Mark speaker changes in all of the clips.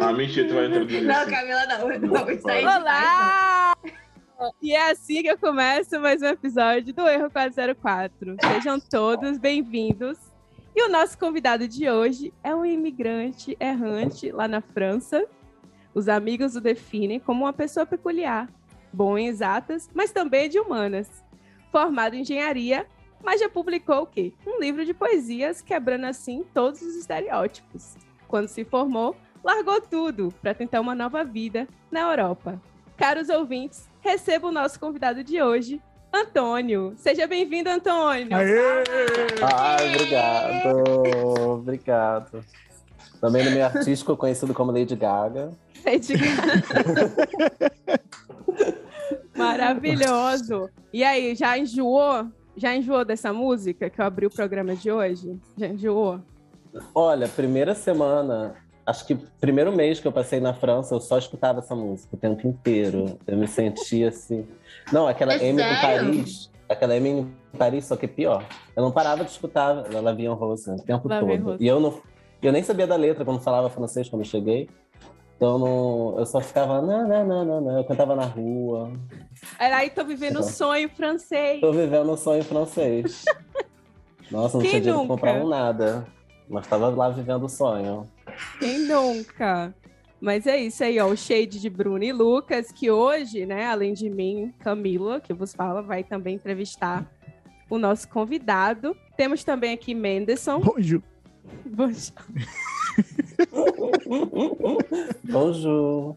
Speaker 1: Ah, mentira, tu vai introduzir
Speaker 2: Não,
Speaker 1: isso.
Speaker 2: Camila, não. não isso aí
Speaker 3: Olá! E é assim que eu começo mais um episódio do Erro 404. Sejam todos bem-vindos. E o nosso convidado de hoje é um imigrante errante lá na França. Os amigos o definem como uma pessoa peculiar, bom em exatas, mas também de humanas. Formado em engenharia, mas já publicou o quê? Um livro de poesias, quebrando assim todos os estereótipos. Quando se formou, largou tudo para tentar uma nova vida na Europa. Caros ouvintes, receba o nosso convidado de hoje, Antônio. Seja bem-vindo, Antônio.
Speaker 4: Aê!
Speaker 5: Ai, obrigado. Obrigado. Também no meio artístico conhecido como Lady Gaga.
Speaker 3: Lady Gaga. Maravilhoso. E aí, já enjoou? Já enjoou dessa música que eu abri o programa de hoje? Já enjoou?
Speaker 5: Olha, primeira semana, acho que primeiro mês que eu passei na França, eu só escutava essa música o tempo inteiro. Eu me sentia assim. Não, aquela
Speaker 2: É
Speaker 5: em
Speaker 2: sério?
Speaker 5: Paris. Aquela Amy em Paris, só que pior. Eu não parava de escutar La Vie en Rose o tempo
Speaker 3: La
Speaker 5: todo.
Speaker 3: Rose.
Speaker 5: E eu não. Eu nem sabia da letra quando falava francês quando eu cheguei. Então não, eu só ficava, não, não, não, não, não. Eu cantava na rua.
Speaker 3: Era aí, tô vivendo o sonho francês.
Speaker 5: Tô vivendo um sonho francês. Nossa, não
Speaker 3: Quem
Speaker 5: tinha dinheiro pra comprar um nada. Mas tava lá vivendo o sonho.
Speaker 3: Quem nunca? Mas é isso aí, ó, o shade de Bruno e Lucas, que hoje, né, além de mim, Camila, que vos fala, vai também entrevistar o nosso convidado. Temos também aqui Menderson.
Speaker 4: Bonjour.
Speaker 3: Bonjour.
Speaker 5: Bonjour.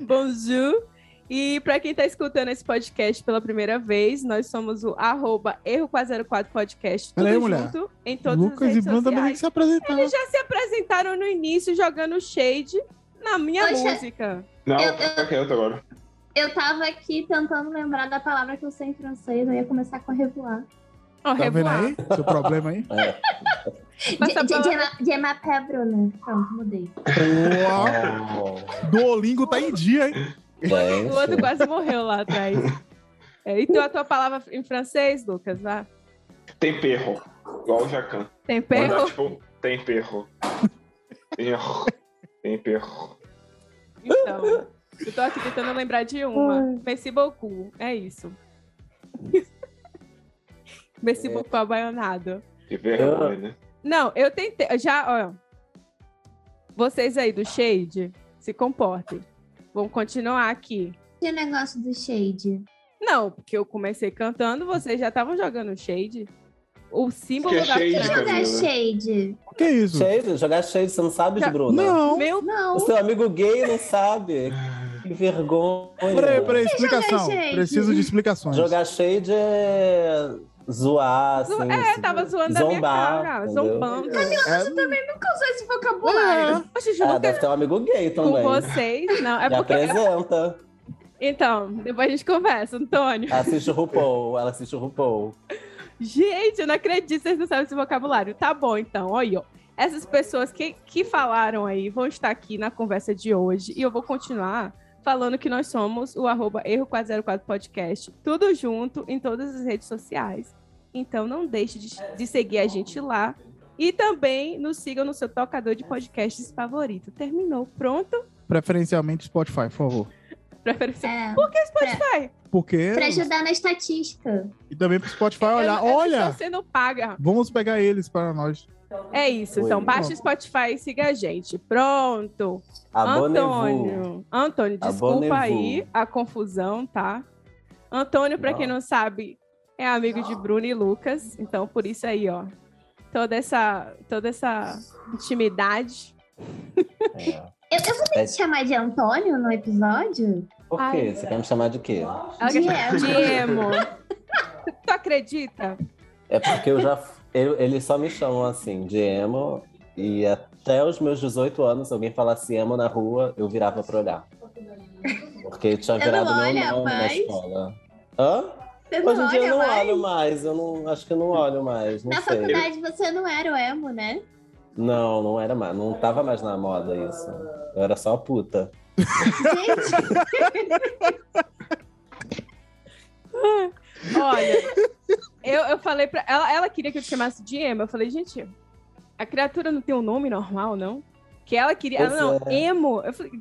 Speaker 3: Bonjour. E para quem está escutando esse podcast pela primeira vez, nós somos o arroba Erro404 Podcast, tudo
Speaker 4: Peraí, mulher.
Speaker 3: junto em todas
Speaker 4: Lucas
Speaker 3: as
Speaker 4: e
Speaker 3: redes
Speaker 4: Bruno também tem
Speaker 3: sociais.
Speaker 4: que se apresentar.
Speaker 3: Eles já se apresentaram no início jogando shade na minha
Speaker 2: Poxa.
Speaker 3: música.
Speaker 1: Não,
Speaker 2: Eu-
Speaker 1: fica quieto agora.
Speaker 2: Eu tava aqui tentando lembrar da palavra que eu sei em francês, eu ia começar com revoar.
Speaker 3: Ó,
Speaker 4: Tá vendo
Speaker 3: revoar.
Speaker 4: aí? Seu problema aí?
Speaker 5: É.
Speaker 3: Passa a
Speaker 2: De, de,
Speaker 3: palavra.
Speaker 2: de, ma- de m'appelle Bruno. Pronto, mudei.
Speaker 4: Uau,
Speaker 5: Oh,
Speaker 4: Duolingo tá em dia, hein?
Speaker 3: O outro quase morreu lá atrás. É, então a tua palavra em francês, Lucas, vá.
Speaker 1: Tem perro. Igual o Jacan.
Speaker 3: Tem
Speaker 1: Mandar,
Speaker 3: perro?
Speaker 1: tipo, tem perro. Tem perro.
Speaker 3: Então, eu tô aqui tentando lembrar de uma. Merci beaucoup. É isso. Merci beaucoup, abaionado.
Speaker 1: Que vergonha, né?
Speaker 3: Não, eu tentei. Já, ó. Vocês aí do Shade, se comportem. Vamos continuar aqui.
Speaker 2: E o negócio do shade?
Speaker 3: Não, porque eu comecei cantando, vocês já estavam jogando Shade. O símbolo
Speaker 1: Que é
Speaker 3: da
Speaker 1: shade,
Speaker 3: França.
Speaker 2: Jogar
Speaker 1: Camila.
Speaker 2: shade.
Speaker 4: Que isso?
Speaker 5: Shade, jogar shade, você não sabe,
Speaker 3: Já-
Speaker 5: Bruno?
Speaker 4: Não.
Speaker 3: Meu
Speaker 2: Não.
Speaker 5: O seu amigo gay não sabe. Que vergonha.
Speaker 4: Peraí, peraí, explicação. Preciso de explicações.
Speaker 5: Jogar shade é zoar, assim.
Speaker 3: Zo- é, tava zoando da minha
Speaker 5: zombar,
Speaker 3: cara,
Speaker 5: entendeu?
Speaker 3: zombando.
Speaker 4: É,
Speaker 2: Nunca usou esse vocabulário.
Speaker 3: Oxe,
Speaker 5: Ah,
Speaker 3: Juca,
Speaker 5: deve ter um amigo gay
Speaker 3: com
Speaker 5: também.
Speaker 3: vocês. Não, é
Speaker 5: Me
Speaker 3: porque.
Speaker 5: apresenta.
Speaker 3: Então, depois a gente conversa, Antônio.
Speaker 5: Assiste o RuPaul. Ela assiste o RuPaul.
Speaker 3: Gente, eu não acredito, vocês não sabem esse vocabulário. Tá bom, então, olha, ó. Essas pessoas que, que falaram aí vão estar aqui na conversa de hoje e eu vou continuar falando que nós somos o arroba Erro404 Podcast, tudo junto em todas as redes sociais. Então não deixe de, de seguir a gente lá e também nos sigam no seu tocador de podcasts favorito. Terminou, pronto?
Speaker 4: Preferencialmente Spotify, por favor.
Speaker 3: Preferência.
Speaker 2: É,
Speaker 3: Por que Spotify?
Speaker 4: Porque.
Speaker 2: pra ajudar na estatística.
Speaker 4: E também pro Spotify
Speaker 3: Eu
Speaker 4: olhar.
Speaker 3: não- eu não
Speaker 4: Olha,
Speaker 3: estou sendo paga.
Speaker 4: vamos pegar eles para nós.
Speaker 3: É isso,
Speaker 5: Oi.
Speaker 3: então baixe o Spotify e siga a gente. Pronto. Antônio. Antônio, desculpa aí a confusão, tá? Antônio, pra quem não sabe, é amigo de Bruno e Lucas, então por isso aí, ó. Toda essa, toda essa intimidade.
Speaker 5: É.
Speaker 2: Eu, eu vou ter que te chamar de Antônio no episódio?
Speaker 5: Por
Speaker 3: Ai.
Speaker 5: quê? Você quer me chamar de quê?
Speaker 2: De
Speaker 3: de emo. tu acredita?
Speaker 5: É porque eu já. Eu- eles só me chamam assim, de emo. E até os meus 18 anos, se alguém falasse emo na rua, eu virava pra olhar. Porque tinha
Speaker 2: Você
Speaker 5: virado
Speaker 2: não
Speaker 5: meu nome na
Speaker 2: mais?
Speaker 5: escola. Hã?
Speaker 2: Você não
Speaker 5: Hoje em dia eu não
Speaker 2: mais?
Speaker 5: olho mais. Eu não, acho que eu não olho mais. Não
Speaker 2: Na
Speaker 5: sei.
Speaker 2: faculdade você não era o emo, né?
Speaker 5: Não, não era mais. Não tava mais na moda isso. Eu era só puta.
Speaker 2: Gente,
Speaker 3: Olha, eu, eu falei pra ela, ela queria que eu te chamasse de emo. Eu falei, gente, a criatura não tem um nome normal, não? Que ela queria.
Speaker 5: Pois
Speaker 3: ela, não,
Speaker 5: é.
Speaker 3: emo. Eu falei,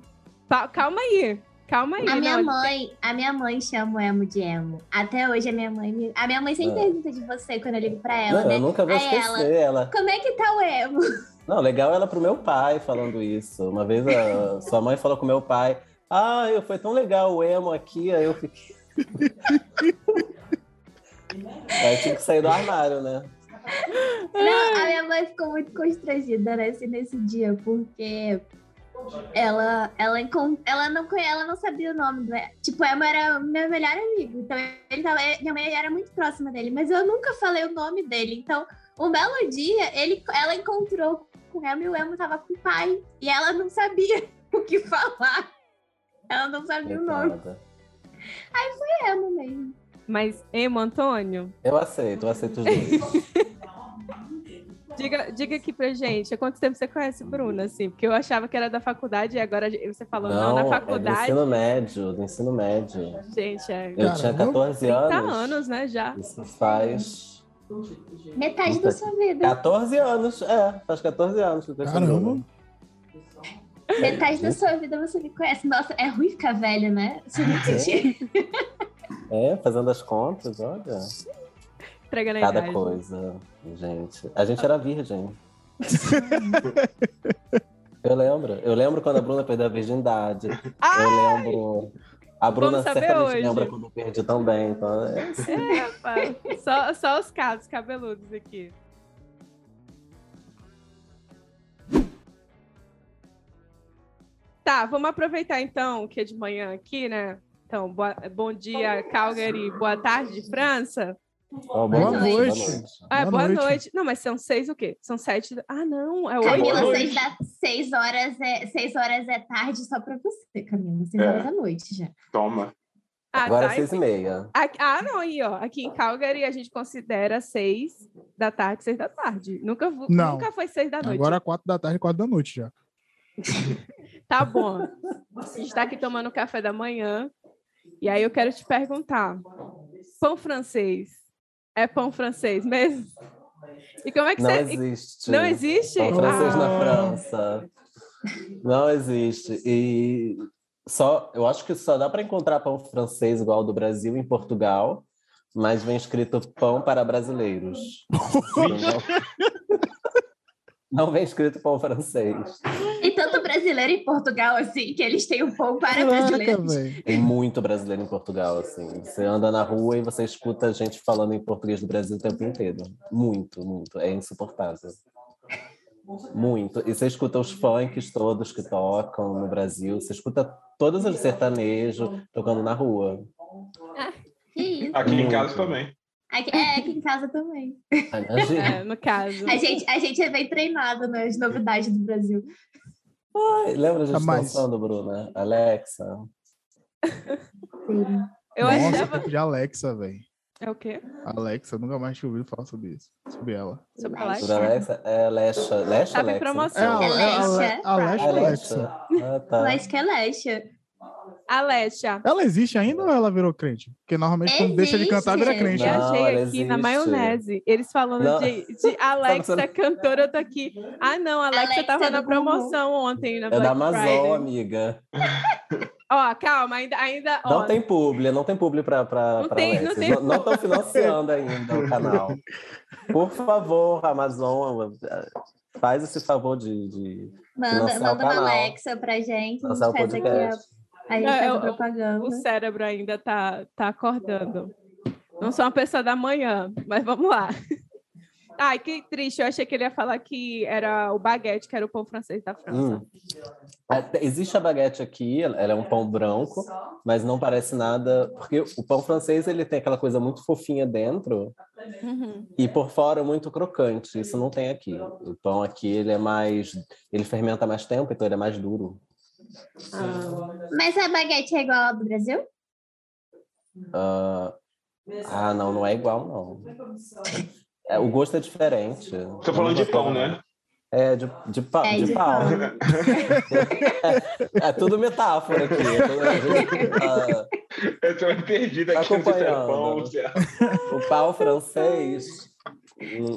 Speaker 3: "Pa- calma aí. Calma aí.
Speaker 2: A minha
Speaker 3: não,
Speaker 2: mãe, a minha mãe chama o emo de emo. Até hoje a minha mãe, me- a minha mãe sempre
Speaker 5: Ah.
Speaker 2: pergunta de você quando eu ligo pra ela,
Speaker 5: Não,
Speaker 2: né?
Speaker 5: eu nunca vou
Speaker 2: Aí
Speaker 5: esquecer ela.
Speaker 2: Como é que tá o emo?
Speaker 5: Não, legal ela pro meu pai falando isso. Uma vez a sua mãe falou com meu pai: Ah, eu- foi tão legal o emo aqui, aí eu fiquei. aí eu tive que sair do armário, né?
Speaker 2: Não, a minha mãe ficou muito constrangida nesse, nesse dia, porque ela, ela, ela, não, ela não sabia o nome do. Tipo, o emo era meu melhor amigo. Então, ele tava, minha mãe era muito próxima dele, mas eu nunca falei o nome dele. Então, um belo dia, ele, ela encontrou com o emo e o emo tava com o pai. E ela não sabia o que falar. Ela não sabia o nome.
Speaker 5: Coitada.
Speaker 2: Foi emo mesmo.
Speaker 3: Mas, emo, Antônio,
Speaker 5: Eu aceito, eu aceito os dois.
Speaker 3: diga, diga aqui pra gente, há quanto tempo você conhece Bruna, assim? Porque eu achava que era da faculdade e agora você falou, não, na
Speaker 5: Não, é do
Speaker 3: faculdade.
Speaker 5: ensino médio, do ensino médio.
Speaker 3: Gente, é
Speaker 5: Eu tinha
Speaker 4: Caramba.
Speaker 5: 14
Speaker 3: 30
Speaker 5: anos.
Speaker 3: anos, né, já.
Speaker 5: Isso faz
Speaker 2: Metade da sua vida.
Speaker 5: 14 anos. É, faz 14 anos que eu tô com
Speaker 4: Caramba.
Speaker 5: Bruna.
Speaker 2: Metade da sua vida você me conhece. Nossa, é ruim ficar velho, né? Você não
Speaker 5: É. fazendo as contas, olha.
Speaker 3: Entregando a
Speaker 5: Cada
Speaker 3: idade.
Speaker 5: coisa, gente. A gente era virgem. eu lembro. Eu lembro quando a Bruna perdeu a virgindade.
Speaker 3: Ah,
Speaker 5: Eu lembro. A Bruna certamente
Speaker 3: hoje.
Speaker 5: lembra quando eu perdi também. Então, é...
Speaker 3: É, rapaz. Só, só os casos cabeludos aqui. Tá, vamos aproveitar então que é de manhã aqui, né? Então, boa- bom dia, Calgary, boa tarde, França.
Speaker 5: Ó,
Speaker 2: Boa
Speaker 4: noite.
Speaker 3: Ah, boa,
Speaker 4: Boa
Speaker 3: noite.
Speaker 4: noite.
Speaker 3: Não, mas são seis o quê? São sete. Ah, não, é oito.
Speaker 2: Camila,
Speaker 1: noite.
Speaker 2: seis, da, seis, horas é, seis horas é tarde só pra você, Camila. Seis
Speaker 1: É.
Speaker 2: horas é noite já.
Speaker 1: Toma.
Speaker 3: Ah,
Speaker 5: Agora
Speaker 3: tá.
Speaker 5: é seis e meia.
Speaker 3: Aqui- ah, não, aí, ó. Aqui em Calgary a gente considera seis da tarde, seis da tarde. Nunca,
Speaker 4: Não.
Speaker 3: nunca foi seis da noite.
Speaker 4: Agora é quatro da tarde, quatro da noite já.
Speaker 3: Tá bom. A gente tá aqui tomando café da manhã. E aí eu quero te perguntar: pão francês é pão francês mesmo? E como é que
Speaker 5: Não
Speaker 3: você.
Speaker 5: existe.
Speaker 3: Não existe?
Speaker 5: Pão francês
Speaker 3: Ah,
Speaker 5: na França. Não existe. E só, eu acho que só dá para encontrar pão francês igual ao do Brasil em Portugal, mas vem escrito pão para brasileiros. Não, não vem escrito pão francês.
Speaker 2: Brasileiro em Portugal, assim, que eles têm um pão para
Speaker 4: Caraca,
Speaker 2: brasileiros.
Speaker 4: velho.
Speaker 5: Tem muito brasileiro em Portugal, assim. Você anda na rua e você escuta gente falando em português do Brasil o tempo inteiro. Muito, muito. É insuportável. Muito. E você escuta os funks todos que tocam no Brasil. Você escuta todos os sertanejos tocando na rua.
Speaker 2: Isso.
Speaker 1: Aqui em
Speaker 5: Muito.
Speaker 1: casa também.
Speaker 2: Aqui, é, aqui em casa também.
Speaker 5: Imagina.
Speaker 3: É, no caso.
Speaker 2: A gente, a gente é bem treinado nas novidades do Brasil.
Speaker 5: Ai, lembra a gente
Speaker 4: Ah,
Speaker 5: dançando, Bruna? Alexa.
Speaker 2: Sim.
Speaker 3: Eu
Speaker 4: Nossa,
Speaker 3: achava.
Speaker 4: tempo de Alexa, velho.
Speaker 3: É o quê?
Speaker 4: Alexa, nunca mais tinha ouvido falar sobre isso. Sobre ela.
Speaker 3: Sobre
Speaker 2: Alexa.
Speaker 3: Alexa?
Speaker 5: Por Alexa? É Alexa. Alexa,
Speaker 3: Tava em
Speaker 5: Alexa?
Speaker 3: promoção.
Speaker 4: É, a,
Speaker 2: Alexa,
Speaker 4: é a, a Alexa,
Speaker 5: Alexa.
Speaker 4: Alexa.
Speaker 5: Ah, tá.
Speaker 2: Que é Alexa.
Speaker 3: Alexa.
Speaker 4: Ela existe ainda ou ela virou crente? Porque normalmente quando deixa de cantar, vira
Speaker 2: Existe.
Speaker 4: crente. né?
Speaker 5: Não,
Speaker 3: Viajei
Speaker 5: ela
Speaker 3: aqui na
Speaker 5: existe.
Speaker 3: maionese. Eles falando
Speaker 5: Não.
Speaker 3: de, de Alexa,
Speaker 5: Sabe, você
Speaker 3: cantora, eu tô aqui. Ah, não, Alexa,
Speaker 2: Alexa
Speaker 3: tava na
Speaker 2: Google.
Speaker 3: promoção ontem na
Speaker 5: É
Speaker 3: Black
Speaker 5: da Amazon,
Speaker 3: Friday.
Speaker 5: amiga.
Speaker 3: Ó, calma, ainda. ainda ó,
Speaker 5: Não tem publi, não tem publi pra, pra,
Speaker 3: Não
Speaker 5: pra
Speaker 3: tem-
Speaker 5: Alexa.
Speaker 3: não tem
Speaker 5: Não estão financiando ainda o canal. Por favor, Amazon, faz esse favor de. de...
Speaker 2: Manda, manda uma. Alexa pra gente. A
Speaker 5: Lançar o
Speaker 2: gente faz aqui a,
Speaker 5: podcast.
Speaker 2: a, gente
Speaker 3: Não,
Speaker 2: faz a propaganda.
Speaker 3: O cérebro ainda tá, tá acordando. Não sou uma pessoa da manhã, mas vamos lá. Ai, que triste. Eu achei que ele ia falar que era o baguete, que era o pão francês da França.
Speaker 5: Hum. É, Existe a baguete aqui, ela ela é um pão branco, mas não parece nada. Porque o pão francês ele tem aquela coisa muito fofinha dentro
Speaker 3: Uhum.
Speaker 5: e por fora muito crocante. Isso não tem aqui. O pão aqui ele é mais. Ele fermenta mais tempo, então ele é mais duro.
Speaker 3: Ah,
Speaker 2: Mas a baguete é igual ao do Brasil?
Speaker 5: Ah, ah, não, não é igual, não. É, o gosto é diferente.
Speaker 1: Tô falando de pão, né?
Speaker 5: É, de, de, pa,
Speaker 2: É,
Speaker 5: de,
Speaker 2: de
Speaker 5: pau.
Speaker 2: pão.
Speaker 5: É tudo metáfora aqui. É gente, ah,
Speaker 1: Eu tô perdida
Speaker 5: Tá
Speaker 1: aqui no
Speaker 5: acompanhando.
Speaker 1: pão.
Speaker 5: O pau francês.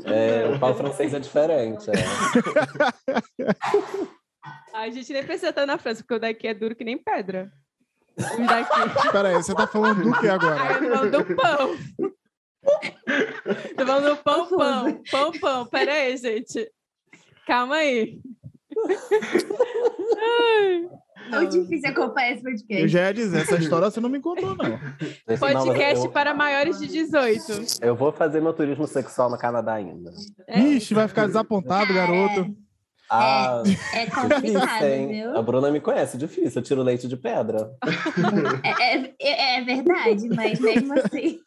Speaker 5: é, o pau francês é diferente. é.
Speaker 3: A gente nem precisa estar na França, porque o daqui é duro que nem pedra. O daqui.
Speaker 4: Peraí, você tá falando do que agora?
Speaker 3: Ai, eu tô falando do pão. Tô falando do pão, pão. Pão, pão. Pera aí, gente. Calma aí. Ai.
Speaker 2: Tão difícil acompanhar esse
Speaker 4: Eu
Speaker 2: podcast.
Speaker 4: já ia dizer, essa história você não me contou, não.
Speaker 5: Não, mas
Speaker 3: Podcast
Speaker 5: eu,
Speaker 3: para maiores de 18.
Speaker 5: eu vou fazer meu turismo sexual no Canadá ainda.
Speaker 3: É.
Speaker 4: Ixi, vai ficar desapontado, garoto.
Speaker 5: Ah,
Speaker 2: É
Speaker 5: difícil,
Speaker 2: complicado,
Speaker 5: hein?
Speaker 2: viu?
Speaker 5: A Bruna me conhece, difícil. Eu tiro leite de pedra.
Speaker 2: É, é- é- é verdade, mas mesmo assim.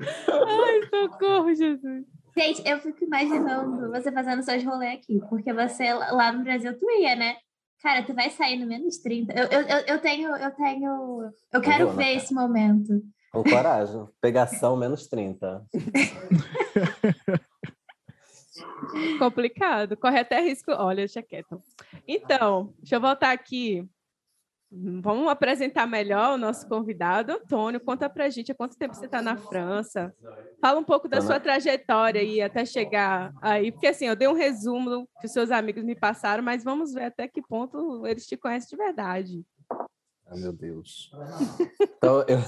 Speaker 3: Ai, socorro, Jesus.
Speaker 2: Gente, eu fico imaginando você fazendo seus rolês aqui, porque você lá no Brasil tu ia, né? Cara, tu vai sair no menos 30. Eu, eu, eu, eu tenho, eu tenho. Eu quero
Speaker 5: vou,
Speaker 2: ver
Speaker 5: Natália.
Speaker 2: esse momento.
Speaker 5: Com coragem. Pegação menos 30.
Speaker 3: Complicado. Corre até risco. Olha, deixa quieto. Então, deixa eu voltar aqui. Vamos apresentar melhor o nosso convidado. Antônio, conta pra gente há quanto tempo você está na França. Fala um pouco da sua trajetória aí até chegar aí. Porque assim, eu dei um resumo que os seus amigos me passaram, mas vamos ver até que ponto eles te conhecem de verdade.
Speaker 5: Ai, meu Deus. Então, eu,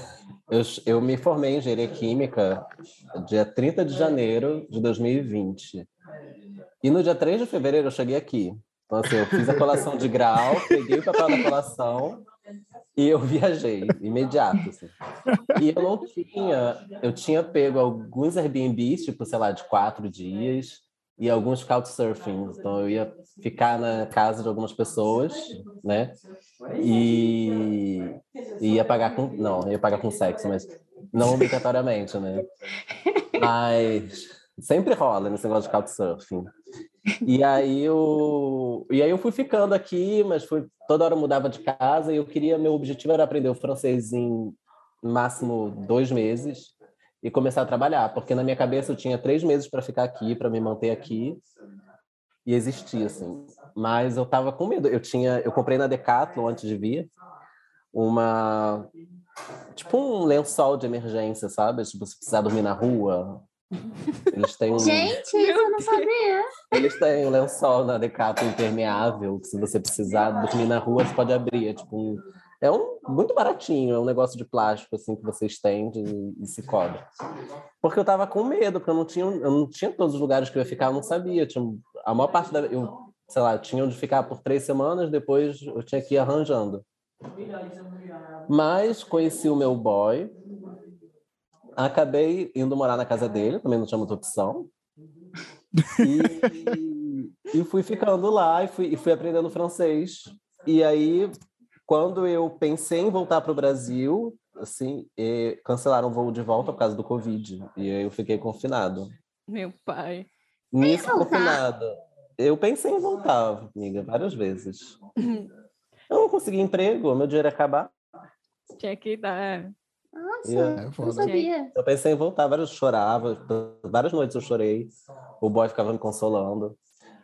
Speaker 5: eu, eu me formei em engenharia química dia 30 de janeiro de 2020. E no dia 3 de fevereiro eu cheguei aqui. Então, assim, eu fiz a colação de grau, peguei o papel da colação e eu viajei, imediato. assim. E eu não tinha, eu tinha pego alguns Airbnbs, tipo, sei lá, de quatro dias, e alguns couchsurfing. Então, eu ia ficar na casa de algumas pessoas, né? E e ia pagar com. Não, ia pagar com sexo, mas não obrigatoriamente, né? Mas sempre rola nesse negócio de couchsurfing. E aí eu, e aí eu fui ficando aqui, mas fui, toda hora eu mudava de casa e eu queria, meu objetivo era aprender o francês em máximo dois meses e começar a trabalhar, porque na minha cabeça eu tinha três meses para ficar aqui, para me manter aqui e existir assim. Mas eu tava com medo. Eu tinha, eu comprei na Decathlon antes de vir uma tipo um lençol de emergência, sabe? Tipo, se precisar dormir na rua. Eles têm um,
Speaker 2: Gente, isso eu não sabia.
Speaker 5: eles têm um lençol na Decathlon impermeável, que se você precisar dormir na rua, você pode abrir. É tipo um, é um muito baratinho, é um negócio de plástico assim que você estende e, e se cobre. Porque eu tava com medo, porque eu não tinha, eu não tinha todos os lugares que eu ia ficar, eu não sabia. Tinha, a maior parte da eu, sei lá, tinha onde ficar por três semanas, depois eu tinha que ir arranjando. Mas conheci o meu boy, acabei indo morar na casa dele, também não tinha muita opção. E, e fui ficando lá e fui, e fui aprendendo francês. E aí, quando eu pensei em voltar para o Brasil, assim, cancelaram o voo de volta por causa do Covid. E aí eu fiquei confinado.
Speaker 3: Meu pai.
Speaker 5: Nisso,
Speaker 2: voltar?
Speaker 5: confinado. Eu pensei em voltar, amiga, várias vezes. Eu não consegui emprego, meu dinheiro ia acabar.
Speaker 3: Tinha que dar. é.
Speaker 2: Nossa,
Speaker 5: Yeah.
Speaker 4: É
Speaker 2: não
Speaker 4: foda.
Speaker 2: sabia.
Speaker 5: Eu pensei em voltar, várias eu chorava, várias noites eu chorei. O boy ficava me consolando.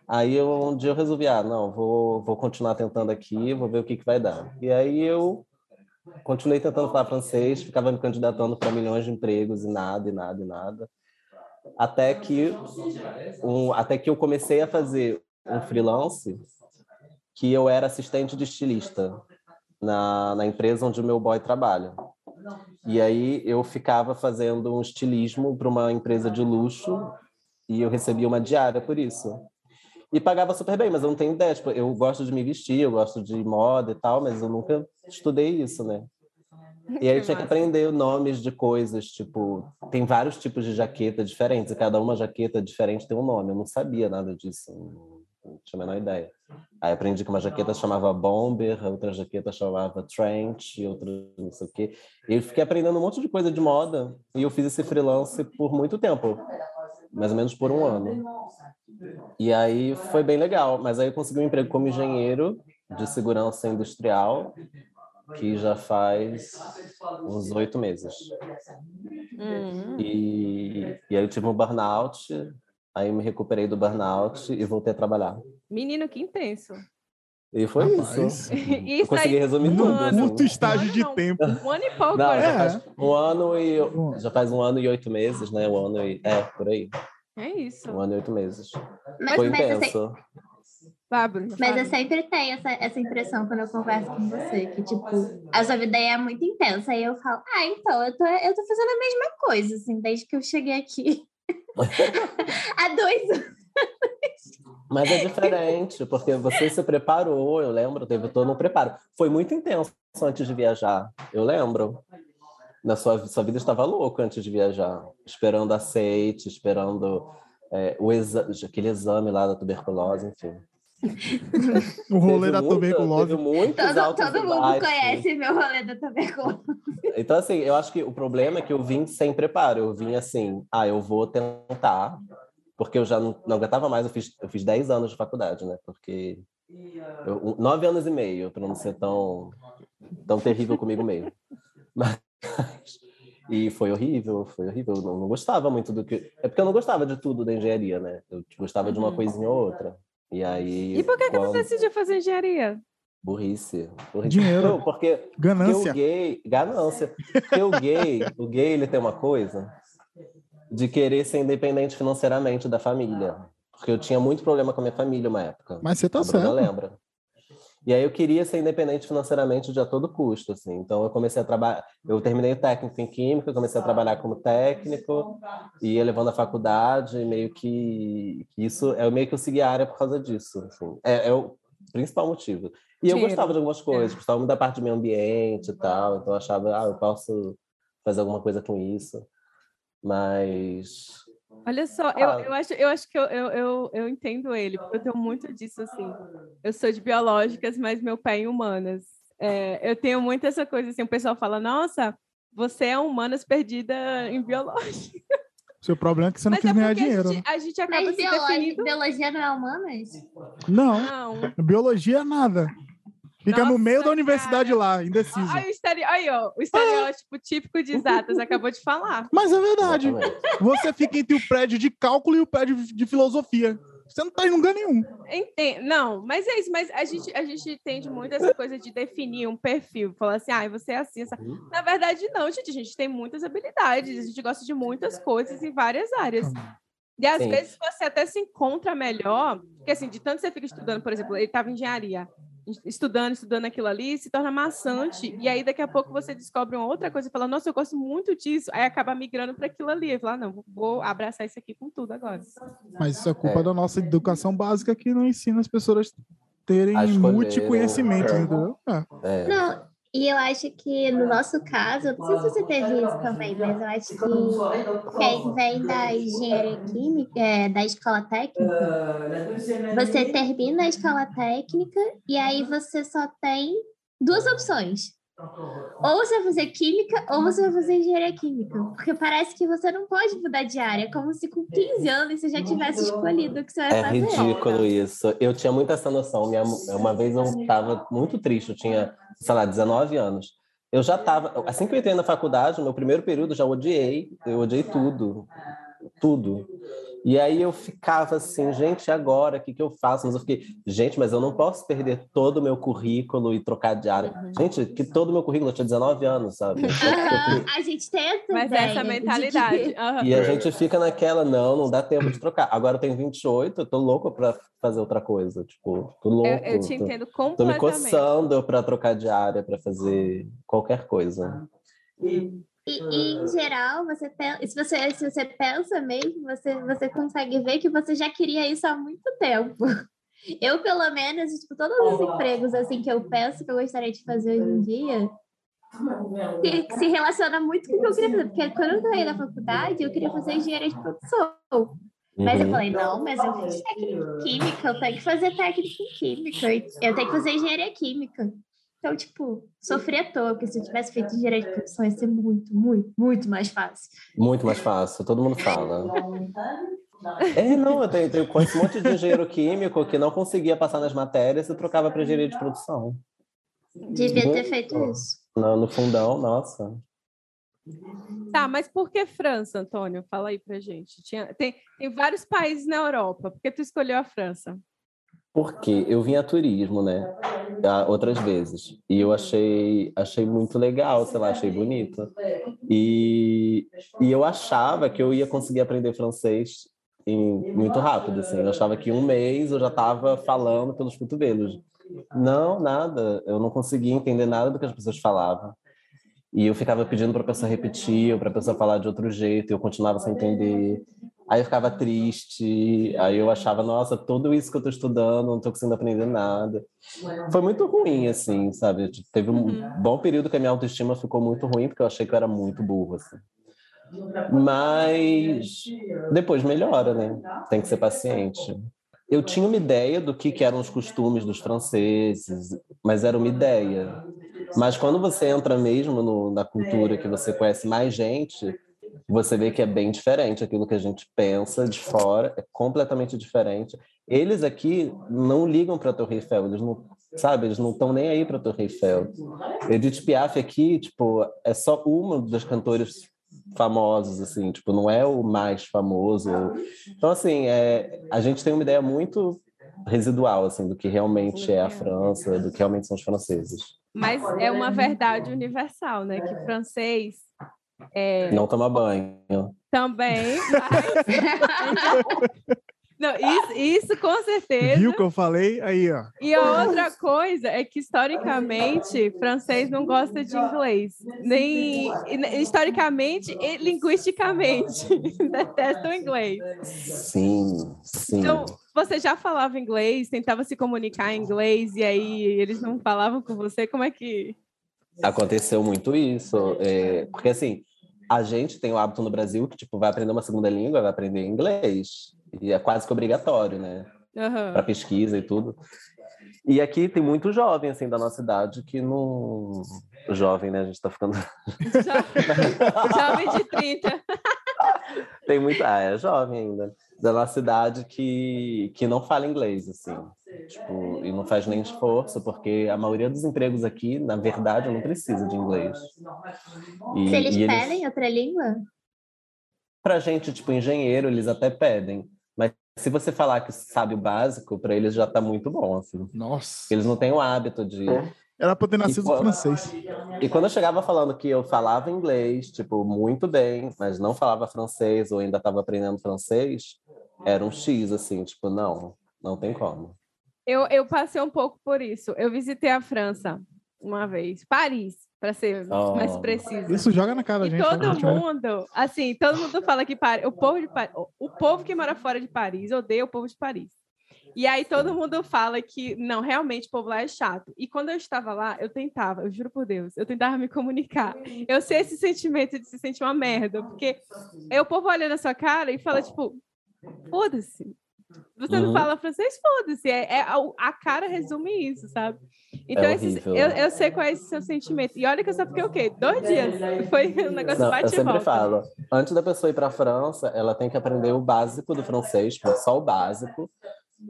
Speaker 5: Aí eu, um dia eu resolvi, ah, não, vou, vou continuar tentando aqui, vou ver o que, que vai dar. E aí eu continuei tentando falar francês, ficava me candidatando para milhões de empregos e nada, e nada, e nada. Até que, um, até que eu comecei a fazer um freelance que eu era assistente de estilista na, na empresa onde o meu boy trabalha. E aí eu ficava fazendo um estilismo para uma empresa de luxo e eu recebia uma diária por isso. E pagava super bem, mas eu não tenho ideia. Tipo, eu gosto de me vestir, eu gosto de moda e tal, mas eu nunca estudei isso, né? E aí eu tinha que aprender nomes de coisas, tipo, tem vários tipos de jaqueta diferentes, e cada uma jaqueta diferente tem um nome. Eu não sabia nada disso, não tinha a menor ideia. Aí aprendi que uma jaqueta chamava Bomber, outra jaqueta chamava Trench, outra não sei o quê. E eu fiquei aprendendo um monte de coisa de moda, e eu fiz esse freelance por muito tempo, mais ou menos por um ano. E aí foi bem legal, mas aí eu consegui um emprego como engenheiro de segurança industrial, que já faz uns oito meses.
Speaker 3: Hum.
Speaker 5: E, e aí eu tive um burnout, aí me recuperei do burnout e voltei a trabalhar.
Speaker 3: Menino, que intenso.
Speaker 5: E foi
Speaker 4: Rapaz.
Speaker 5: isso.
Speaker 3: E
Speaker 5: Eu consegui resumir
Speaker 3: um
Speaker 5: tudo.
Speaker 3: ano.
Speaker 5: assim.
Speaker 4: Estágio de
Speaker 3: Não.
Speaker 4: tempo.
Speaker 3: Um ano e pouco,
Speaker 5: Não,
Speaker 3: né?
Speaker 5: já
Speaker 4: É.
Speaker 5: faz um ano e já faz um ano e oito meses, né? Um ano e é por aí,
Speaker 3: É isso.
Speaker 5: um ano e oito meses.
Speaker 2: Mas,
Speaker 5: Foi
Speaker 2: mas,
Speaker 5: intenso.
Speaker 3: Bruna,
Speaker 2: mas
Speaker 3: fala.
Speaker 2: eu sempre tenho essa, essa impressão quando eu converso com você, que, tipo, a sua vida é muito intensa. Aí eu falo, ah, então, eu tô, eu tô fazendo a mesma coisa, assim, desde que eu cheguei aqui. Há dois anos.
Speaker 5: Mas é diferente, porque você se preparou, eu lembro, teve todo um preparo. Foi muito intenso antes de viajar, eu lembro. Na sua, sua vida estava louca antes de viajar, esperando aceite, esperando é, o exa aquele exame lá da tuberculose, enfim.
Speaker 4: O rolê
Speaker 5: Teve
Speaker 4: da
Speaker 5: muita-
Speaker 4: tuberculose.
Speaker 2: Todo, todo mundo
Speaker 5: baixos.
Speaker 2: conhece meu rolê da tuberculose.
Speaker 5: Então, assim, eu acho que o problema é que eu vim sem preparo. Eu vim assim, ah, eu vou tentar, porque eu já não, não aguentava mais. Eu fiz, eu fiz 10 anos de faculdade, né? Porque. Eu, nove anos e meio, para não ser tão, tão terrível comigo mesmo. Mas. E foi horrível, foi horrível. Eu não, não gostava muito do que. É porque eu não gostava de tudo da engenharia, né? Eu gostava de uma
Speaker 3: Uhum.
Speaker 5: coisinha ou outra. E aí.
Speaker 3: E por que, que
Speaker 5: quando-
Speaker 3: você decidiu fazer engenharia?
Speaker 5: Burrice. burrice.
Speaker 4: Dinheiro.
Speaker 5: Não, porque porque
Speaker 4: Ganância.
Speaker 5: o gay, ganância. Porque o gay, o gay ele tem uma coisa de querer ser independente financeiramente da família. Porque eu tinha muito problema com a minha família uma época.
Speaker 4: Mas você tá certo.
Speaker 5: lembra. E aí eu queria ser independente financeiramente de a todo custo, assim. Então eu comecei a trabalhar, eu terminei o técnico em química, comecei a trabalhar como técnico, e ia levando a faculdade, e meio que isso é meio que eu segui a área por causa disso, assim. É, é o principal motivo. E eu gostava de algumas coisas, gostava muito da parte do meio ambiente e tal, então eu achava, ah, eu posso fazer alguma coisa com isso. Mas
Speaker 3: Olha só, eu,
Speaker 5: Ah.
Speaker 3: eu, acho, eu acho que eu, eu, eu, eu entendo ele, porque eu tenho muito disso, assim. Eu sou de biológicas, mas meu pé é em humanas. É, eu tenho muito essa coisa, assim, o pessoal fala, nossa, você é humanas perdida em biológica.
Speaker 4: Seu problema é que você não
Speaker 3: Mas
Speaker 4: quis
Speaker 3: é
Speaker 4: ganhar
Speaker 3: a
Speaker 4: dinheiro. né?
Speaker 3: gente, a gente acaba
Speaker 2: Mas
Speaker 3: se
Speaker 2: biologia,
Speaker 3: definindo...
Speaker 2: biologia não é humanas?
Speaker 4: Não,
Speaker 3: Não.
Speaker 4: biologia é nada. Fica no
Speaker 3: Nossa,
Speaker 4: meio da universidade lá, indeciso.
Speaker 3: Aí o, estere... Aí, ó, o estereótipo típico de exatas, acabou de falar.
Speaker 4: Mas é verdade.
Speaker 5: exatamente.
Speaker 4: Você fica entre o prédio de cálculo e o prédio de filosofia. Você não tá em lugar nenhum.
Speaker 3: Enten- Não, mas é isso, mas a gente, a gente tende muito essa coisa de definir um perfil, falar assim, ah, você é assim, essa...
Speaker 5: Uhum.
Speaker 3: Na verdade, não, gente, a gente tem muitas habilidades, a gente gosta de muitas coisas em várias áreas. E às
Speaker 5: Sim.
Speaker 3: vezes você até se encontra melhor, porque assim, de tanto você fica estudando, por exemplo, ele estava em engenharia, estudando, estudando aquilo ali, se torna maçante, e aí daqui a pouco você descobre uma outra coisa e fala, nossa, eu gosto muito disso, aí acaba migrando para aquilo ali, e fala, ah, não, vou- abraçar isso aqui com tudo agora.
Speaker 4: Mas isso é culpa
Speaker 5: É.
Speaker 4: da nossa educação básica que não ensina as pessoas terem multiconhecimento, entendeu? É.
Speaker 5: É.
Speaker 2: Não, e eu acho que no nosso caso, não sei se você teve isso também, mas eu acho que quem vem da engenharia química, é, da escola técnica, você termina a escola técnica e aí você só tem duas opções. Ou você vai fazer química ou você vai fazer engenharia química. Porque parece que você não pode mudar de área, como se com 15 anos você já tivesse escolhido o que você vai
Speaker 5: É
Speaker 2: fazer.
Speaker 5: ridículo isso. Eu tinha muito essa noção. Minha, uma vez eu estava muito triste, eu tinha, sei lá, 19 anos. Eu já estava, assim que eu entrei na faculdade, no meu primeiro período, eu já odiei, eu odiei tudo, tudo. E aí eu ficava assim, gente, e agora, o que, que eu faço? Mas eu fiquei, gente, mas eu não posso perder todo o meu currículo e trocar de área. Gente, que todo o meu currículo, eu tinha 19 anos, sabe?
Speaker 2: Aham, a gente tem essa
Speaker 3: Mas
Speaker 2: ideia
Speaker 3: essa
Speaker 2: de
Speaker 3: mentalidade.
Speaker 2: que-
Speaker 3: aham.
Speaker 5: E a gente fica naquela, não, não dá tempo de trocar. Agora eu tenho 28, eu tô louco pra fazer outra coisa. Tipo, tô louco.
Speaker 3: Eu, eu te
Speaker 5: tô-
Speaker 3: entendo
Speaker 5: Tô me
Speaker 3: completamente.
Speaker 5: coçando para trocar de área, para fazer qualquer coisa.
Speaker 2: E, e, em geral, você se você se você pensa mesmo, você, você consegue ver que você já queria isso há muito tempo. Eu, pelo menos, tipo, todos os empregos assim que eu penso que eu gostaria de fazer hoje em dia, que, se relaciona muito com o que eu queria fazer. Porque quando eu saí da faculdade, eu queria fazer engenharia de produção. Mas eu
Speaker 5: Uhum.
Speaker 2: falei, não, mas eu fiz técnico em química, eu tenho que fazer técnico em química, eu tenho que fazer engenharia química. Então, tipo, sofri à toa, porque se eu tivesse feito engenharia de produção, ia ser muito, muito, muito mais fácil.
Speaker 5: Muito mais fácil, todo mundo fala. É, não, eu tenho, tenho conheço um monte de engenheiro químico que não conseguia passar nas matérias e trocava para engenharia de produção.
Speaker 2: Devia ter
Speaker 5: Muito.
Speaker 2: feito isso.
Speaker 5: No, no fundão, nossa.
Speaker 3: Tá, mas por que França, Antônio? Fala aí pra gente. Tinha, tem, tem vários países na Europa. Por que tu escolheu a França?
Speaker 5: Porque eu vim a turismo, né? Outras vezes. E eu achei, achei muito legal, sei lá, achei bonito. E, e eu achava que eu ia conseguir aprender francês em, muito rápido, assim. Eu achava que um mês eu já estava falando pelos cotovelos. Não, nada. Eu não conseguia entender nada do que as pessoas falavam. E eu ficava pedindo para a pessoa repetir, ou para a pessoa falar de outro jeito, e eu continuava sem entender. Aí eu ficava triste, aí eu achava, nossa, tudo isso que eu tô estudando, não tô conseguindo aprender nada. Foi muito ruim, assim, sabe? Teve um
Speaker 3: Uhum.
Speaker 5: bom período que a minha autoestima ficou muito ruim, porque eu achei que eu era muito burro, assim. Mas depois melhora, né? Tem que ser paciente. Eu tinha uma ideia do que, que eram os costumes dos franceses, mas era uma ideia. Mas quando você entra mesmo no, na cultura, que você conhece mais gente, você vê que é bem diferente aquilo que a gente pensa de fora, é completamente diferente. Eles aqui não ligam para a Torre Eiffel, eles não, sabe, eles não estão nem aí para a Torre Eiffel. Edith Piaf aqui, tipo, é só uma das cantoras famosos assim, tipo, não é o mais famoso. Então assim, é, a gente tem uma ideia muito residual assim do que realmente é a França, do que realmente são os franceses.
Speaker 3: Mas é uma verdade universal, né? Que francês é,
Speaker 5: Não toma banho.
Speaker 3: também, mas... Não, isso, isso com certeza.
Speaker 4: Viu o que eu falei? Aí, ó.
Speaker 3: E a outra coisa é que, historicamente, francês não gosta de inglês. Nem historicamente e linguisticamente. Detestam inglês.
Speaker 5: Sim, sim.
Speaker 3: Então, você já falava inglês, tentava se comunicar em inglês, e aí eles não falavam com você? Como é que.
Speaker 5: Aconteceu muito isso. é, porque, assim, a gente tem o hábito no Brasil que, tipo, vai aprender uma segunda língua, vai aprender inglês. E é quase que obrigatório, né?
Speaker 3: Aham.
Speaker 5: Para pesquisa e tudo. E aqui tem muito jovem, assim, da nossa idade que não... Jovem, né? A gente tá ficando...
Speaker 3: Jovem de 30.
Speaker 5: tem muito... Ah, é jovem ainda. Da nossa idade que, que não fala inglês, assim. Tipo, e não faz nem esforço, porque a maioria dos empregos aqui, na verdade, não precisa de inglês. E,
Speaker 2: Se eles
Speaker 5: e
Speaker 2: pedem outra língua?
Speaker 5: Pra gente, tipo, engenheiro, eles até pedem. Mas se você falar que sabe o básico, para eles já tá muito bom, assim.
Speaker 4: Nossa.
Speaker 5: Eles não têm o hábito de...
Speaker 4: Era pra ter nascido
Speaker 5: qual-
Speaker 4: francês.
Speaker 5: E quando eu chegava falando que eu falava inglês, tipo, muito bem, mas não falava francês ou ainda estava aprendendo francês, era um X, assim, tipo, não, não tem como.
Speaker 3: Eu, eu passei um pouco por isso. Eu visitei a França uma vez. Paris, para ser
Speaker 5: Oh.
Speaker 3: mais preciso.
Speaker 4: Isso joga na cara da
Speaker 3: E
Speaker 4: gente.
Speaker 3: todo
Speaker 4: né? Gente
Speaker 3: mundo, assim, todo mundo fala que Paris, o povo de Paris, o povo que mora fora de Paris odeia o povo de Paris. E aí todo mundo fala que não, realmente o povo lá é chato. E quando eu estava lá, eu tentava, eu juro por Deus, eu tentava me comunicar. Eu sei esse sentimento de se sentir uma merda, porque aí o povo olha na sua cara e fala tipo, foda-se. Você não
Speaker 5: Uhum.
Speaker 3: fala francês, foda-se. É, é- a, a cara resume isso, sabe? Então, esses-
Speaker 5: horrível.
Speaker 3: eu, eu sei qual é esse seu sentimento. E olha que eu só fiquei o quê? Dois dias. Foi um negócio
Speaker 5: Não,
Speaker 3: bate
Speaker 5: eu sempre
Speaker 3: volta.
Speaker 5: falo, antes da pessoa ir para a França, ela tem que aprender o básico do francês, tipo, só o básico,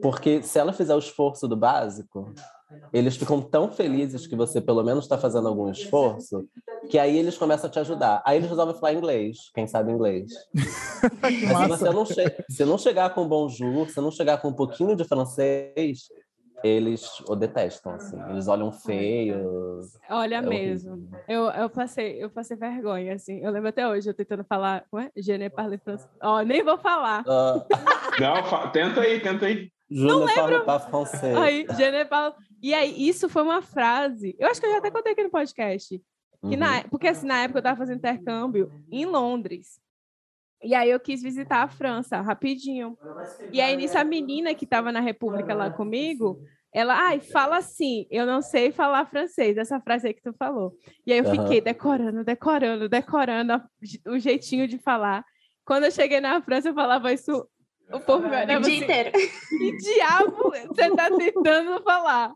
Speaker 5: porque se ela fizer o esforço do básico, eles ficam tão felizes que você pelo menos está fazendo algum esforço, que aí eles começam a te ajudar. Aí eles resolvem falar inglês, quem sabe inglês. Mas se você não, che se não chegar com bonjour, se não chegar com um pouquinho de francês, eles o detestam, assim. Eles olham feio.
Speaker 3: Olha
Speaker 5: É
Speaker 3: mesmo. Eu, eu, passei, eu passei vergonha, assim. Eu lembro até hoje, eu tentando falar. Como é? Je ne parle français. Ó, nem vou falar.
Speaker 5: Ah,
Speaker 1: Não, fa- tenta aí, tenta aí.
Speaker 5: Je ne parle pas français.
Speaker 3: Aí, je ne parle... E aí, isso foi uma frase. Eu acho que eu já até contei aqui no podcast. Que
Speaker 5: Uhum.
Speaker 3: na, porque assim, na época eu tava fazendo intercâmbio em Londres. E aí eu quis visitar a França rapidinho. E aí nisso a menina que tava na República lá comigo, ela, ai, fala assim, eu não sei falar francês, essa frase aí que tu falou. E aí eu fiquei decorando, decorando, decorando o jeitinho de falar. Quando eu cheguei na França, eu falava isso, o povo
Speaker 2: O
Speaker 3: olhava
Speaker 2: dia
Speaker 3: assim,
Speaker 2: inteiro.
Speaker 3: que diabo você tá tentando falar?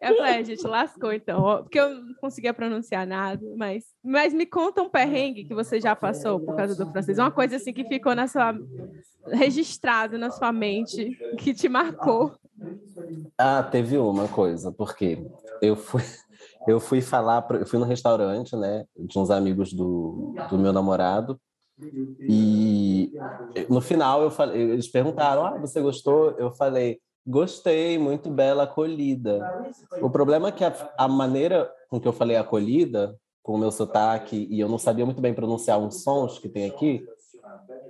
Speaker 3: Eu falei, "É, gente, lascou então, porque eu não conseguia pronunciar nada, mas, mas me conta um perrengue que você já passou por causa do francês, uma coisa assim que ficou na sua registrado na sua mente, que te marcou.
Speaker 5: Ah, teve uma coisa, porque eu fui, eu fui falar, eu fui no restaurante, né, de uns amigos do, do meu namorado, e no final eu falei, eles perguntaram, ah, você gostou? Eu falei, Gostei, muito bela, acolhida. O problema é que a, a maneira com que eu falei acolhida, com o meu sotaque, e eu não sabia muito bem pronunciar uns sons que tem aqui,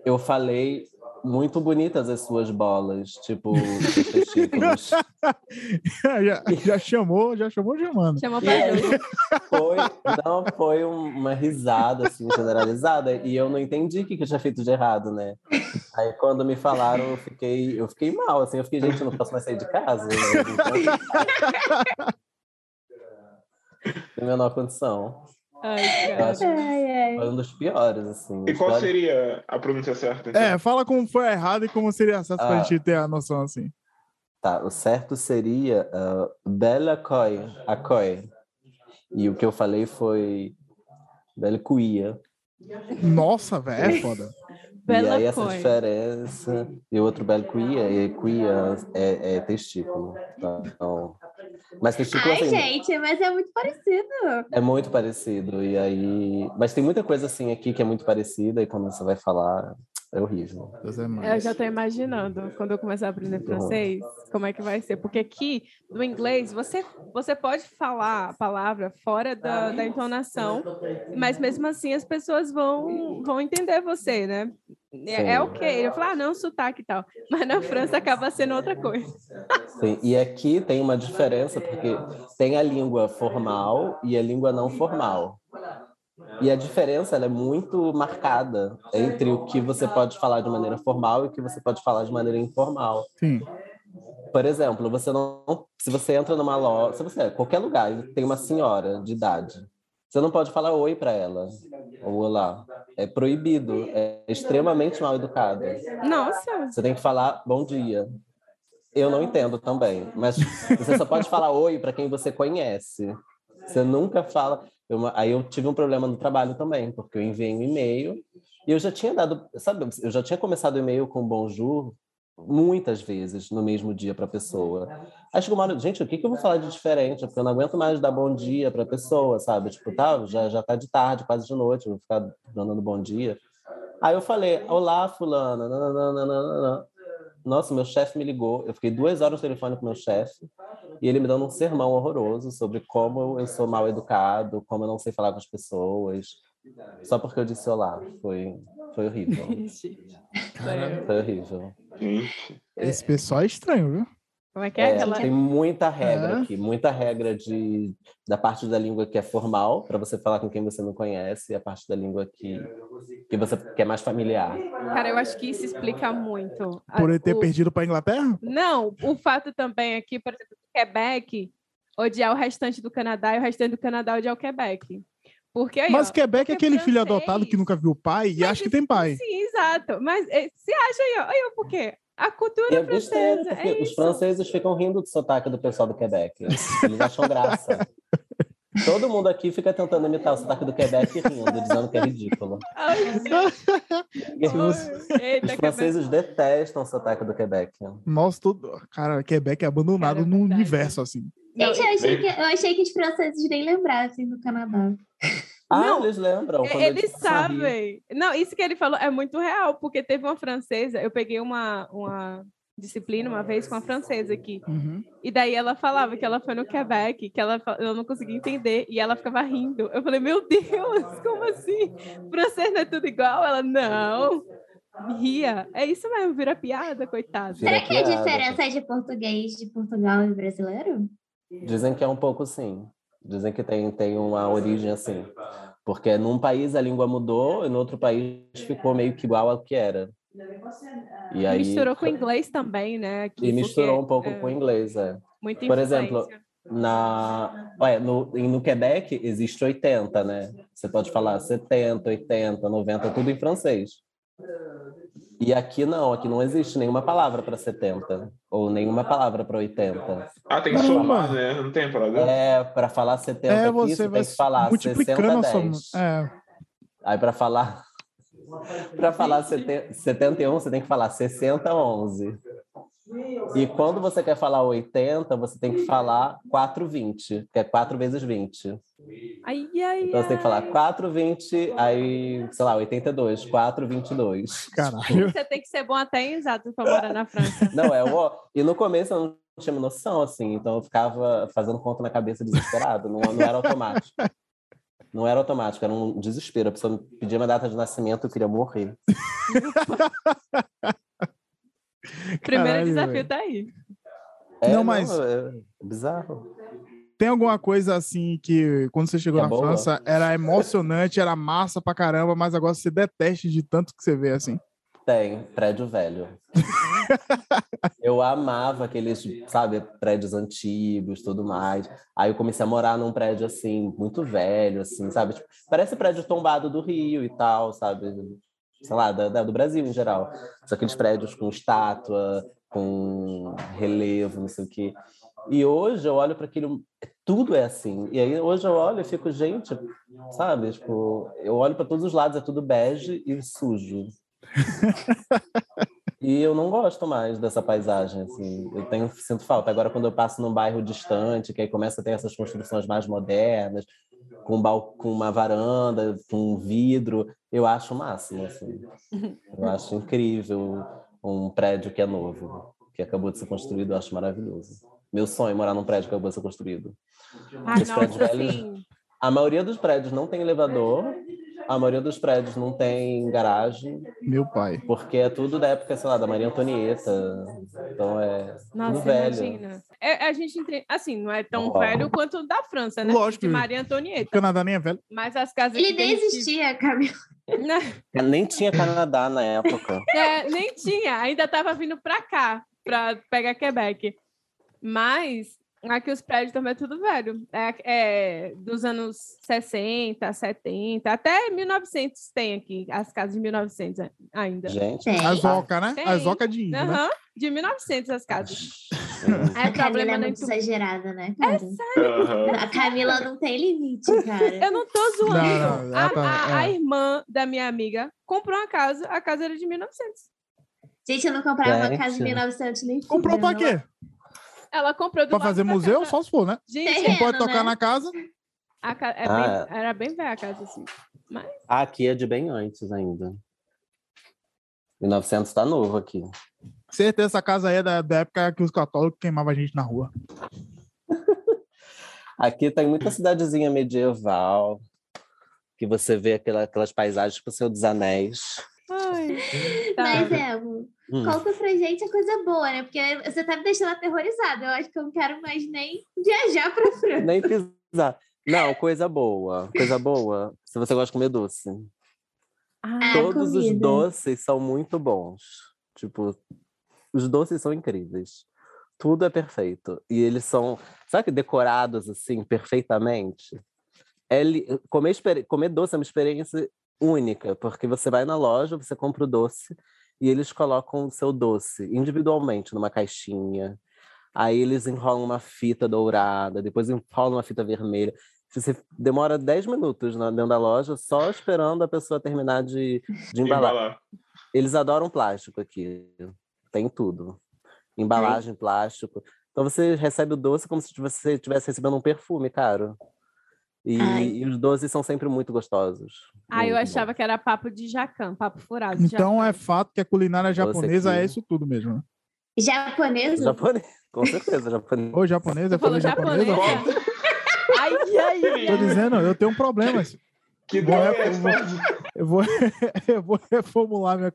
Speaker 5: eu falei muito bonitas as suas bolas, tipo,
Speaker 4: já, já chamou, já chamou Germano.
Speaker 3: Chamou pra jogo.
Speaker 5: foi, não, foi um- uma risada, assim, generalizada, e eu não entendi o que, que eu tinha feito de errado, né? Aí, quando me falaram, eu fiquei, eu fiquei mal, assim, eu fiquei, gente, eu não posso mais sair de casa. né? Tem a menor condição.
Speaker 3: Ai,
Speaker 5: acho
Speaker 2: Ai, ai.
Speaker 5: foi um dos piores, assim.
Speaker 1: E qual
Speaker 5: Pior-
Speaker 1: seria a pronúncia certa? então?
Speaker 4: É, fala como foi errado e como seria certo pra
Speaker 5: Ah.
Speaker 4: gente ter a noção assim.
Speaker 5: Tá, o certo seria ah, Bela Coy, a Coy. E o que eu falei foi Bela Cuia.
Speaker 4: Nossa, velho, é foda.
Speaker 5: E
Speaker 3: Bela
Speaker 5: aí essa
Speaker 3: Coy.
Speaker 5: diferença. E o outro Bela Cuia, e Cuia é, é testículo. tá? Então, mas testículo
Speaker 2: Ai,
Speaker 5: assim,
Speaker 2: gente, mas é muito parecido.
Speaker 5: é muito parecido. E aí. Mas tem muita coisa assim aqui que é muito parecida, e quando você vai falar, é horrível.
Speaker 4: Deus é mais.
Speaker 3: Eu já tô imaginando, quando eu começar a aprender francês, como é que vai ser. Porque aqui, no inglês, você, você pode falar a palavra fora da, da entonação, mas mesmo assim as pessoas vão, vão entender você, né? É, é ok. Eu falo, ah, não, sotaque e tal. Mas na França acaba sendo outra coisa.
Speaker 5: Sim, E aqui tem uma diferença, porque tem a língua formal e a língua não formal. E a diferença ela é muito marcada entre o que você pode falar de maneira formal e o que você pode falar de maneira informal.
Speaker 4: Sim.
Speaker 5: Por exemplo, você não, se você entra numa loja, se você qualquer lugar e tem uma senhora de idade, você não pode falar oi para ela ou olá. É proibido, é extremamente mal educado.
Speaker 3: Nossa,
Speaker 5: Você tem que falar bom dia. Eu não entendo também, mas você só pode falar oi para quem você conhece. Você nunca fala. Eu- aí eu tive um problema no trabalho também, porque eu enviei um e-mail e eu já tinha dado, sabe, eu já tinha começado o e-mail com bonjour muitas vezes no mesmo dia para a pessoa. Aí chegou uma hora, gente, o que, que eu vou falar de diferente? Porque eu não aguento mais dar bom dia para a pessoa, sabe? Tipo, tá, já, já tá de tarde, quase de noite, vou ficar dando bom dia. Aí eu falei, olá, fulana. Nossa, meu chefe me ligou. Eu fiquei duas horas no telefone com meu chefe e ele me dando um sermão horroroso sobre como eu sou mal educado, como eu não sei falar com as pessoas, só porque eu disse olá. Foi, foi horrível.
Speaker 3: gente.
Speaker 5: Foi horrível.
Speaker 4: Esse pessoal é estranho, viu?
Speaker 3: Como é que é
Speaker 5: É,
Speaker 3: aquela...
Speaker 5: tem muita regra
Speaker 4: É.
Speaker 5: aqui, muita regra de, da parte da língua que é formal, para você falar com quem você não conhece, e a parte da língua que, que você que é mais familiar.
Speaker 3: Cara, eu acho que isso explica muito. A-
Speaker 4: Por ele ter
Speaker 3: o-
Speaker 4: perdido pra Inglaterra?
Speaker 3: Não, o fato também aqui, por exemplo, do Quebec, odiar o restante do Canadá e o restante do Canadá odiar o Quebec. Porque aí,
Speaker 4: Mas
Speaker 3: ó,
Speaker 4: Quebec é aquele filho
Speaker 3: francês-
Speaker 4: adotado que nunca viu o pai e
Speaker 3: Mas
Speaker 4: acha que tem pai.
Speaker 3: Sim, exato. Mas eh, você acha aí, ó, aí, ó, por quê? A cultura
Speaker 5: é
Speaker 3: francesa,
Speaker 5: porque
Speaker 3: é
Speaker 5: os
Speaker 3: isso.
Speaker 5: franceses ficam rindo do sotaque do pessoal do Quebec. Eles acham graça. Todo mundo aqui fica tentando imitar o sotaque do Quebec e rindo, dizendo que é ridículo.
Speaker 3: Ai, gente. Eita,
Speaker 5: Os franceses detestam o sotaque do Quebec.
Speaker 4: Nossa, todo... cara, Quebec é abandonado
Speaker 3: Cara, é
Speaker 4: no
Speaker 3: verdade.
Speaker 4: universo, assim.
Speaker 2: Gente, eu achei, que, eu achei que os franceses nem lembrassem do Canadá.
Speaker 5: Ah,
Speaker 3: Não,
Speaker 5: eles lembram. quando
Speaker 3: Eles sabem. Não, isso que ele falou é muito real, porque teve uma francesa, eu peguei uma, uma disciplina uma vez com a francesa aqui.
Speaker 4: Uhum.
Speaker 3: E daí ela falava que ela foi no Quebec, que ela, eu não conseguia entender, e ela ficava rindo. Eu falei, meu Deus, como assim? Francês não é tudo igual? Ela, não. Ria. É isso mesmo, vira piada, coitada.
Speaker 2: Será que a diferença de português de Portugal e brasileiro?
Speaker 5: Dizem que é um pouco sim. Dizem que tem, tem uma origem assim. Porque num país a língua mudou e no outro país ficou meio que igual ao que era. E aí,
Speaker 3: misturou com o inglês também, né? aqui,
Speaker 5: E misturou
Speaker 3: porque,
Speaker 5: um pouco
Speaker 3: é,
Speaker 5: com o inglês, é.
Speaker 3: Muita
Speaker 5: Por exemplo. Na, olha, no, no Quebec existe 80, né? Você pode falar 70, 80, 90, tudo em francês. E aqui não, aqui não existe nenhuma palavra para 70 ou nenhuma palavra para 80.
Speaker 1: Ah, tem que somar, né? Não tem parada?
Speaker 5: É, para falar 70
Speaker 4: É,
Speaker 5: aqui,
Speaker 4: você
Speaker 5: tem que falar 60,
Speaker 4: multiplicando a
Speaker 5: 10.
Speaker 4: sua. É.
Speaker 5: Aí para falar para falar sete- 71, você tem que falar 60, 11. E quando você quer falar 80, você tem que falar 420, que é 4 vezes 20.
Speaker 3: Ai, ai,
Speaker 5: Então você tem que falar
Speaker 3: ai.
Speaker 5: 4,20, aí, sei lá, 82, 4,22.
Speaker 4: Caralho.
Speaker 3: Você tem que ser bom até em exato pra morar na França.
Speaker 5: Não, é o. E no começo eu não tinha noção, assim, então eu ficava fazendo conta na cabeça desesperado, não, não era automático. Não era automático, era um desespero. A pessoa me pedia minha data de nascimento, eu queria morrer.
Speaker 3: Primeiro
Speaker 4: Caralho,
Speaker 3: desafio
Speaker 4: velho.
Speaker 3: tá aí.
Speaker 5: É,
Speaker 4: Não, mas-
Speaker 5: é bizarro.
Speaker 4: Tem alguma coisa assim que, quando você chegou
Speaker 5: é
Speaker 4: na
Speaker 5: boa?
Speaker 4: França, era emocionante, era massa pra caramba, mas agora você detesta de tanto que você vê assim.
Speaker 5: Tem, prédio velho. eu amava aqueles, sabe, prédios antigos, tudo mais. Aí eu comecei a morar num prédio assim, muito velho, assim, sabe? Tipo, parece prédio tombado do Rio e tal, sabe? Sei lá, da- da- do Brasil em geral. São aqueles prédios com estátua, com relevo, não sei o quê. E hoje eu olho para aquilo, tudo é assim. E aí hoje eu olho e fico, gente, sabe? Tipo, eu olho para todos os lados, é tudo bege e sujo. E eu não gosto mais dessa paisagem, assim. Eu tenho sinto falta. Agora, quando eu passo num bairro distante, que aí começa a ter essas construções mais modernas, com, bal... com uma varanda, com vidro, eu acho o máximo, assim. Eu acho incrível um prédio que é novo, que acabou de ser construído, eu acho maravilhoso. Meu sonho é morar num prédio que acabou de ser construído. Os prédios
Speaker 3: nossa,
Speaker 5: velhos-
Speaker 3: assim.
Speaker 5: A maioria dos prédios não tem elevador, a maioria dos prédios não tem garagem,
Speaker 4: Meu pai.
Speaker 5: porque é tudo da época, sei lá, da Maria Antonieta. Então é
Speaker 3: Nossa,
Speaker 5: tudo velho.
Speaker 3: imagina. É, a gente entende, assim, não é tão
Speaker 5: Ó.
Speaker 3: velho quanto o da França, né?
Speaker 4: Lógico.
Speaker 3: De Maria Antonieta.
Speaker 4: O Canadá nem é velho.
Speaker 3: Mas as casas
Speaker 2: Ele nem existia, Camila.
Speaker 3: né?
Speaker 5: Nem tinha Canadá na época.
Speaker 3: É, nem tinha, ainda estava vindo para cá, para pegar Quebec. Mas aqui os prédios também é tudo velho. É, é dos anos 60, 70, até 1900 tem aqui, as casas de 1900 ainda.
Speaker 5: Gente.
Speaker 2: Tem.
Speaker 4: As oca, né?
Speaker 3: Tem.
Speaker 4: As oca de índio, né?
Speaker 3: De 1900 as casas.
Speaker 2: A
Speaker 3: o problema
Speaker 2: Camila é
Speaker 3: não é
Speaker 2: muito
Speaker 3: tu-
Speaker 2: exagerada, né, cara?
Speaker 1: Aham.
Speaker 2: A Camila não tem limite, cara.
Speaker 3: Eu não tô zoando.
Speaker 4: Não, não,
Speaker 3: a,
Speaker 4: tá-
Speaker 3: a- a
Speaker 4: é.
Speaker 3: irmã da minha amiga comprou uma casa, a casa era de 1900.
Speaker 2: Gente, eu não comprava uma
Speaker 5: Gente.
Speaker 2: casa em 1900 nem
Speaker 4: Comprou pra quê?
Speaker 3: Ela comprou do
Speaker 4: Pra fazer museu?
Speaker 3: casa.
Speaker 4: Só se for, né?
Speaker 3: Gente,
Speaker 2: Terreno,
Speaker 4: Não pode tocar
Speaker 2: né?
Speaker 4: na casa.
Speaker 3: a ca- é
Speaker 5: Ah,
Speaker 3: bem- era bem velha a casa, assim.
Speaker 5: Aqui é de bem antes ainda. 1900 tá novo aqui.
Speaker 4: Certeza essa casa aí é da, da época que os católicos queimavam a gente na rua.
Speaker 5: Aqui tem muita cidadezinha medieval, que você vê aquela- aquelas paisagens tipo o Senhor dos Anéis.
Speaker 3: Ai, tá.
Speaker 2: Mas, Evo,
Speaker 5: Hum.
Speaker 2: conta pra gente a coisa boa, né? Porque você tá me deixando aterrorizada. Eu acho que eu não quero mais nem viajar pra França.
Speaker 5: Nem pisar. Não, coisa boa. Coisa boa. Se você gosta de comer doce.
Speaker 3: Ah,
Speaker 5: Todos os doces são muito bons. Tipo, os doces são incríveis. Tudo é perfeito. E eles são, sabe que decorados assim, perfeitamente? É li- comer, comer doce é uma experiência única, porque você vai na loja, você compra o doce e eles colocam o seu doce individualmente numa caixinha. Aí eles enrolam uma fita dourada, depois enrolam uma fita vermelha. Você demora 10 minutos na- dentro da loja só esperando a pessoa terminar de, de embalar.
Speaker 1: Embalar.
Speaker 5: Eles adoram plástico aqui. Tem tudo. Embalagem, plástico. Então você recebe o doce como se você estivesse recebendo um perfume, caro. E, e os doces são sempre muito gostosos.
Speaker 3: Ah, eu achava que era papo de jacan, papo furado. de
Speaker 4: Então
Speaker 3: jacan.
Speaker 4: é fato que a culinária japonesa é isso tudo mesmo. né?
Speaker 5: bom.
Speaker 2: Japonesa?
Speaker 5: Japonês, com certeza, japonês.
Speaker 4: Ô, japonesa,
Speaker 3: Você
Speaker 4: eu falei
Speaker 3: falou
Speaker 4: japonesa.
Speaker 3: japonesa? Ai, ai, ai.
Speaker 4: Tô dizendo, eu tenho problemas.
Speaker 1: Que
Speaker 4: Bom, é-
Speaker 1: é?
Speaker 4: Eu vou, eu vou reformular minha.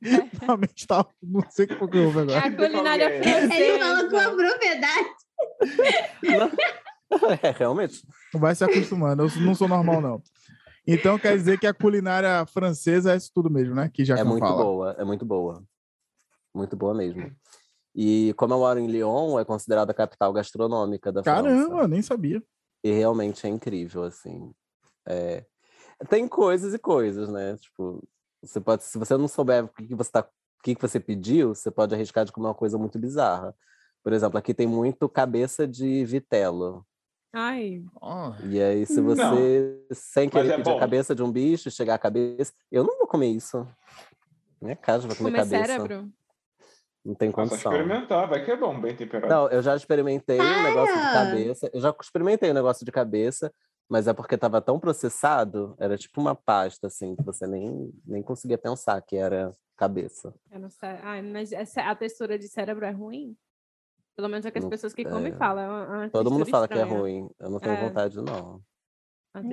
Speaker 4: mente tá. Não sei o que foi que houve
Speaker 3: É
Speaker 4: agora.
Speaker 3: a culinária
Speaker 1: Ele
Speaker 3: francesa.
Speaker 2: Ele falou com a propriedade.
Speaker 5: É, realmente.
Speaker 4: Vai se acostumando. Eu não sou normal, não. Então quer dizer que a culinária francesa é isso tudo mesmo, né? Que já
Speaker 5: É muito
Speaker 4: fala.
Speaker 5: boa, é muito boa. Muito boa mesmo. E como eu moro em Lyon, é considerada a capital gastronômica da França.
Speaker 4: Caramba, nem sabia.
Speaker 5: E realmente é incrível, assim. É, Tem coisas e coisas, né? Tipo, você pode, se você não souber o que, você tá, o que você pediu, você pode arriscar de comer uma coisa muito bizarra. Por exemplo, aqui tem muito cabeça de vitelo.
Speaker 3: Ai,
Speaker 5: E aí, se
Speaker 2: Não.
Speaker 5: você, sem querer
Speaker 1: é
Speaker 5: pedir a
Speaker 1: bom.
Speaker 5: cabeça de um bicho, chegar a cabeça, eu não vou comer isso. Minha casa vai comer
Speaker 3: comer
Speaker 5: cabeça.
Speaker 3: cérebro.
Speaker 5: Não tem condição.
Speaker 1: experimentar, vai que é bom, bem temperado.
Speaker 5: Não, eu já experimentei um negócio de cabeça. Eu já experimentei um negócio de cabeça. mas é porque estava tão processado, era tipo uma pasta, assim, que você nem, nem conseguia pensar que era cabeça.
Speaker 3: Eu não sei. Ai, mas essa- a textura de cérebro é ruim? Pelo menos é que as
Speaker 5: Não-
Speaker 3: pessoas que comem
Speaker 5: é.
Speaker 3: falam. é uma- é uma
Speaker 5: Todo mundo fala que é
Speaker 3: estranha.
Speaker 5: ruim. Eu não tenho
Speaker 3: É.
Speaker 5: vontade, não.
Speaker 2: Ai,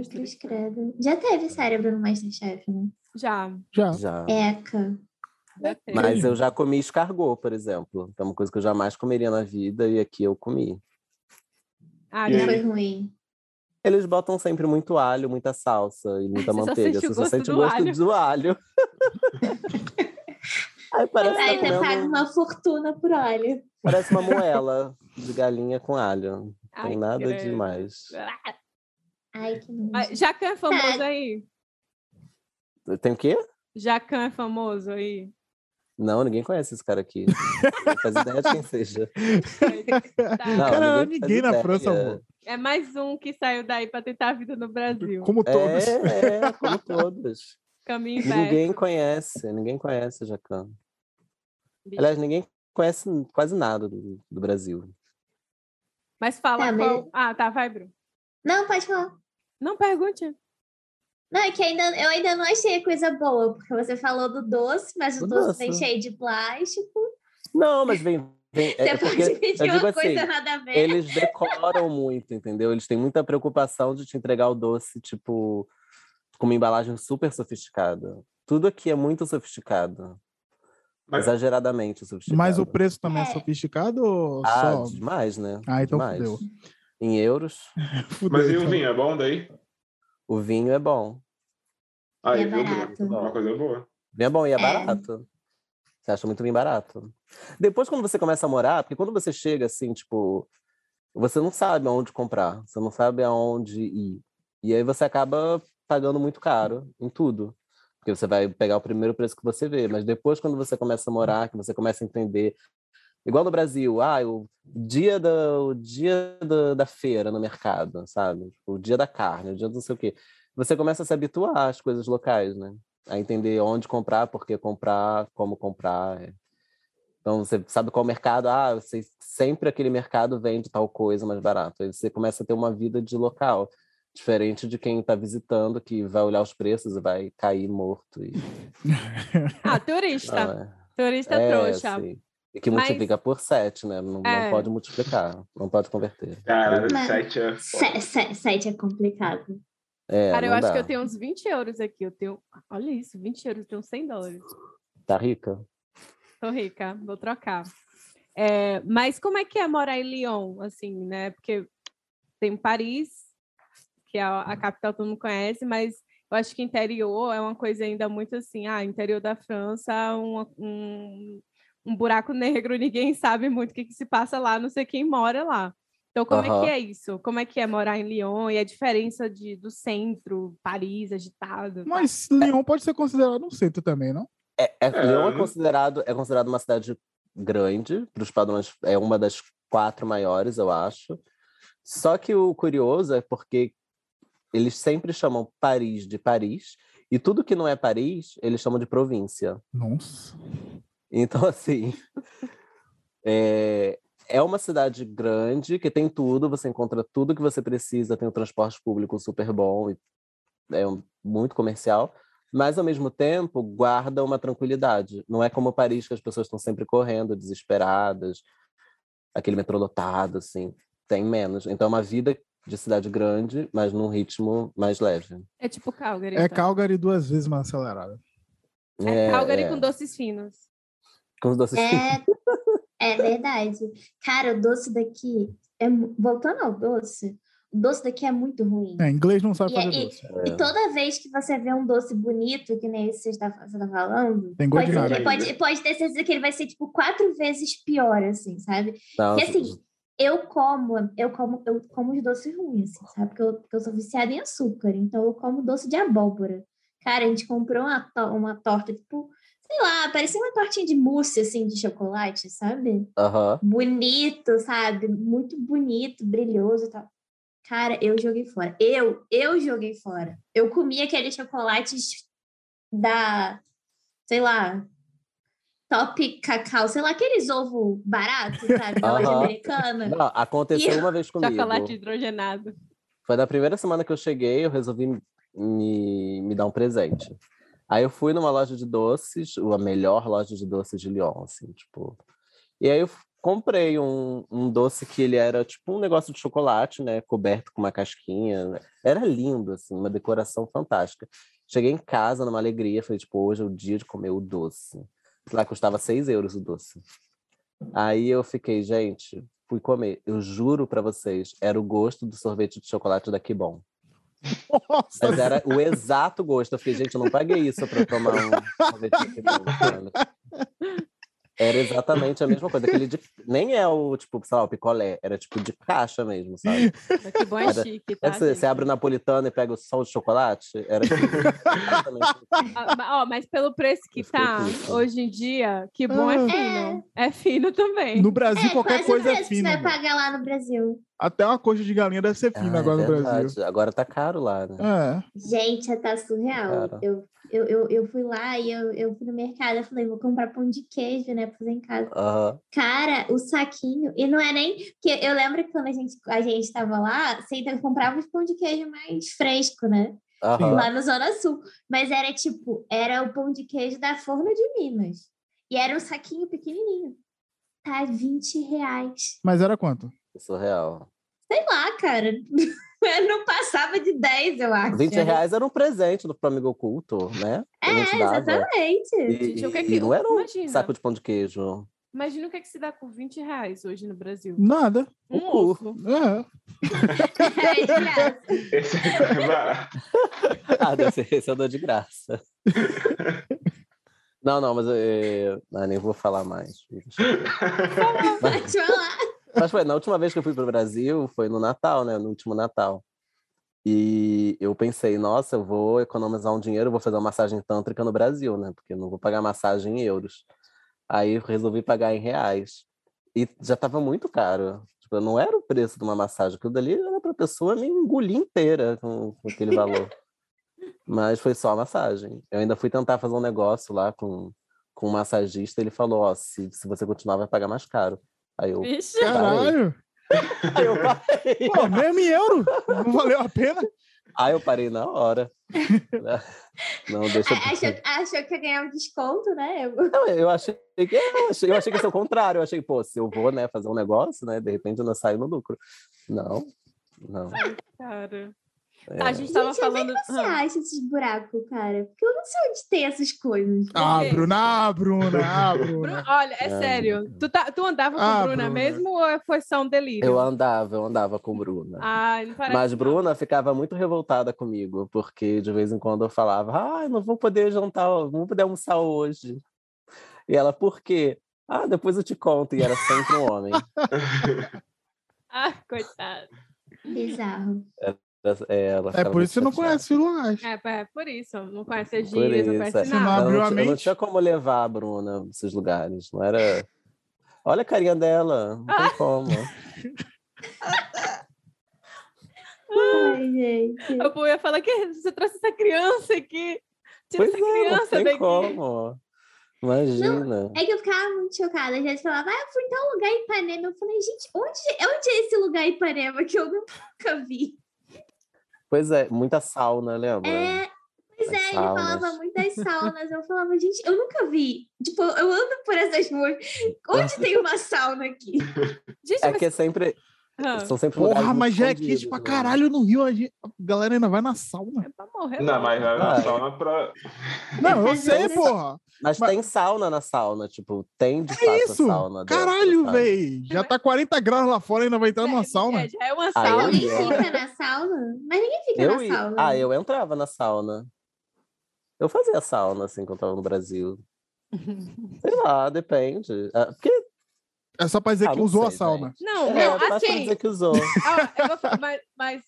Speaker 2: credo. Já teve cérebro no Masterchef, né?
Speaker 3: Já.
Speaker 4: Já.
Speaker 5: Já.
Speaker 2: Eca.
Speaker 5: Mas eu já comi escargot, por exemplo. Que é uma coisa que eu jamais comeria na vida e aqui eu comi.
Speaker 3: Ah,
Speaker 1: aí?
Speaker 2: Foi ruim.
Speaker 5: Eles botam sempre muito alho, muita salsa e muita
Speaker 3: Você só
Speaker 5: manteiga.
Speaker 3: sente o
Speaker 5: Você só
Speaker 3: gosto
Speaker 5: sente o
Speaker 3: do
Speaker 5: gosto
Speaker 3: alho.
Speaker 5: do alho. Aí parece, que tá
Speaker 2: Ainda paga
Speaker 5: comendo,
Speaker 2: uma fortuna por óleo.
Speaker 5: Parece uma moela de galinha com alho. Não
Speaker 3: Ai,
Speaker 5: tem nada
Speaker 3: credo.
Speaker 5: demais.
Speaker 2: Ai, que nojo.
Speaker 3: Jacan é famoso aí?
Speaker 5: Tem o quê?
Speaker 3: Jacan é famoso aí?
Speaker 5: Não, ninguém conhece esse cara aqui. Não faz ideia de quem seja.
Speaker 3: Tá.
Speaker 5: Não,
Speaker 4: Cara,
Speaker 5: ninguém
Speaker 4: ninguém na. França, amor.
Speaker 3: É mais um que saiu daí para tentar a vida no Brasil.
Speaker 4: Como todos.
Speaker 5: É, é, como todos.
Speaker 3: Caminho inverso.
Speaker 5: Ninguém conhece, ninguém conhece o Jacan.
Speaker 3: bicho.
Speaker 5: Aliás, ninguém conhece quase nada do, do Brasil.
Speaker 3: Mas fala
Speaker 2: Tá, mas-
Speaker 3: qual... Ah, tá, vai, Bruno.
Speaker 2: Não, pode falar.
Speaker 3: Não pergunte.
Speaker 2: Não, é que ainda, eu ainda não achei coisa boa, porque você falou do doce, mas o
Speaker 5: O
Speaker 2: doce vem cheio de plástico.
Speaker 5: Não, mas vem. vem é, é
Speaker 2: Você
Speaker 5: porque,
Speaker 2: pode pedir
Speaker 5: eu digo
Speaker 2: uma
Speaker 5: assim,
Speaker 2: coisa nada a ver.
Speaker 5: eles decoram muito, entendeu? Eles têm muita preocupação de te entregar o doce, tipo, com uma embalagem super sofisticada. Tudo aqui é muito sofisticado.
Speaker 1: Mas-
Speaker 5: Exageradamente sofisticado.
Speaker 4: Mas o preço também é
Speaker 2: É.
Speaker 4: sofisticado ou
Speaker 5: Ah,
Speaker 4: só.
Speaker 5: demais, né?
Speaker 4: Ah, então
Speaker 5: demais.
Speaker 4: fudeu.
Speaker 5: Em euros,
Speaker 4: Fudeu,
Speaker 1: Mas e o
Speaker 4: então.
Speaker 1: vinho, é bom daí?
Speaker 5: o vinho é bom.
Speaker 1: Aí,
Speaker 2: é
Speaker 1: viu,
Speaker 2: barato.
Speaker 1: Bruno? Uma coisa boa.
Speaker 5: Vinho é bom e é
Speaker 2: É.
Speaker 5: barato. Você acha muito vinho barato. Depois, quando você começa a morar, porque quando você chega assim, tipo, você não sabe aonde comprar, você não sabe aonde ir. E aí você acaba pagando muito caro em tudo. Porque você vai pegar o primeiro preço que você vê, mas depois, quando você começa a morar, que você começa a entender. Igual no Brasil, ah, o dia da, o dia da, da feira no mercado, sabe? O dia da carne, o dia do não sei o quê. Você começa a se habituar às coisas locais, né? a entender onde comprar, por que comprar, como comprar. é. Então você sabe qual mercado, ah, você, sempre aquele mercado vende tal coisa mais barato. Aí você começa a ter uma vida de local, diferente de quem está visitando, que vai olhar os preços e vai cair morto. E,
Speaker 3: Ah, turista.
Speaker 5: Não, é,
Speaker 3: Turista
Speaker 5: é,
Speaker 3: trouxa.
Speaker 5: assim, e que
Speaker 3: Mas-
Speaker 5: multiplica por sete, né? Não,
Speaker 3: É.
Speaker 5: não pode multiplicar, não pode converter.
Speaker 1: Cara,
Speaker 2: Mas-
Speaker 1: sete é.
Speaker 2: Se- se- Sete é complicado.
Speaker 5: É,
Speaker 3: Cara, eu
Speaker 5: não
Speaker 3: acho
Speaker 5: dá.
Speaker 3: que eu tenho uns 20 euros aqui. Eu tenho. Olha isso, 20 euros, eu tenho 100 dólares.
Speaker 5: Tá rica?
Speaker 3: Tô rica, vou trocar. É, mas como é que é morar em Lyon, assim, né? Porque tem Paris, que é a, a capital todo mundo conhece, mas eu acho que interior é uma coisa ainda muito assim, ah, interior da França, um, um, um buraco negro, ninguém sabe muito o que, que se passa lá, não sei quem mora lá. Então, como é
Speaker 5: Aham.
Speaker 3: que é isso? Como é que é morar em Lyon e a diferença de, do centro, Paris, agitado? tá?
Speaker 4: Mas Lyon pode ser considerado um centro também, não?
Speaker 5: É, é, Lyon é considerado, é considerado uma cidade grande, para os padrões, é uma das quatro maiores, eu acho. Só que o curioso é porque eles sempre chamam Paris de Paris, e tudo que não é Paris, eles chamam de província.
Speaker 4: Nossa.
Speaker 5: Então, assim, é, é uma cidade grande que tem tudo, você encontra tudo que você precisa, tem um transporte público super bom, e é um- muito comercial, mas ao mesmo tempo guarda uma tranquilidade. Não é como Paris, que as pessoas estão sempre correndo, desesperadas, aquele metrô lotado, assim, tem menos. Então é uma vida de cidade grande, mas num ritmo mais leve.
Speaker 3: É tipo Calgary.
Speaker 4: É
Speaker 3: então.
Speaker 4: Calgary duas vezes mais acelerada.
Speaker 3: É Calgary
Speaker 5: é,
Speaker 3: com doces finos.
Speaker 5: com os doces
Speaker 2: É, é verdade. Cara, o doce daqui. É, voltando ao doce, o doce daqui é muito ruim.
Speaker 4: É, inglês não sabe
Speaker 2: E
Speaker 4: fazer
Speaker 2: aí-
Speaker 4: doce.
Speaker 2: E toda vez que você vê um doce bonito, que nem esse que você está tá falando,
Speaker 4: Tem
Speaker 2: pode, ser- pode, pode ter certeza que ele vai ser, tipo, quatro vezes pior, assim, sabe?
Speaker 5: Não,
Speaker 2: E assim, eu como, eu como, eu como os doces ruins, assim, sabe? Porque eu, porque eu sou viciada em açúcar, então eu como doce de abóbora. Cara, a gente comprou uma, to- uma torta, tipo, sei lá, parecia uma tortinha de mousse, assim, de chocolate, sabe?
Speaker 5: aham.
Speaker 2: bonito, sabe? Muito bonito, brilhoso e tal. Cara, eu joguei fora. Eu, eu joguei fora. Eu comi aqueles chocolates da, sei lá, top cacau, sei lá, aqueles ovo baratos, sabe? Da loja americana.
Speaker 5: Não, aconteceu
Speaker 2: E-
Speaker 5: uma vez comigo.
Speaker 3: Chocolate hidrogenado.
Speaker 5: Foi na primeira semana que eu cheguei, eu resolvi me, me dar um presente. Aí eu fui numa loja de doces, a melhor loja de doces de Lyon, assim, tipo. E aí eu comprei um, um doce que ele era tipo um negócio de chocolate, né? Coberto com uma casquinha. né, Era lindo, assim, uma decoração fantástica. Cheguei em casa numa alegria, falei, tipo, hoje é o dia de comer o doce. Lá custava 6 euros o doce. Aí eu fiquei, gente, fui comer. Eu juro pra vocês, era o gosto do sorvete de chocolate da Kibon.
Speaker 4: Nossa,
Speaker 5: Mas era o exato gosto. Eu fiquei, gente, eu não paguei isso pra tomar um sorvete da Kibon. Era exatamente a mesma coisa. Aquele de... Nem é o, tipo, sei lá, o picolé. Era tipo de caixa mesmo, sabe?
Speaker 3: Que bom é
Speaker 5: Era-
Speaker 3: chique, tá?
Speaker 5: Você, abre o napolitano e pega o sol de chocolate? Era tipo, exatamente
Speaker 3: Ah, ó, mas pelo preço que
Speaker 5: Eu
Speaker 3: tá hoje em dia, que bom é
Speaker 4: Ah.
Speaker 3: fino. É fino também.
Speaker 4: no Brasil
Speaker 2: É,
Speaker 4: qualquer coisa é
Speaker 2: que
Speaker 4: fina.
Speaker 2: você vai pagar lá no Brasil.
Speaker 4: Até uma coxa de galinha deve ser fina
Speaker 5: Ah,
Speaker 4: agora
Speaker 5: é
Speaker 4: no Brasil.
Speaker 5: Agora tá caro lá, né?
Speaker 4: É.
Speaker 2: Gente, tá surreal.
Speaker 5: Cara.
Speaker 2: Eu, eu, eu, eu fui lá e eu, eu fui no mercado, eu falei, vou comprar pão de queijo, né, pra fazer em casa. Cara, o saquinho, e não é nem. Porque eu lembro que quando a gente, a gente tava lá, você ainda comprava os pão de queijo mais fresco, né? Lá no Zona Sul. Mas era tipo, era o pão de queijo da Forno de Minas. E era um saquinho pequenininho. Tá 20 reais.
Speaker 4: Mas era quanto?
Speaker 5: Surreal.
Speaker 2: Sei lá, cara. Não passava de 10, eu acho.
Speaker 5: 20 reais era um presente do amigo oculto, né?
Speaker 2: É, exatamente.
Speaker 5: E,
Speaker 3: Gente, o que
Speaker 5: e-
Speaker 3: que-
Speaker 5: e não era um
Speaker 3: imagina.
Speaker 5: saco de pão de queijo.
Speaker 3: Imagina o que, é que se dá com 20 reais hoje no Brasil.
Speaker 4: Nada.
Speaker 3: Um
Speaker 5: O cu.
Speaker 3: ovo.
Speaker 4: É.
Speaker 2: É de graça.
Speaker 1: Esse é barato.
Speaker 5: Ah, deve ser esse eu dou de graça. Não, não, mas eu ah, nem vou falar mais.
Speaker 2: Pode falar.
Speaker 5: Mas foi, na última vez que eu fui para o Brasil, foi no Natal, né? No último Natal. E eu pensei, nossa, eu vou economizar um dinheiro, vou fazer uma massagem tântrica no Brasil, né? Porque eu não vou pagar massagem em euros. Aí eu resolvi pagar em reais. E já estava muito caro. Tipo, não era o preço de uma massagem. Aquilo dali era para a pessoa me engolir inteira com, com aquele valor. Mas foi só a massagem. Eu ainda fui tentar fazer um negócio lá com, com um massagista. Ele falou, ó, se, se você continuar, vai pagar mais caro. Aí eu,
Speaker 3: Vixe.
Speaker 4: Caralho.
Speaker 5: aí eu parei.
Speaker 4: Pô, mesmo em euro. Não valeu a pena.
Speaker 5: Aí eu parei na hora. Não, deixa eu...
Speaker 2: Achou, achou que ia ganhar um desconto, né? Eu-
Speaker 5: Não, eu achei que eu achei, eu achei que ia ser o contrário. Eu achei, pô, se eu vou, né, fazer um negócio, né, de repente eu não saio no lucro. Não, não.
Speaker 3: Cara.
Speaker 5: É.
Speaker 3: Tá, a gente tava
Speaker 2: Gente, onde é
Speaker 3: falando.
Speaker 2: que você
Speaker 3: Ah,
Speaker 2: acha esses buracos, cara? Porque eu não sei onde tem essas coisas.
Speaker 4: Ah,
Speaker 3: quê?
Speaker 4: Bruna, ah, Bruna, ah,
Speaker 3: Bru-
Speaker 4: Bruna.
Speaker 3: Olha, é
Speaker 5: Ah,
Speaker 3: sério. Tu, tá, tu andava com
Speaker 4: Ah,
Speaker 3: Bruna,
Speaker 4: Bruna.
Speaker 3: mesmo ou foi só um delírio?
Speaker 5: Eu andava, eu andava com Bruna.
Speaker 3: Ah, não parece.
Speaker 5: Mas
Speaker 3: não.
Speaker 5: Bruna ficava muito revoltada comigo, porque de vez em quando eu falava, ah, não vou poder jantar, não vou poder almoçar hoje. E ela, por quê? Ah, depois eu te conto. E era sempre um homem.
Speaker 3: Ah, coitado.
Speaker 2: Bizarro.
Speaker 5: É, ela
Speaker 4: É por isso que você não conhece o Lugás.
Speaker 3: É, é por isso. Não conhece gírias, não
Speaker 5: isso,
Speaker 3: conhece
Speaker 5: é.
Speaker 4: Você não
Speaker 3: nada.
Speaker 4: abriu a
Speaker 5: não, ti- eu não
Speaker 4: mente?
Speaker 5: tinha como levar a Bruna nesses lugares. Não era. Olha a carinha dela. Não tem como.
Speaker 2: Ai, gente.
Speaker 3: Eu ia falar que você trouxe essa criança aqui. Tira
Speaker 5: Pois
Speaker 3: essa
Speaker 5: é, não
Speaker 3: criança
Speaker 5: tem
Speaker 3: daqui.
Speaker 5: como. Imagina.
Speaker 2: É que eu ficava muito chocada. A gente falava, ah, eu fui em tal lugar em Ipanema. Eu falei, gente, onde, onde é esse lugar em Ipanema que eu nunca vi?
Speaker 5: Pois é, muita sauna, lembra?
Speaker 2: É, pois é, ele falava muitas saunas. Eu falava, gente, eu nunca vi. Tipo, eu ando por essas ruas. Onde tem uma sauna aqui?
Speaker 3: Gente,
Speaker 5: É
Speaker 3: mas...
Speaker 5: que é sempre.
Speaker 3: Ah,
Speaker 5: São sempre
Speaker 4: Porra, mas já é quente pra
Speaker 5: né?
Speaker 4: caralho no Rio. A, gente- a galera ainda vai na sauna.
Speaker 3: é pra morrer.
Speaker 1: Não,
Speaker 3: logo.
Speaker 1: mas vai
Speaker 5: Ah,
Speaker 1: na
Speaker 5: é.
Speaker 1: sauna pra.
Speaker 4: Não, eu sei,
Speaker 2: vezes-
Speaker 4: porra.
Speaker 5: Mas,
Speaker 4: Mas-
Speaker 5: tem sauna na sauna, tipo, tem de
Speaker 4: Que
Speaker 5: fato
Speaker 4: isso?
Speaker 5: a sauna.
Speaker 4: Caralho, véi. Já tá 40 graus lá fora e ainda vai entrar numa sauna.
Speaker 3: É, já é uma
Speaker 5: Ah,
Speaker 3: sauna.
Speaker 5: ia.
Speaker 2: fica na sauna? Mas ninguém fica
Speaker 5: Eu
Speaker 2: na
Speaker 5: ia-
Speaker 2: sauna.
Speaker 5: Ah, eu entrava na sauna. Eu fazia sauna, assim, quando eu tava no Brasil. Sei lá, depende. Ah, Porque,
Speaker 4: É só pra dizer
Speaker 5: Ah,
Speaker 4: que usou a
Speaker 5: sei,
Speaker 4: sauna.
Speaker 3: Não,
Speaker 5: é,
Speaker 3: não,
Speaker 5: basta
Speaker 3: assim.
Speaker 5: dizer que usou.
Speaker 3: Ah, eu vou falar, mas, mas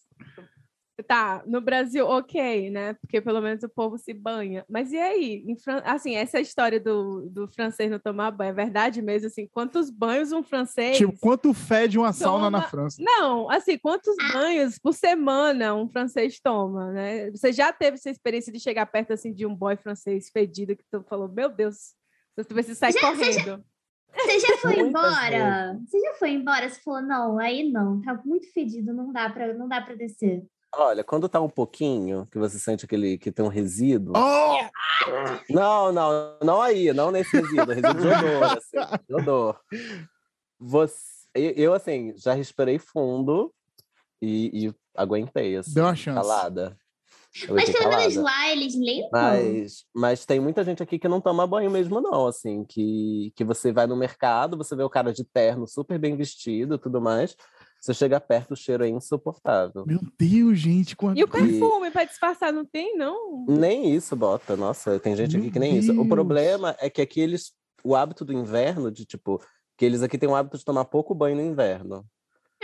Speaker 3: tá, no Brasil, ok, né? Porque pelo menos o povo se banha. Mas e aí? Em Fran- Assim, essa história do, do francês não tomar banho, é verdade mesmo? Assim, quantos banhos um francês.
Speaker 4: Tipo, quanto fede uma sauna na
Speaker 3: Toma-
Speaker 4: França?
Speaker 3: Não, assim, quantos banhos por semana um francês toma, né? Você já teve essa experiência de chegar perto assim de um boy francês fedido que tu falou, meu Deus, você sair
Speaker 2: já-
Speaker 3: correndo.
Speaker 2: Você já foi
Speaker 5: Muitas
Speaker 2: embora? Você já foi embora? Você falou, não, aí não, tá muito fedido, não dá pra, não dá pra descer.
Speaker 5: Olha, quando tá um pouquinho, que você sente aquele que tem um resíduo.
Speaker 4: Oh!
Speaker 5: Não, não, não aí, não nesse resíduo, resíduo de odor, assim, de odor. Você, eu, eu, assim, já respirei fundo e, e aguentei, assim,
Speaker 4: Deu uma chance.
Speaker 5: calada. Eu
Speaker 2: Mas pelo menos lá eles limpam.
Speaker 5: Mas, mas tem muita gente aqui que não toma banho mesmo, não, assim, que, que você vai no mercado, você vê o cara de terno super bem vestido e tudo mais, você chega perto, o cheiro é insuportável.
Speaker 4: Meu Deus, gente. Quanto...
Speaker 3: E o perfume para disfarçar não tem, não?
Speaker 5: Nem isso bota, nossa, tem gente aqui
Speaker 4: Meu
Speaker 5: que nem isso. O
Speaker 4: Deus.
Speaker 5: problema é que aqui eles, o hábito do inverno, de tipo, que eles aqui têm o hábito de tomar pouco banho no inverno,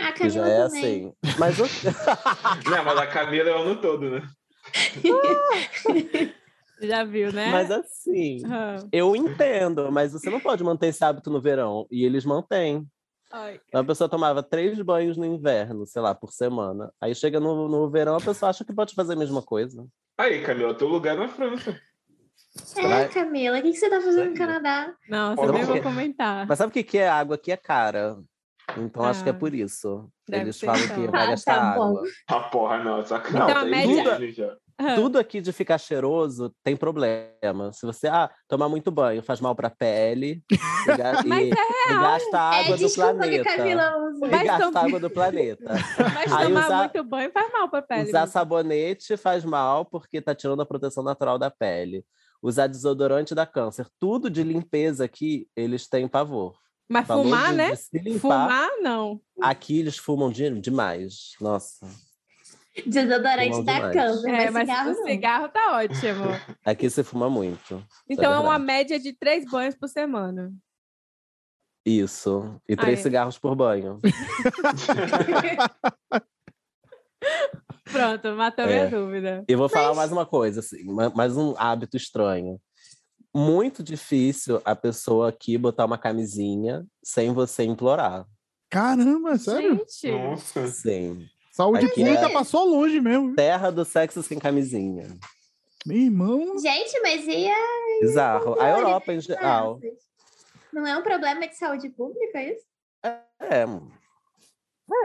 Speaker 2: Ah,
Speaker 5: que já
Speaker 2: Camila
Speaker 5: é
Speaker 2: também.
Speaker 5: assim. Mas o...
Speaker 1: Não, mas a Camila é o ano todo, né?
Speaker 3: Já viu, né?
Speaker 5: mas assim,
Speaker 3: Ah,
Speaker 5: eu entendo, mas você não pode manter esse hábito no verão, e eles mantêm.
Speaker 3: ai,
Speaker 5: Então, a pessoa tomava três banhos no inverno, sei lá, por semana. Aí chega no, no verão, a pessoa acha que pode fazer a mesma coisa.
Speaker 1: Aí, Camila, teu lugar na França.
Speaker 2: É. Camila, o que que você tá fazendo no? Canadá?
Speaker 3: Não, você nem
Speaker 1: não
Speaker 3: vou
Speaker 1: sei.
Speaker 3: comentar.
Speaker 5: Mas sabe o que, que é? Água aqui é cara. Então acho que é
Speaker 3: Ah.
Speaker 5: por isso. Eles falam
Speaker 3: então.
Speaker 5: que vai
Speaker 2: Ah,
Speaker 5: gastar
Speaker 2: tá bom.
Speaker 5: água.
Speaker 1: Ah, porra, não, sacanagem.
Speaker 3: Então, a
Speaker 1: Aí
Speaker 3: média-
Speaker 5: Tudo aqui de ficar cheiroso tem problema. Se você ah, tomar muito banho faz mal pra pele e, ga-
Speaker 3: Mas
Speaker 5: e- e gasta a água
Speaker 2: é,
Speaker 5: do planeta. E
Speaker 3: Mas
Speaker 5: gasta água do planeta.
Speaker 3: Mas
Speaker 5: Aí
Speaker 3: tomar
Speaker 5: usar-
Speaker 3: muito banho faz mal pra pele.
Speaker 5: Usar
Speaker 3: mesmo.
Speaker 5: sabonete faz mal porque tá tirando a proteção natural da pele. Usar desodorante dá câncer. Tudo de limpeza aqui, eles têm pavor.
Speaker 3: Mas fumar,
Speaker 5: de-
Speaker 3: né?
Speaker 5: de limpar.
Speaker 3: Fumar, não.
Speaker 5: Aqui eles fumam de- demais. Nossa.
Speaker 2: Desodorante da
Speaker 5: demais.
Speaker 2: câncer,
Speaker 3: É,
Speaker 2: mas cigarro não.
Speaker 3: cigarro tá ótimo.
Speaker 5: Aqui se fuma muito.
Speaker 3: Então é uma
Speaker 5: verdade.
Speaker 3: média de três banhos por semana.
Speaker 5: Isso. E três
Speaker 3: é.
Speaker 5: cigarros por banho.
Speaker 3: Pronto, matou
Speaker 5: É.
Speaker 3: minha dúvida.
Speaker 5: E vou falar
Speaker 2: Mas-
Speaker 5: mais uma coisa, assim, ma- mais um hábito estranho. Muito difícil a pessoa aqui botar uma camisinha sem você implorar.
Speaker 4: Caramba, sério?
Speaker 3: Gente,
Speaker 1: Nossa.
Speaker 5: Sim.
Speaker 4: Saúde
Speaker 5: Aqui
Speaker 4: pública
Speaker 5: é-
Speaker 4: passou longe mesmo.
Speaker 5: Terra do sexo sem camisinha.
Speaker 4: Meu irmão.
Speaker 2: Gente, mas e a
Speaker 5: Bizarro. A Europa em geral.
Speaker 2: Não é um problema de saúde pública isso?
Speaker 5: É.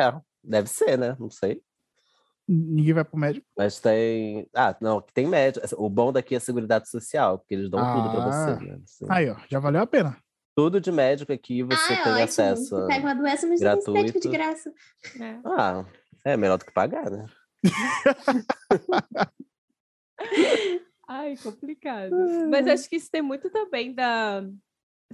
Speaker 5: É, deve ser, né? Não sei.
Speaker 4: Ninguém vai pro médico.
Speaker 5: Mas tem. Ah, não, tem médico. O bom daqui é a Seguridade Social, porque eles dão tudo pra
Speaker 4: Ah.
Speaker 5: você. Né? Assim,
Speaker 4: Aí, ó, já valeu a pena.
Speaker 5: Tudo de médico aqui você
Speaker 2: ah,
Speaker 5: tem
Speaker 2: ótimo.
Speaker 5: acesso.
Speaker 2: Você pega uma doença, mas não tem médico de
Speaker 5: gratuito.
Speaker 2: graça.
Speaker 3: é.
Speaker 5: Ah, é melhor do que pagar, né?
Speaker 3: Ai, complicado. Mas acho que isso tem muito também da.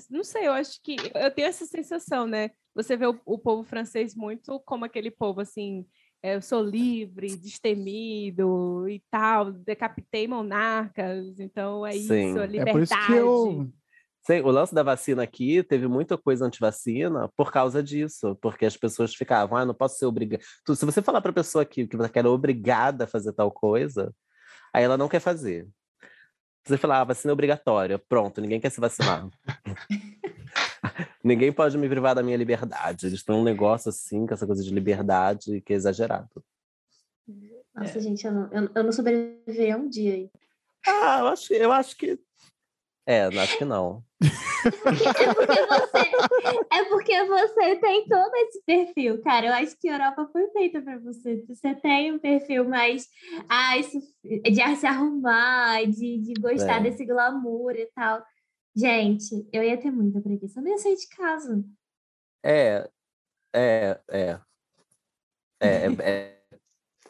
Speaker 3: Não sei, eu acho que. Eu tenho essa sensação, né? Você vê o, o povo francês muito como aquele povo assim. é, eu sou livre, destemido e tal, decapitei monarcas, então é
Speaker 5: Sim.
Speaker 3: isso, a
Speaker 5: É
Speaker 4: É
Speaker 3: liberdade.
Speaker 4: por isso que eu.
Speaker 5: Sim, o lance da vacina aqui teve muita coisa antivacina por causa disso, porque as pessoas ficavam, ah, não posso ser obrigada. Se você falar para a pessoa aqui que você é obrigada a fazer tal coisa, aí ela não quer fazer. Se você falar, ah, vacina é obrigatória, pronto, ninguém quer se vacinar. ninguém pode me privar da minha liberdade. Eles têm um negócio assim, com essa coisa de liberdade, que é exagerado.
Speaker 2: Nossa, gente, eu não, eu, eu não sobrevivi a um dia aí.
Speaker 5: Ah, eu acho, eu acho que. É, eu acho que não.
Speaker 2: É porque você, é porque você tem todo esse perfil, cara. Eu acho que a Europa foi feita para você. Você tem um perfil mais ah, isso, de se arrumar, de, de gostar
Speaker 5: É.
Speaker 2: desse glamour e tal. Gente, eu ia ter muita preguiça. Eu não ia sair de casa.
Speaker 5: É, é, é. É, é,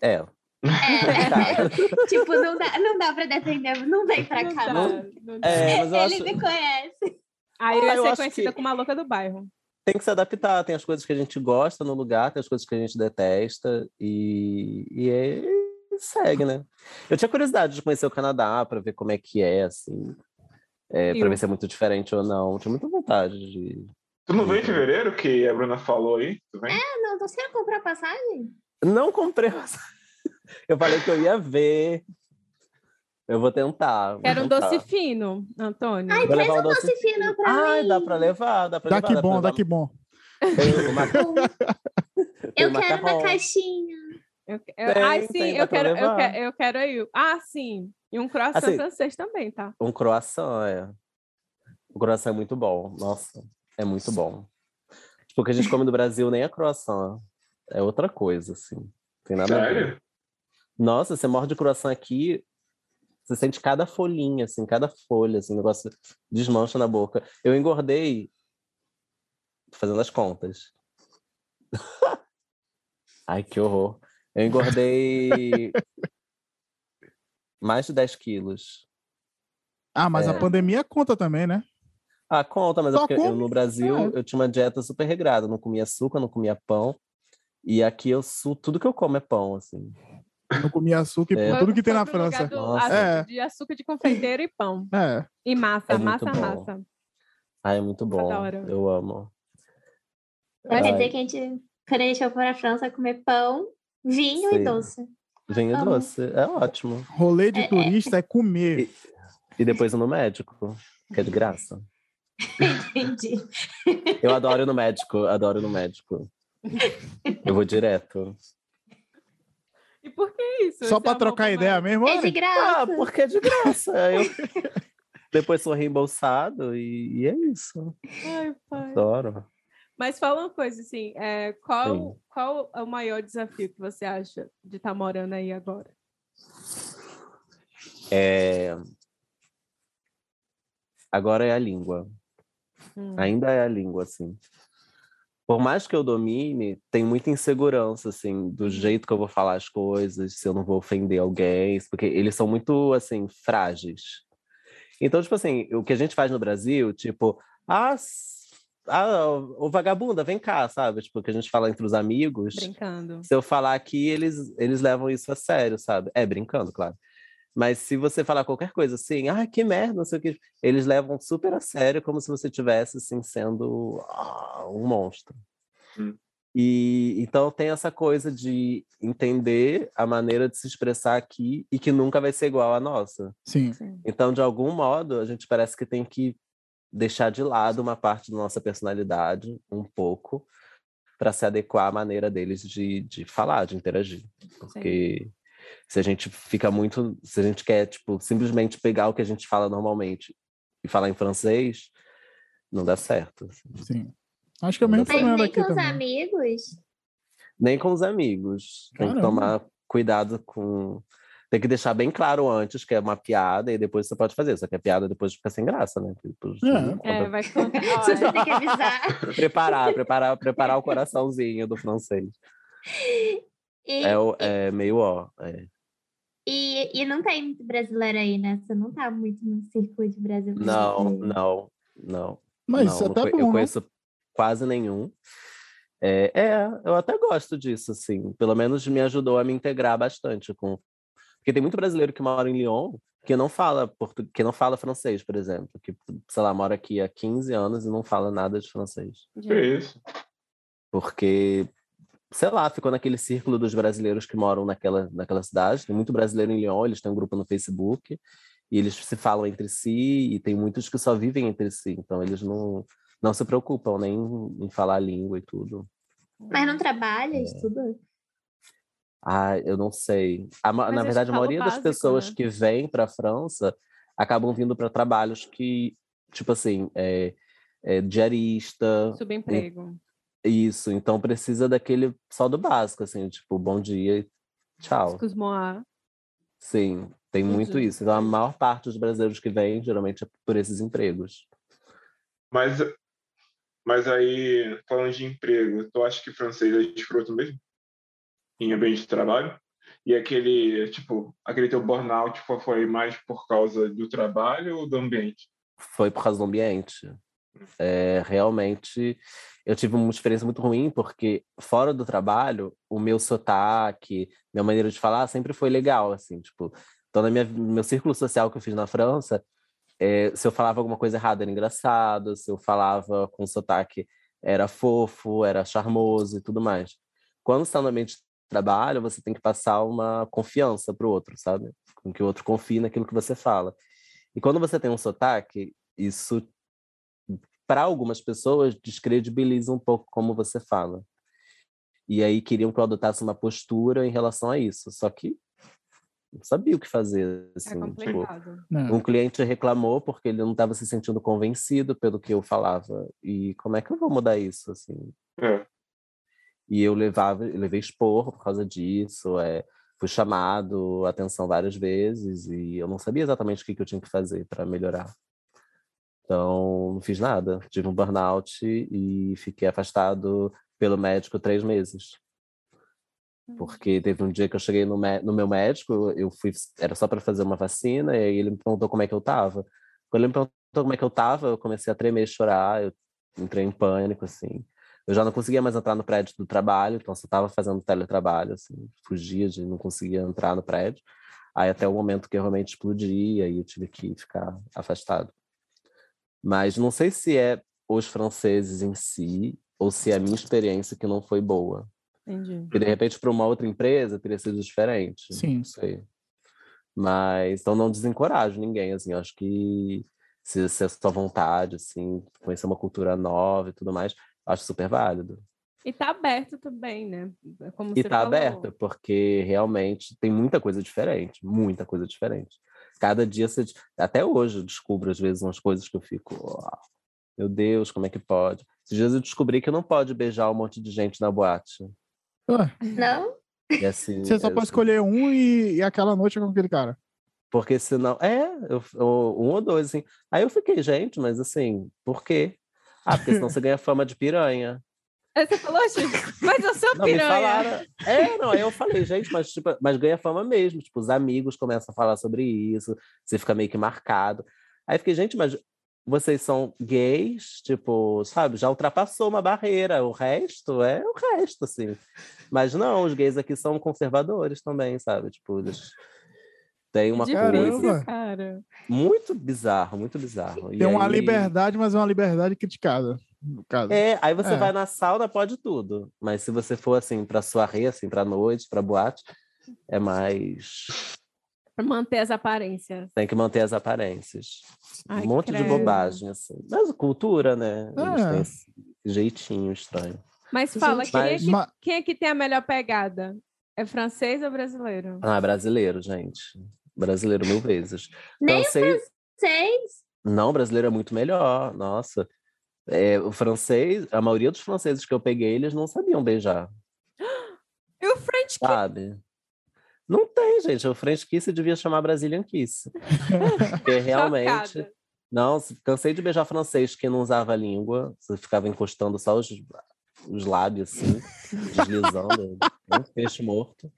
Speaker 5: é. é.
Speaker 2: É, tipo, não dá, não dá para defender, não vem para
Speaker 3: Não
Speaker 2: cá.
Speaker 3: dá,
Speaker 2: não.
Speaker 3: não.
Speaker 5: É,
Speaker 2: Ele
Speaker 5: acho
Speaker 2: me conhece.
Speaker 3: Aí eu
Speaker 5: Ah,
Speaker 3: ia
Speaker 5: eu
Speaker 3: ser
Speaker 5: acho
Speaker 3: conhecida
Speaker 5: que-
Speaker 3: como a louca do bairro.
Speaker 5: tem que se adaptar. Tem as coisas que a gente gosta no lugar, tem as coisas que a gente detesta e, e é, segue, né? Eu tinha curiosidade de conhecer o Canadá para ver como é que é, assim, é, para ver se é muito diferente ou não. Tinha muita vontade de.
Speaker 1: Tu não veio em fevereiro, que a Bruna falou aí? Tu vem?
Speaker 2: Ah, não, você ia comprar passagem?
Speaker 5: Não comprei. Eu falei que eu ia ver. Eu vou tentar. vou
Speaker 3: Quero um
Speaker 5: tentar.
Speaker 3: doce fino, Antônio.
Speaker 2: Ai,
Speaker 5: Vou
Speaker 2: traz um
Speaker 5: doce
Speaker 2: doce fino pra
Speaker 5: Ai,
Speaker 2: mim.
Speaker 5: dá pra levar, dá pra
Speaker 4: Dá
Speaker 5: levar.
Speaker 4: que
Speaker 5: dá pra
Speaker 4: bom, dá que bom.
Speaker 5: Tem
Speaker 2: Eu quero uma caixinha.
Speaker 3: Eu, eu,
Speaker 5: Tem,
Speaker 3: ai, sim,
Speaker 5: tem,
Speaker 3: eu quero, eu, quero, eu quero aí. Ah, sim. E um croissant
Speaker 5: Assim,
Speaker 3: francês também, tá?
Speaker 5: Um croissant, é. O croissant é muito bom, nossa. É muito bom. Tipo, o que a gente come no Brasil nem é croissant. É outra coisa, assim. Tem nada a ver.
Speaker 1: Sério?
Speaker 5: Nossa, você morde croissant aqui, você sente cada folhinha, assim, cada folha, assim, o negócio desmancha na boca. Eu engordei, tô fazendo as contas. Ai, que horror. Eu engordei mais de 10 quilos.
Speaker 4: Ah, mas
Speaker 5: É.
Speaker 4: a pandemia conta também, né?
Speaker 5: Ah, conta, mas é eu, no Brasil
Speaker 4: é.
Speaker 5: eu tinha uma dieta super regrada, não comia açúcar, não comia pão. E aqui eu su... tudo que eu como é pão, assim.
Speaker 4: Não comia açúcar e
Speaker 5: É.
Speaker 4: tudo que tem na França.
Speaker 3: do
Speaker 4: É.
Speaker 3: De açúcar de confeiteiro e pão.
Speaker 4: É.
Speaker 3: E massa,
Speaker 5: É
Speaker 3: massa,
Speaker 5: bom.
Speaker 3: massa.
Speaker 5: Ah, é muito bom.
Speaker 3: Adoro.
Speaker 5: Eu amo.
Speaker 2: Mas quer dizer que a gente, quando a gente for para a França, comer pão, vinho
Speaker 5: Sim.
Speaker 2: e doce.
Speaker 5: Vinho
Speaker 2: Amo.
Speaker 5: doce, é ótimo.
Speaker 4: Rolê de
Speaker 2: É, é.
Speaker 4: turista é comer.
Speaker 5: E depois ir no médico, que é de graça.
Speaker 2: Entendi.
Speaker 5: Eu adoro ir no médico, adoro ir no médico. Eu vou direto.
Speaker 3: E por que isso?
Speaker 4: Só
Speaker 3: amor
Speaker 4: trocar ideia
Speaker 3: mais?
Speaker 4: mesmo?
Speaker 2: É de graça.
Speaker 5: Ah, porque é de graça. Eu... Depois sou reembolsado e, e é isso.
Speaker 3: Ai, pai.
Speaker 5: Adoro.
Speaker 3: Mas fala uma coisa, assim, é, qual,
Speaker 5: Sim.
Speaker 3: qual é o maior desafio que você acha de estar morando aí agora?
Speaker 5: É... Agora é a língua.
Speaker 3: Hum.
Speaker 5: Ainda é a língua, assim. Por mais que eu domine, tem muita insegurança, assim, do jeito que eu vou falar as coisas, se eu não vou ofender alguém, porque eles são muito, assim, frágeis. Então, tipo assim, o que a gente faz no Brasil, tipo, ah, ah ô vagabunda, vem cá, sabe? Tipo, o que a gente fala entre os amigos.
Speaker 3: Brincando.
Speaker 5: Se eu falar aqui, eles, eles levam isso a sério, sabe? É, brincando, claro. Mas se você falar qualquer coisa assim, ah, que merda, não sei o que, eles levam super a sério, como se você tivesse assim sendo ah, um monstro.
Speaker 1: Hum.
Speaker 5: E então tem essa coisa de entender a maneira de se expressar aqui e que nunca vai ser igual à nossa.
Speaker 4: Sim.
Speaker 3: Sim.
Speaker 5: Então, de algum modo, a gente parece que tem que deixar de lado uma parte da nossa personalidade, um pouco, para se adequar à maneira deles de, de falar, de interagir. Porque se a gente fica muito. Se a gente quer, tipo, simplesmente pegar o que a gente fala normalmente e falar em francês, não dá certo.
Speaker 4: Sim. Acho que é o mesmo problema
Speaker 2: nem
Speaker 4: daqui
Speaker 2: com os
Speaker 4: também.
Speaker 2: amigos.
Speaker 5: Nem com os amigos. Tem que
Speaker 4: Caramba.
Speaker 5: tomar cuidado com. Tem que deixar bem claro antes que é uma piada e depois você pode fazer. Só que a piada depois fica sem graça, né? Tipo,
Speaker 3: É, vai contar.
Speaker 2: Você tem que avisar.
Speaker 5: preparar, preparar, preparar o coraçãozinho do francês.
Speaker 2: E,
Speaker 5: É, o- é meio ó. é.
Speaker 2: e, e não tem muito brasileiro aí, né? Você não tá muito no círculo de brasileiro.
Speaker 5: Não, não, não.
Speaker 4: Mas
Speaker 5: não,
Speaker 4: isso é até
Speaker 5: conhe-
Speaker 4: bom,
Speaker 5: Eu
Speaker 4: né?
Speaker 5: conheço quase nenhum. É, é, eu até gosto disso, assim. Pelo menos me ajudou a me integrar bastante com. Porque tem muito brasileiro que mora em Lyon que não fala portu... que não fala francês, por exemplo. Que, sei lá, mora aqui há 15 anos e não fala nada de francês.
Speaker 1: Que isso?
Speaker 5: porque sei lá, ficou naquele círculo dos brasileiros que moram naquela, naquela cidade. Tem muito brasileiro em Lyon, eles têm um grupo no Facebook e eles se falam entre si e tem muitos que só vivem entre si, então eles não não se preocupam nem em falar a língua e tudo.
Speaker 2: Mas não
Speaker 5: É.
Speaker 2: trabalha, estuda?
Speaker 5: Ah, eu não sei. A na verdade, a
Speaker 3: o
Speaker 5: maioria das
Speaker 3: básico,
Speaker 5: pessoas
Speaker 3: né?
Speaker 5: que vêm para a França acabam vindo para trabalhos que, tipo assim, é, é diarista,
Speaker 3: Subemprego.
Speaker 5: Isso, então precisa daquele só do básico, assim, tipo, bom dia e tchau. Sim, tem muito isso. Então a maior parte dos brasileiros que vêm, geralmente, é por esses empregos.
Speaker 1: Mas, mas aí, falando de emprego, tu acha que francês é escroto mesmo? Em ambiente de trabalho? E aquele, tipo, aquele teu burnout foi- foi mais por causa do trabalho ou do ambiente?
Speaker 5: Foi por causa do ambiente. É, realmente, eu tive uma experiência muito ruim, porque fora do trabalho, o meu sotaque, minha maneira de falar sempre foi legal, assim, tipo... Então, no meu círculo social que eu fiz na França, é, se eu falava alguma coisa errada era engraçado, se eu falava com sotaque era fofo, era charmoso e tudo mais. Quando está no ambiente de trabalho, você tem que passar uma confiança para o outro, sabe? Com que o outro confie naquilo que você fala. E quando você tem um sotaque, isso, para algumas pessoas, descredibiliza um pouco como você fala. E aí queriam que eu adotasse uma postura em relação a isso. Só que não sabia o que fazer.
Speaker 3: É
Speaker 5: Assim, tipo,
Speaker 3: complicado.
Speaker 4: Não.
Speaker 5: um cliente reclamou porque ele não estava se sentindo convencido pelo que eu falava. E como é que eu vou mudar isso? Assim?
Speaker 1: É.
Speaker 5: E eu levava, eu levei esporro por causa disso, é, fui chamado a atenção várias vezes e eu não sabia exatamente o que, que eu tinha que fazer para melhorar. Então, não fiz nada. Tive um burnout e fiquei afastado pelo médico três meses. Porque teve um dia que eu cheguei no, no meu médico, eu fui, era só para fazer uma vacina, e aí ele me perguntou como é que eu tava. Quando ele me perguntou como é que eu tava, eu comecei a tremer, chorar, eu entrei em pânico, assim. Eu já não conseguia mais entrar no prédio do trabalho, então só estava fazendo teletrabalho, assim, fugia de não conseguia entrar no prédio. Aí até o momento que eu realmente explodi, aí eu tive que ficar afastado. Mas não sei se é os franceses em si ou se é a minha experiência que não foi boa.
Speaker 3: Entendi.
Speaker 5: Porque de repente para uma outra empresa teria sido diferente.
Speaker 4: Sim.
Speaker 5: Não sei. Mas então não desencorajo ninguém, assim, acho que se, se é sua vontade, assim, conhecer uma cultura nova e tudo mais, acho super válido.
Speaker 3: E tá aberto também, né? Como
Speaker 5: E
Speaker 3: você
Speaker 5: tá
Speaker 3: falou.
Speaker 5: aberta, porque realmente tem muita coisa diferente, muita coisa diferente. Cada dia você. Até hoje eu descubro, às vezes, umas coisas que eu fico. "Uau, meu Deus, como é que pode? Esses dias eu descobri que não pode beijar um monte de gente na boate.
Speaker 4: Ué,
Speaker 2: Não?
Speaker 5: E assim,
Speaker 4: Você só
Speaker 5: eu-
Speaker 4: pode escolher um e, e aquela noite é com aquele cara.
Speaker 5: Porque senão. É, eu, eu- um ou dois, assim. Aí eu fiquei, gente, mas assim, por quê? Ah, porque senão você ganha fama de piranha.
Speaker 3: Aí você falou, mas eu sou
Speaker 5: Não, me
Speaker 3: piranha.
Speaker 5: falaram. É, não, aí eu falei, gente, mas, tipo, mas ganha fama mesmo. Tipo, os amigos começam a falar sobre isso, você fica meio que marcado. Aí eu fiquei, gente, mas vocês são gays, tipo, sabe, já ultrapassou uma barreira. O resto é o resto, assim. Mas não, os gays aqui são conservadores também, sabe? Tipo, eles têm uma
Speaker 4: Caramba.
Speaker 5: coisa
Speaker 3: cara.
Speaker 5: muito bizarro, muito bizarro. E
Speaker 4: Tem uma
Speaker 5: aí-
Speaker 4: liberdade, mas é uma liberdade criticada, no caso.
Speaker 5: É, aí você
Speaker 4: É.
Speaker 5: vai na sauna, pode tudo. Mas se você for assim pra soirée, assim, pra noite, pra boate, é mais.
Speaker 3: Pra manter as aparências.
Speaker 5: Tem que manter as aparências.
Speaker 3: Ai,
Speaker 5: um monte de
Speaker 3: credo.
Speaker 5: bobagem, assim. Mas cultura, né? Eles
Speaker 4: É.
Speaker 5: têm esse jeitinho estranho.
Speaker 3: Mas fala,
Speaker 2: Gente,
Speaker 3: quem, é
Speaker 5: mas-
Speaker 3: que,
Speaker 4: Ma-
Speaker 3: quem é que tem a melhor pegada? É francês ou brasileiro?
Speaker 5: Ah, brasileiro, gente. Brasileiro mil vezes.
Speaker 2: Nem o
Speaker 5: Francês.
Speaker 2: Seis.
Speaker 5: Não, brasileiro é muito melhor. Nossa. É, o francês, a maioria dos franceses que eu peguei, eles não sabiam beijar.
Speaker 3: E o French kiss?
Speaker 5: Sabe? Não tem, gente. O French Kiss devia chamar Brazilian Kiss. Porque realmente.
Speaker 3: Chocada.
Speaker 5: Não, se- cansei de beijar francês que não usava a língua. Você ficava encostando só os, os lábios, assim, deslizando. um peixe morto.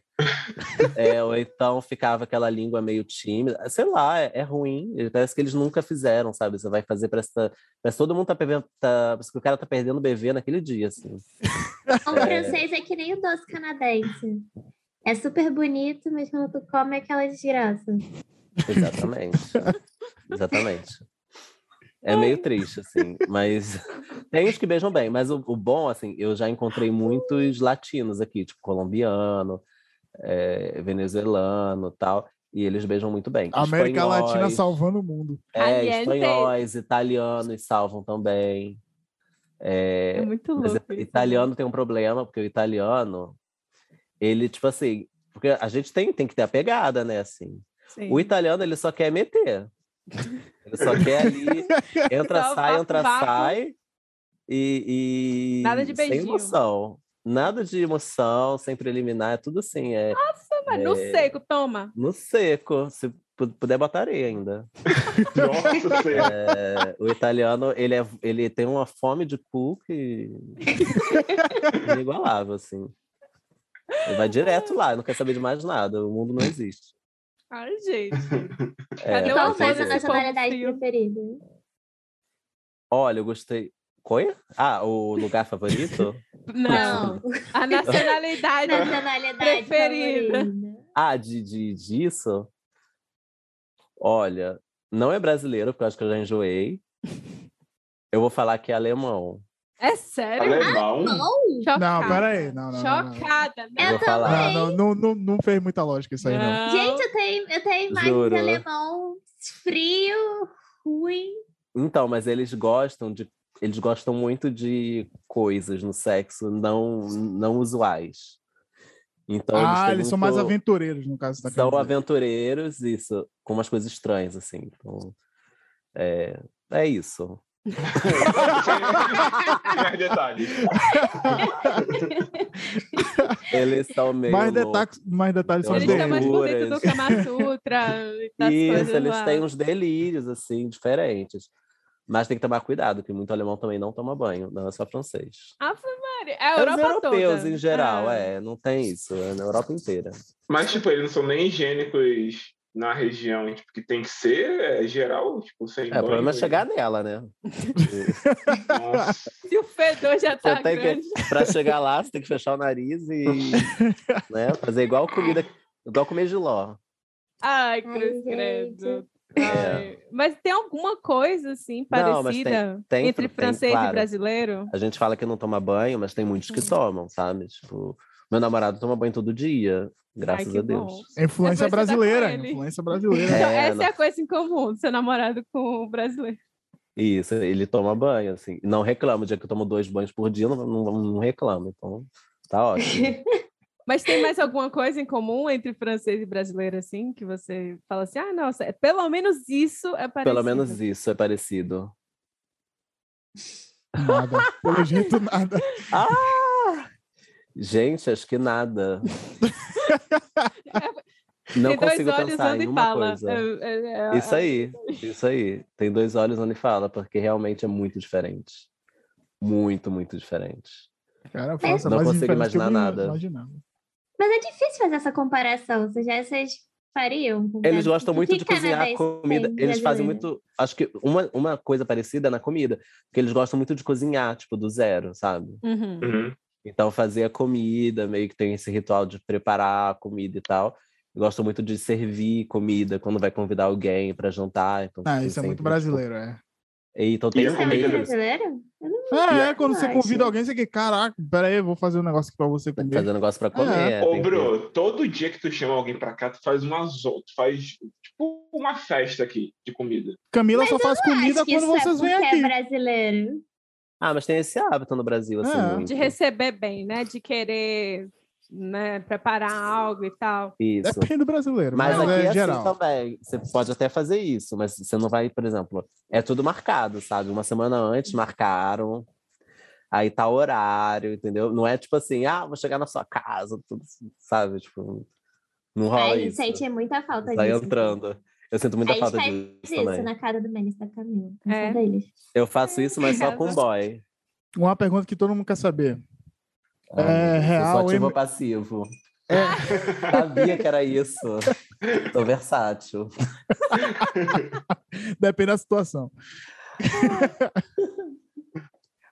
Speaker 5: É, ou então ficava aquela língua meio tímida. Sei lá, é, é ruim. Parece que eles nunca fizeram, sabe? Você vai fazer, que tá- parece que todo mundo tá perdendo. Tá, parece que o cara tá perdendo o bebê naquele dia, assim.
Speaker 2: O francês é que nem o doce canadense. É super bonito, mas quando tu come é aquela desgraça.
Speaker 5: Exatamente. Exatamente. É meio triste, assim, mas tem os que beijam bem, mas o, o bom, assim, eu já encontrei muitos latinos aqui, tipo colombiano, é, venezuelano tal, e eles beijam muito bem.
Speaker 4: América Latina
Speaker 5: Espanhóis,
Speaker 4: salvando o mundo.
Speaker 5: É,
Speaker 3: Aliente.
Speaker 5: espanhóis, italianos salvam também.
Speaker 3: É
Speaker 5: É,
Speaker 3: muito
Speaker 5: mas
Speaker 3: louco. isso,
Speaker 5: italiano tem um problema, porque o italiano, ele, tipo assim, porque a gente tem, tem que ter a pegada, né, assim.
Speaker 3: Sim.
Speaker 5: O italiano, ele só quer meter. Ele só quer ali, entra, sai, entra, sai. E, e
Speaker 3: Nada de
Speaker 5: sem
Speaker 3: beijinho.
Speaker 5: Nada de emoção, sem preliminar, é tudo assim, é
Speaker 3: Nossa, mas no
Speaker 5: É.
Speaker 3: seco, toma.
Speaker 5: no seco. Se pu- puder botar areia ainda.
Speaker 1: Nossa Senhora.
Speaker 5: É, o italiano, ele, é, ele tem uma fome de cu que... inigualável, assim. Ele vai direto lá, não quer saber de mais nada. O mundo não existe.
Speaker 3: Ai, gente.
Speaker 5: É,
Speaker 3: Cadê o
Speaker 2: Qual foi a
Speaker 5: é-
Speaker 3: arroz?
Speaker 2: nacionalidade preferida?
Speaker 5: Olha, eu gostei. Coi? Ah, o lugar favorito?
Speaker 3: Não. A nacionalidade.
Speaker 2: Nacionalidade
Speaker 3: Preferida.
Speaker 2: favorita.
Speaker 5: ah, de, de, disso? Olha, não é brasileiro, porque eu acho que eu já enjoei. Eu vou falar que é alemão.
Speaker 3: É sério?
Speaker 1: Alemão?
Speaker 3: Chocada.
Speaker 4: Não, peraí. Não, não, não, não.
Speaker 3: Chocada.
Speaker 5: Eu
Speaker 2: Eu
Speaker 5: vou falar.
Speaker 2: também.
Speaker 4: Não, não, não, não fez muita lógica isso aí, não.
Speaker 2: gente, eu tenho, eu tenho imagens
Speaker 5: Juro.
Speaker 2: de alemão frio, ruim.
Speaker 5: Então, mas eles gostam de. Eles gostam muito de coisas no sexo não, não usuais. Então,
Speaker 4: ah, eles,
Speaker 5: eles
Speaker 4: são mais aventureiros, no caso. Tá
Speaker 5: são aventureiros, isso, com umas coisas estranhas, assim. Então, é, é isso.
Speaker 1: Mais detalhes.
Speaker 5: Eles são meio.
Speaker 4: Mais, detalhes, mais detalhes são
Speaker 3: Eles estão mais por dentro do Kama Sutra.
Speaker 5: Isso, eles lá. têm uns delírios, assim, diferentes. Mas tem que tomar cuidado, que muito alemão também não toma banho, não é só francês.
Speaker 3: Ah, Maria. É a Europa
Speaker 5: Os europeus
Speaker 3: toda.
Speaker 5: em geral, é. é. não tem isso, é na Europa inteira.
Speaker 1: Mas, tipo, eles não são nem higiênicos na região, tipo, que tem que ser é, geral, tipo, sem
Speaker 5: É, banho, o problema é chegar nela, né?
Speaker 3: Nossa. Se o fedor já tá
Speaker 5: tem
Speaker 3: grande.
Speaker 5: Que, pra chegar lá, você tem que fechar o nariz e né, fazer igual comida, igual comer giló.
Speaker 3: Ai, cruz credo. É. Mas tem alguma coisa assim parecida
Speaker 5: não, tem, tem,
Speaker 3: entre francês
Speaker 5: claro.
Speaker 3: e brasileiro?
Speaker 5: A gente fala que não toma banho, mas tem muitos que tomam, sabe? Tipo, meu namorado toma banho todo dia, graças
Speaker 3: Ai,
Speaker 5: a Deus.
Speaker 3: Bom.
Speaker 4: Influência
Speaker 3: é
Speaker 4: brasileira, influência brasileira.
Speaker 3: Então, é, essa não... é a coisa em comum, seu namorado com o brasileiro.
Speaker 5: Isso, ele toma banho, assim. Não reclama, o dia que eu tomo dois banhos por dia, não, não, não reclama. Então, tá ótimo.
Speaker 3: Mas tem mais alguma coisa em comum entre francês e brasileiro, assim, que você fala assim, ah, nossa, é, pelo menos isso é parecido.
Speaker 5: Pelo menos isso é parecido.
Speaker 4: Nada. Pelo jeito, nada.
Speaker 5: Ah! Gente, acho que nada. Não
Speaker 3: Tem
Speaker 5: consigo
Speaker 3: dois olhos
Speaker 5: pensar
Speaker 3: onde
Speaker 5: em uma
Speaker 3: fala.
Speaker 5: coisa.
Speaker 3: É, é,
Speaker 5: Isso aí, isso aí. Tem dois olhos onde fala, porque realmente é muito diferente. Muito, muito diferente.
Speaker 4: Cara, faça
Speaker 5: não
Speaker 4: mais
Speaker 5: consigo imaginar nada.
Speaker 4: Imaginava.
Speaker 2: Mas é difícil fazer essa comparação. Vocês já vocês fariam?
Speaker 5: Eles gostam muito de cozinhar comida. Eles fazem muito. Acho que uma, uma coisa parecida na comida, porque eles gostam muito de cozinhar, tipo, do zero, sabe?
Speaker 3: Uhum.
Speaker 1: Uhum.
Speaker 5: Então, fazer a comida, meio que tem esse ritual de preparar a comida e tal. Gostam muito de servir comida quando vai convidar alguém para jantar. Então,
Speaker 4: ah, isso é muito
Speaker 5: sempre,
Speaker 4: brasileiro, é.
Speaker 5: Então tem
Speaker 2: Isso é
Speaker 1: deles?
Speaker 2: brasileiro?
Speaker 4: É, é quando você convida alguém, você quer, caraca, pera aí, eu vou fazer um negócio aqui pra você
Speaker 5: que
Speaker 4: comer.
Speaker 5: fazer negócio para comer.
Speaker 4: É.
Speaker 5: é,
Speaker 1: Ô,
Speaker 5: tem que-
Speaker 1: Bro, todo dia que tu chama alguém pra cá, tu faz umas outras, faz tipo uma festa aqui de comida.
Speaker 4: Camila
Speaker 2: Mas
Speaker 4: só faz comida quando
Speaker 2: isso
Speaker 4: vocês
Speaker 2: é
Speaker 4: vêm aqui.
Speaker 2: é brasileiro.
Speaker 5: Ah, mas tem esse hábito no Brasil, assim,
Speaker 4: É.
Speaker 3: De receber bem, né? De querer né, preparar algo e tal.
Speaker 5: Isso.
Speaker 4: Depende do brasileiro,
Speaker 5: Mas
Speaker 4: mas,
Speaker 5: aqui
Speaker 4: é
Speaker 5: é assim
Speaker 4: geral.
Speaker 5: também. Você pode até fazer isso, mas você não vai, por exemplo, é tudo marcado, sabe? Uma semana antes marcaram, aí tá o horário, entendeu? Não é tipo assim, ah, vou chegar na sua casa, tudo, sabe? Tipo, não rola
Speaker 2: a gente
Speaker 5: isso.
Speaker 2: sente muita falta
Speaker 5: Vai
Speaker 2: disso.
Speaker 5: entrando. Eu sinto
Speaker 2: A
Speaker 5: muita
Speaker 2: gente
Speaker 5: falta
Speaker 2: faz
Speaker 5: disso
Speaker 2: isso
Speaker 5: também.
Speaker 2: na casa do Menes da Camila.
Speaker 3: É.
Speaker 2: É. deles.
Speaker 5: Eu faço isso, mas só com boy.
Speaker 4: Uma pergunta que todo mundo quer saber.
Speaker 5: Ah,
Speaker 4: É, real,
Speaker 5: Eu sou ativo ou passivo.
Speaker 4: É,
Speaker 5: Sabia que era isso. Tô versátil.
Speaker 4: depende da situação.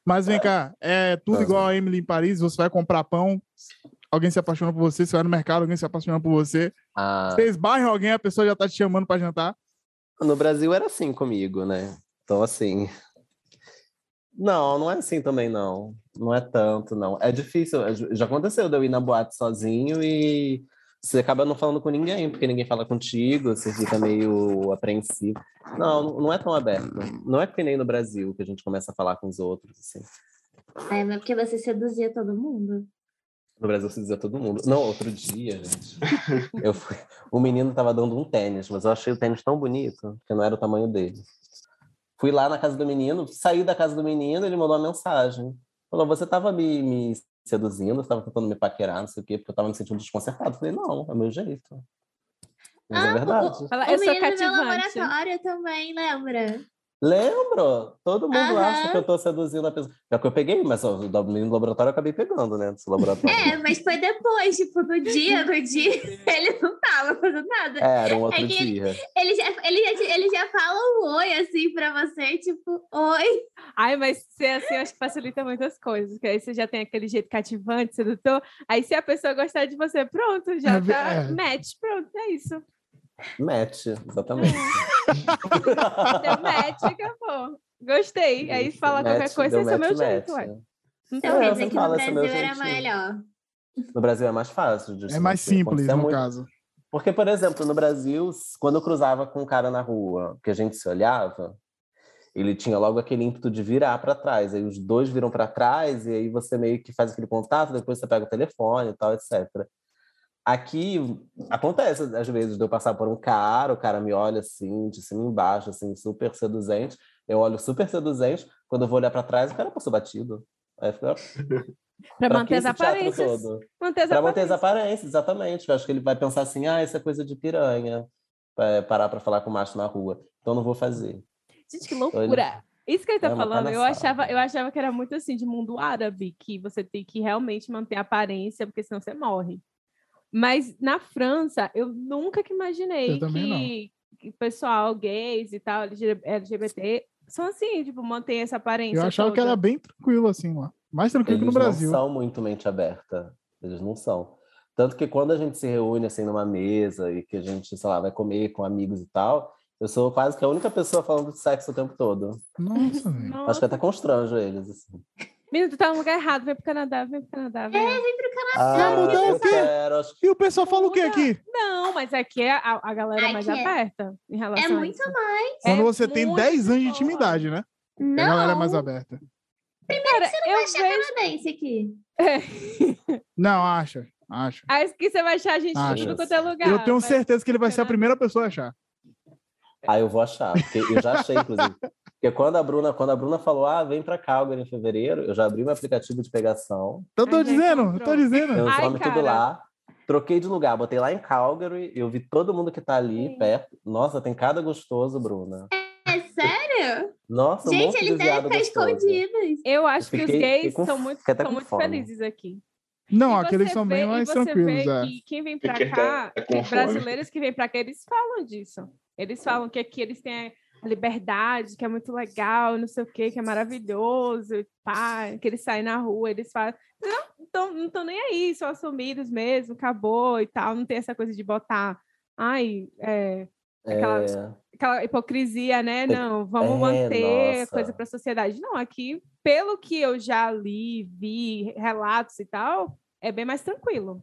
Speaker 4: Mas vem cá, é tudo igual a Emily em Paris, você vai comprar pão, alguém se apaixona por você, você vai no mercado, alguém se apaixona por você.
Speaker 5: Ah,
Speaker 4: Você esbarra alguém, a pessoa já tá te chamando pra jantar.
Speaker 5: No Brasil era assim comigo, né? Então, assim. Não, não é assim também, não. Não é tanto, não. É difícil. Já aconteceu de eu ir na boate sozinho e você acaba não falando com ninguém, porque ninguém fala contigo, você fica meio apreensivo. Não, não é tão aberto. Não é que nem no Brasil que a gente começa a falar com os outros, assim.
Speaker 2: É, mas porque você seduzia todo mundo.
Speaker 5: No Brasil se dizia todo mundo. Não, outro dia, gente. Eu fui... O menino tava dando um tênis, mas eu achei o tênis tão bonito que não era o tamanho dele. Fui lá na casa do menino, saí da casa do menino, ele mandou uma mensagem. Falou: Você tava me, me seduzindo, você tava tentando me paquerar, não sei o quê, porque eu tava me sentindo desconcertado. Falei: Não, é o meu jeito. Mas é
Speaker 2: Ah,
Speaker 5: verdade.
Speaker 3: Fala,
Speaker 2: o
Speaker 3: eu sou
Speaker 2: menino do meu
Speaker 3: cativante.
Speaker 2: laboratório também, lembra?
Speaker 5: Lembro! Todo mundo
Speaker 2: Aham.
Speaker 5: acha que eu tô seduzindo a pessoa. Já que eu peguei, mas ó, o menino do laboratório eu acabei pegando, né? Desse laboratório.
Speaker 2: É, mas foi depois, tipo, no dia, no dia, ele não tava fazendo nada.
Speaker 5: É, era um outro
Speaker 2: É que-
Speaker 5: dia.
Speaker 2: Ele já, ele, já, ele já fala um oi, assim, pra você, tipo, oi.
Speaker 3: Ai, mas ser assim, acho que facilita muitas coisas. Porque aí você já tem aquele jeito cativante, sedutor. Aí se a pessoa gostar de você, pronto, já
Speaker 4: É,
Speaker 3: tá
Speaker 4: é.
Speaker 3: match, pronto, é isso.
Speaker 5: Match, exatamente.
Speaker 3: Deu match, acabou. Gostei. Aí
Speaker 5: Isso,
Speaker 3: falar qualquer
Speaker 5: match,
Speaker 3: coisa,
Speaker 5: deu
Speaker 3: esse é o meu
Speaker 5: match,
Speaker 3: jeito,
Speaker 5: match.
Speaker 3: ué.
Speaker 2: Então
Speaker 5: É,
Speaker 2: quer
Speaker 5: eu
Speaker 2: dizer que no
Speaker 5: é
Speaker 2: Brasil era
Speaker 5: jeitinho.
Speaker 2: melhor.
Speaker 5: No Brasil é mais fácil. de
Speaker 4: É mais simples, no
Speaker 5: muito-
Speaker 4: caso.
Speaker 5: Porque, por exemplo, no Brasil, quando eu cruzava com um cara na rua, que a gente se olhava, ele tinha logo aquele ímpeto de virar para trás. Aí os dois viram para trás e aí você meio que faz aquele contato, depois você pega o telefone e tal, etc. Aqui acontece às vezes de eu passar por um cara, o cara me olha assim, de cima embaixo, assim, super seduzente. Eu olho super seduzente, quando eu vou olhar para trás, o cara passou batido. Aí fica.
Speaker 3: Pra manter as aparências.
Speaker 5: todo?
Speaker 3: Manter as aparências.
Speaker 5: exatamente. Eu acho que ele vai pensar assim, ah, isso é coisa de piranha. Vai parar pra falar com macho na rua. Então não vou fazer.
Speaker 3: Gente, que loucura. Isso que ele tá
Speaker 5: É
Speaker 3: falando, eu achava, eu achava que era muito assim de mundo árabe, que você tem que realmente manter a aparência, porque senão você morre. Mas na França, eu nunca que imaginei
Speaker 4: Eu não.
Speaker 3: que, que pessoal gays e tal, LG LGBT, são assim, tipo, mantém essa aparência.
Speaker 4: Eu achava que
Speaker 3: toda.
Speaker 4: era bem tranquilo assim lá. Mais tranquilo que
Speaker 5: Eles
Speaker 4: no
Speaker 5: não
Speaker 4: Brasil.
Speaker 5: são muito mente aberta. Eles não são. Tanto que quando a gente se reúne assim numa mesa e que a gente, sei lá, vai comer com amigos e tal, eu sou quase que a única pessoa falando de sexo o tempo todo.
Speaker 4: Nossa.
Speaker 3: Nossa.
Speaker 5: Acho que até constranjo eles. Assim.
Speaker 3: Menino, tu tá no lugar errado, vem pro Canadá, vem pro Canadá. Vem.
Speaker 5: Ah,
Speaker 4: mudar o
Speaker 5: eu
Speaker 4: quê?
Speaker 5: quero, acho que
Speaker 4: E o pessoal fala o que aqui?
Speaker 3: Não, mas aqui é a, a galera é mais
Speaker 2: Aqui é-
Speaker 3: aberta em relação
Speaker 2: É
Speaker 3: a
Speaker 2: muito
Speaker 3: isso.
Speaker 2: mais.
Speaker 4: Quando
Speaker 3: É
Speaker 4: você tem
Speaker 3: muito
Speaker 4: 10 anos de intimidade, né? A
Speaker 2: Não,
Speaker 4: galera é mais aberta.
Speaker 3: Cara,
Speaker 2: você não vai achar
Speaker 3: vejo...
Speaker 2: canadense aqui.
Speaker 4: Não, acha. Acha.
Speaker 3: Aí que você vai achar a gente em
Speaker 4: Acho.
Speaker 3: tudo quanto é lugar.
Speaker 4: Eu tenho
Speaker 3: mas-
Speaker 4: certeza que ele vai ser a primeira pessoa a achar.
Speaker 5: Ah, eu vou achar. Porque eu já achei, inclusive. Porque quando a Bruna, quando a Bruna falou, ah, vem pra Calgary em fevereiro, eu já abri meu aplicativo de pegação,
Speaker 4: Eu tô
Speaker 3: Ai,
Speaker 4: dizendo, eu tô dizendo.
Speaker 5: eu
Speaker 3: Ai,
Speaker 5: nome tudo lá, troquei de lugar, botei lá em Calgary, eu vi todo mundo que tá ali
Speaker 3: Sim.
Speaker 5: perto. Nossa, tem cada gostoso, Bruna.
Speaker 2: É sério?
Speaker 5: Nossa, um
Speaker 2: Gente,
Speaker 5: monte de
Speaker 2: eles devem
Speaker 5: viado
Speaker 2: ficar
Speaker 5: gostoso.
Speaker 2: escondidos.
Speaker 3: Eu acho que os
Speaker 5: Fiquei-
Speaker 3: gays
Speaker 5: fiquei com-
Speaker 3: são muito,
Speaker 5: fiquei
Speaker 3: são muito
Speaker 5: fome.
Speaker 3: felizes aqui.
Speaker 4: Não,
Speaker 3: E
Speaker 4: aqueles são bem mais tranquilos.
Speaker 3: vê
Speaker 4: É.
Speaker 3: que quem vem pra cá,
Speaker 1: é fome.
Speaker 3: brasileiros que vêm pra cá, eles falam disso. Eles falam que aqui eles têm liberdade, que é muito legal, não sei o quê, que é maravilhoso, pá, que eles saem na rua, eles falam. Não, não estão nem aí, são assumidos mesmo, acabou e tal. Não tem essa coisa de botar. Ai, é, Aquela-
Speaker 5: É,
Speaker 3: aquela hipocrisia, né? Não, vamos
Speaker 5: é,
Speaker 3: manter
Speaker 5: nossa.
Speaker 3: coisa para a sociedade. Não, aqui, pelo que eu já li, vi, relatos e tal, é bem mais tranquilo.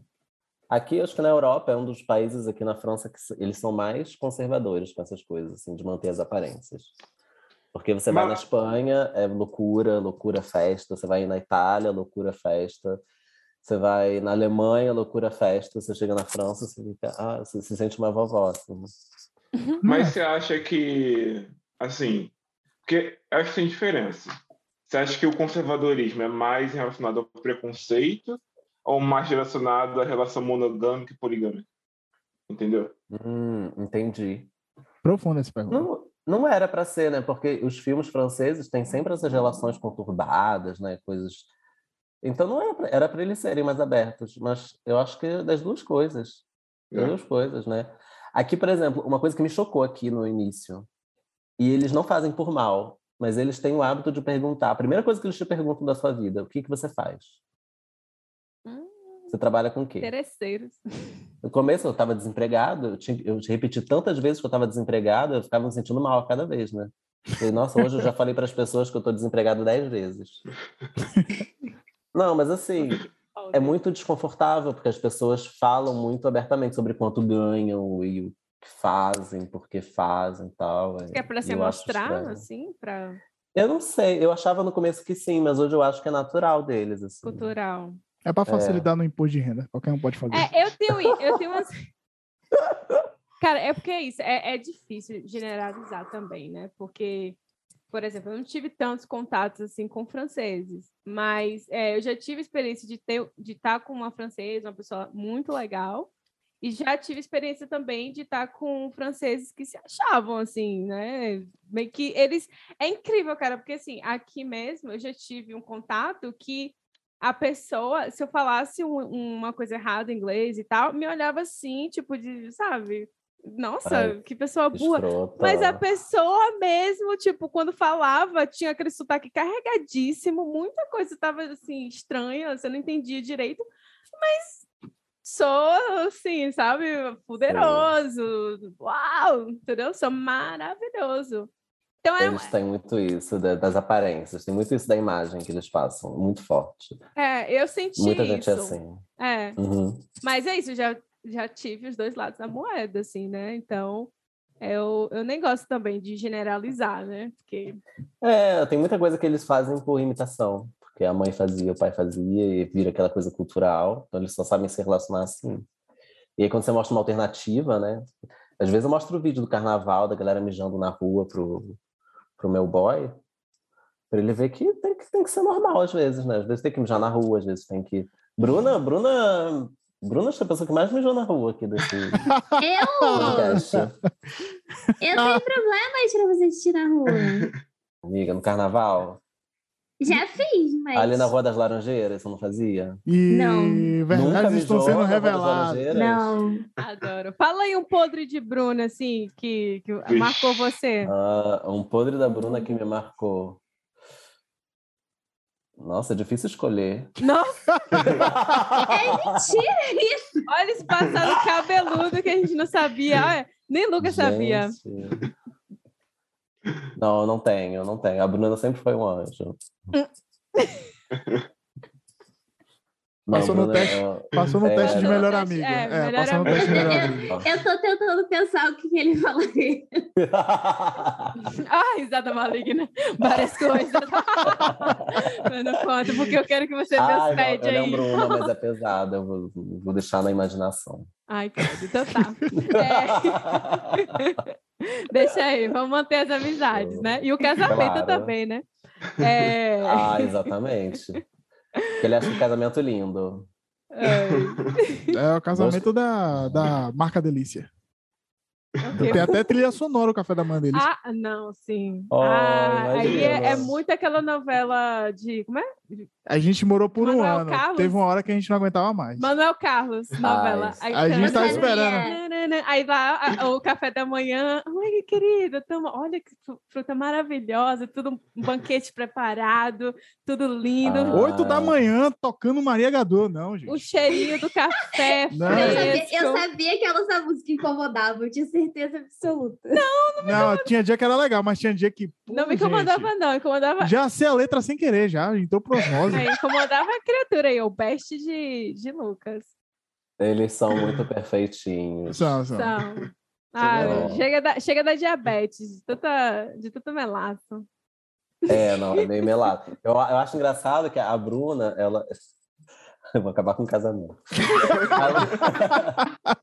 Speaker 5: Aqui, acho que na Europa é um dos países aqui na França que eles são mais conservadores com essas coisas, assim, de manter as aparências. Porque você vai
Speaker 1: Mas-
Speaker 5: na Espanha, é loucura, loucura, festa. Você vai na Itália, loucura, festa. Você vai na Alemanha, loucura, festa. Você chega na França, você fica, ah, você se sente uma vovó. Assim.
Speaker 1: Mas você acha que, assim, porque acho que tem diferença. Você acha que o conservadorismo é mais relacionado ao preconceito ou mais relacionado à relação monogâmica e poligâmica? Entendeu?
Speaker 5: Hum, entendi.
Speaker 4: Profunda essa pergunta.
Speaker 5: Não, não era para ser, né? Porque os filmes franceses têm sempre essas relações conturbadas, né? Coisas. Então não era pra, era para eles serem mais abertos, mas eu acho que é das duas coisas, das
Speaker 1: É.
Speaker 5: duas coisas, né? Aqui, por exemplo, uma coisa que me chocou aqui no início, e eles não fazem por mal, mas eles têm o hábito de perguntar. A primeira coisa que eles te perguntam da sua vida, o que que você faz? Você trabalha com o quê?
Speaker 3: Interesseiros.
Speaker 5: No começo eu estava desempregado, eu, tinha, eu repeti tantas vezes que eu estava desempregado, eu ficava me sentindo mal a cada vez, né? Falei, nossa, hoje eu já falei para as pessoas que eu estou desempregado dez vezes. Não, mas assim, é muito desconfortável, porque as pessoas falam muito abertamente sobre quanto ganham e o que fazem, por que fazem e tal.
Speaker 3: É para
Speaker 5: e
Speaker 3: se
Speaker 5: eu acho
Speaker 3: mostrar,
Speaker 5: estranho.
Speaker 3: assim, para
Speaker 5: Eu não sei, eu achava no começo que sim, mas hoje eu acho que é natural deles. Assim.
Speaker 3: cultural.
Speaker 4: É pra facilitar no imposto de renda. Qualquer um pode fazer.
Speaker 3: É, eu tenho, i- eu tenho umas. Cara, é porque é isso, é, é difícil generalizar também, né? Porque, por exemplo, eu não tive tantos contatos assim com franceses, mas é, eu já tive experiência de ter, de estar com uma francesa, uma pessoa muito legal, e já tive experiência também de estar com franceses que se achavam assim, né? Meio que eles. É incrível, cara, porque assim, aqui mesmo eu já tive um contato que a pessoa, se eu falasse um- uma coisa errada em inglês e tal, me olhava assim, tipo, de, sabe? Nossa,
Speaker 5: Ai,
Speaker 3: que pessoa burra.
Speaker 5: Escrota.
Speaker 3: Mas a pessoa mesmo, tipo, quando falava, tinha aquele sotaque carregadíssimo, muita coisa estava assim, estranha, você não entendia direito, mas sou assim, sabe, poderoso, uau, entendeu? Sou maravilhoso. Então é,
Speaker 5: Eles têm muito isso da- das aparências, tem muito isso da imagem que eles passam, muito forte.
Speaker 3: é, eu senti
Speaker 5: Muita
Speaker 3: isso.
Speaker 5: gente é assim.
Speaker 3: É,
Speaker 5: Uhum.
Speaker 3: mas é isso, já, já tive os dois lados da moeda, assim, né? Então, eu, eu nem gosto também de generalizar, né? Porque
Speaker 5: É, tem muita coisa que eles fazem por imitação, porque a mãe fazia, o pai fazia e vira aquela coisa cultural, então eles só sabem se relacionar assim. E aí, quando você mostra uma alternativa, né? Às vezes eu mostro o vídeo do carnaval, da galera mijando na rua pro, pro meu boy, para ele ver que tem, que tem que ser normal às vezes, né? Às vezes tem que mijar na rua, às vezes tem que. Bruna, Bruna. Bruna é a pessoa que mais mijou na rua aqui desse
Speaker 2: Eu?
Speaker 5: podcast.
Speaker 2: Eu tenho problemas pra você assistir na rua.
Speaker 5: Amiga, no carnaval.
Speaker 2: Já fiz, mas.
Speaker 5: Ali na Rua das Laranjeiras, você não fazia?
Speaker 4: E
Speaker 2: Não.
Speaker 5: Nunca
Speaker 4: verdades estão sendo reveladas.
Speaker 2: Não.
Speaker 3: Adoro. Fala aí um podre de Bruna, assim, que, que marcou você.
Speaker 5: Ah, um podre da Bruna que me marcou. Nossa, é difícil escolher.
Speaker 3: Nossa,
Speaker 2: É mentira isso.
Speaker 3: olha esse passado cabeludo que a gente não sabia. Olha, nem Lucas sabia.
Speaker 5: Não, não tenho, não tenho. A Bruna sempre foi um anjo. Não,
Speaker 4: Passou no teste-
Speaker 5: é-
Speaker 4: Passou no
Speaker 5: é,
Speaker 4: teste de melhor amiga.
Speaker 3: é,
Speaker 4: É,
Speaker 3: melhor
Speaker 4: passou no teste de melhor amiga.
Speaker 2: Eu tô tentando pensar o que, ele falaria.
Speaker 3: Ah, risada maligna. Várias coisas. Mas não conta, porque eu quero que você Deus
Speaker 5: não,
Speaker 3: pede aí.
Speaker 5: um Bruna, mas é pesada. Eu vou, vou deixar na imaginação.
Speaker 3: Ai, credo. Então tá. É. Deixa aí, vamos manter as amizades, né? E o casamento
Speaker 5: Claro.
Speaker 3: também, né? É...
Speaker 5: Ah, exatamente. Porque ele acha o casamento lindo.
Speaker 3: Ai,
Speaker 4: É o casamento da, da marca Delícia.
Speaker 3: ok.
Speaker 4: Tem até trilha sonora o café da manhã deles.
Speaker 3: Ah, não, sim.
Speaker 5: Oh,
Speaker 3: ah, aí é, é muito aquela novela de. Como é?
Speaker 4: A gente morou por um
Speaker 3: Manuel
Speaker 4: ano.
Speaker 3: Carlos?
Speaker 4: Teve uma hora que a gente não aguentava mais.
Speaker 3: Manuel Carlos, novela. Aí
Speaker 4: a gente
Speaker 3: canta-
Speaker 4: tá esperando.
Speaker 3: Aí lá o café da manhã. Oi, querida, toma, olha que fru- fruta maravilhosa, tudo um banquete preparado, tudo lindo.
Speaker 5: Ah.
Speaker 4: Oito da manhã tocando Maria Gadot. Não, gente.
Speaker 3: O cheirinho do café
Speaker 4: Não.
Speaker 2: Eu sabia, eu sabia que essa música incomodava, eu tinha certeza absoluta.
Speaker 4: Não, tinha dia que era legal, mas tinha dia que. pô,
Speaker 3: Não me
Speaker 4: gente,
Speaker 3: incomodava, não. Incomodava.
Speaker 4: Já sei a letra sem querer, já. Então, por
Speaker 3: É, incomodava a criatura aí, o best de, de Lucas.
Speaker 5: Eles são muito perfeitinhos.
Speaker 4: São, são.
Speaker 3: São. Ah,
Speaker 5: bom.
Speaker 3: chega, da, chega da diabetes, de, tanta, de tanto melaço.
Speaker 5: É, não, é meio melado. Eu, eu acho engraçado que a Bruna, ela. Eu vou acabar com o casamento.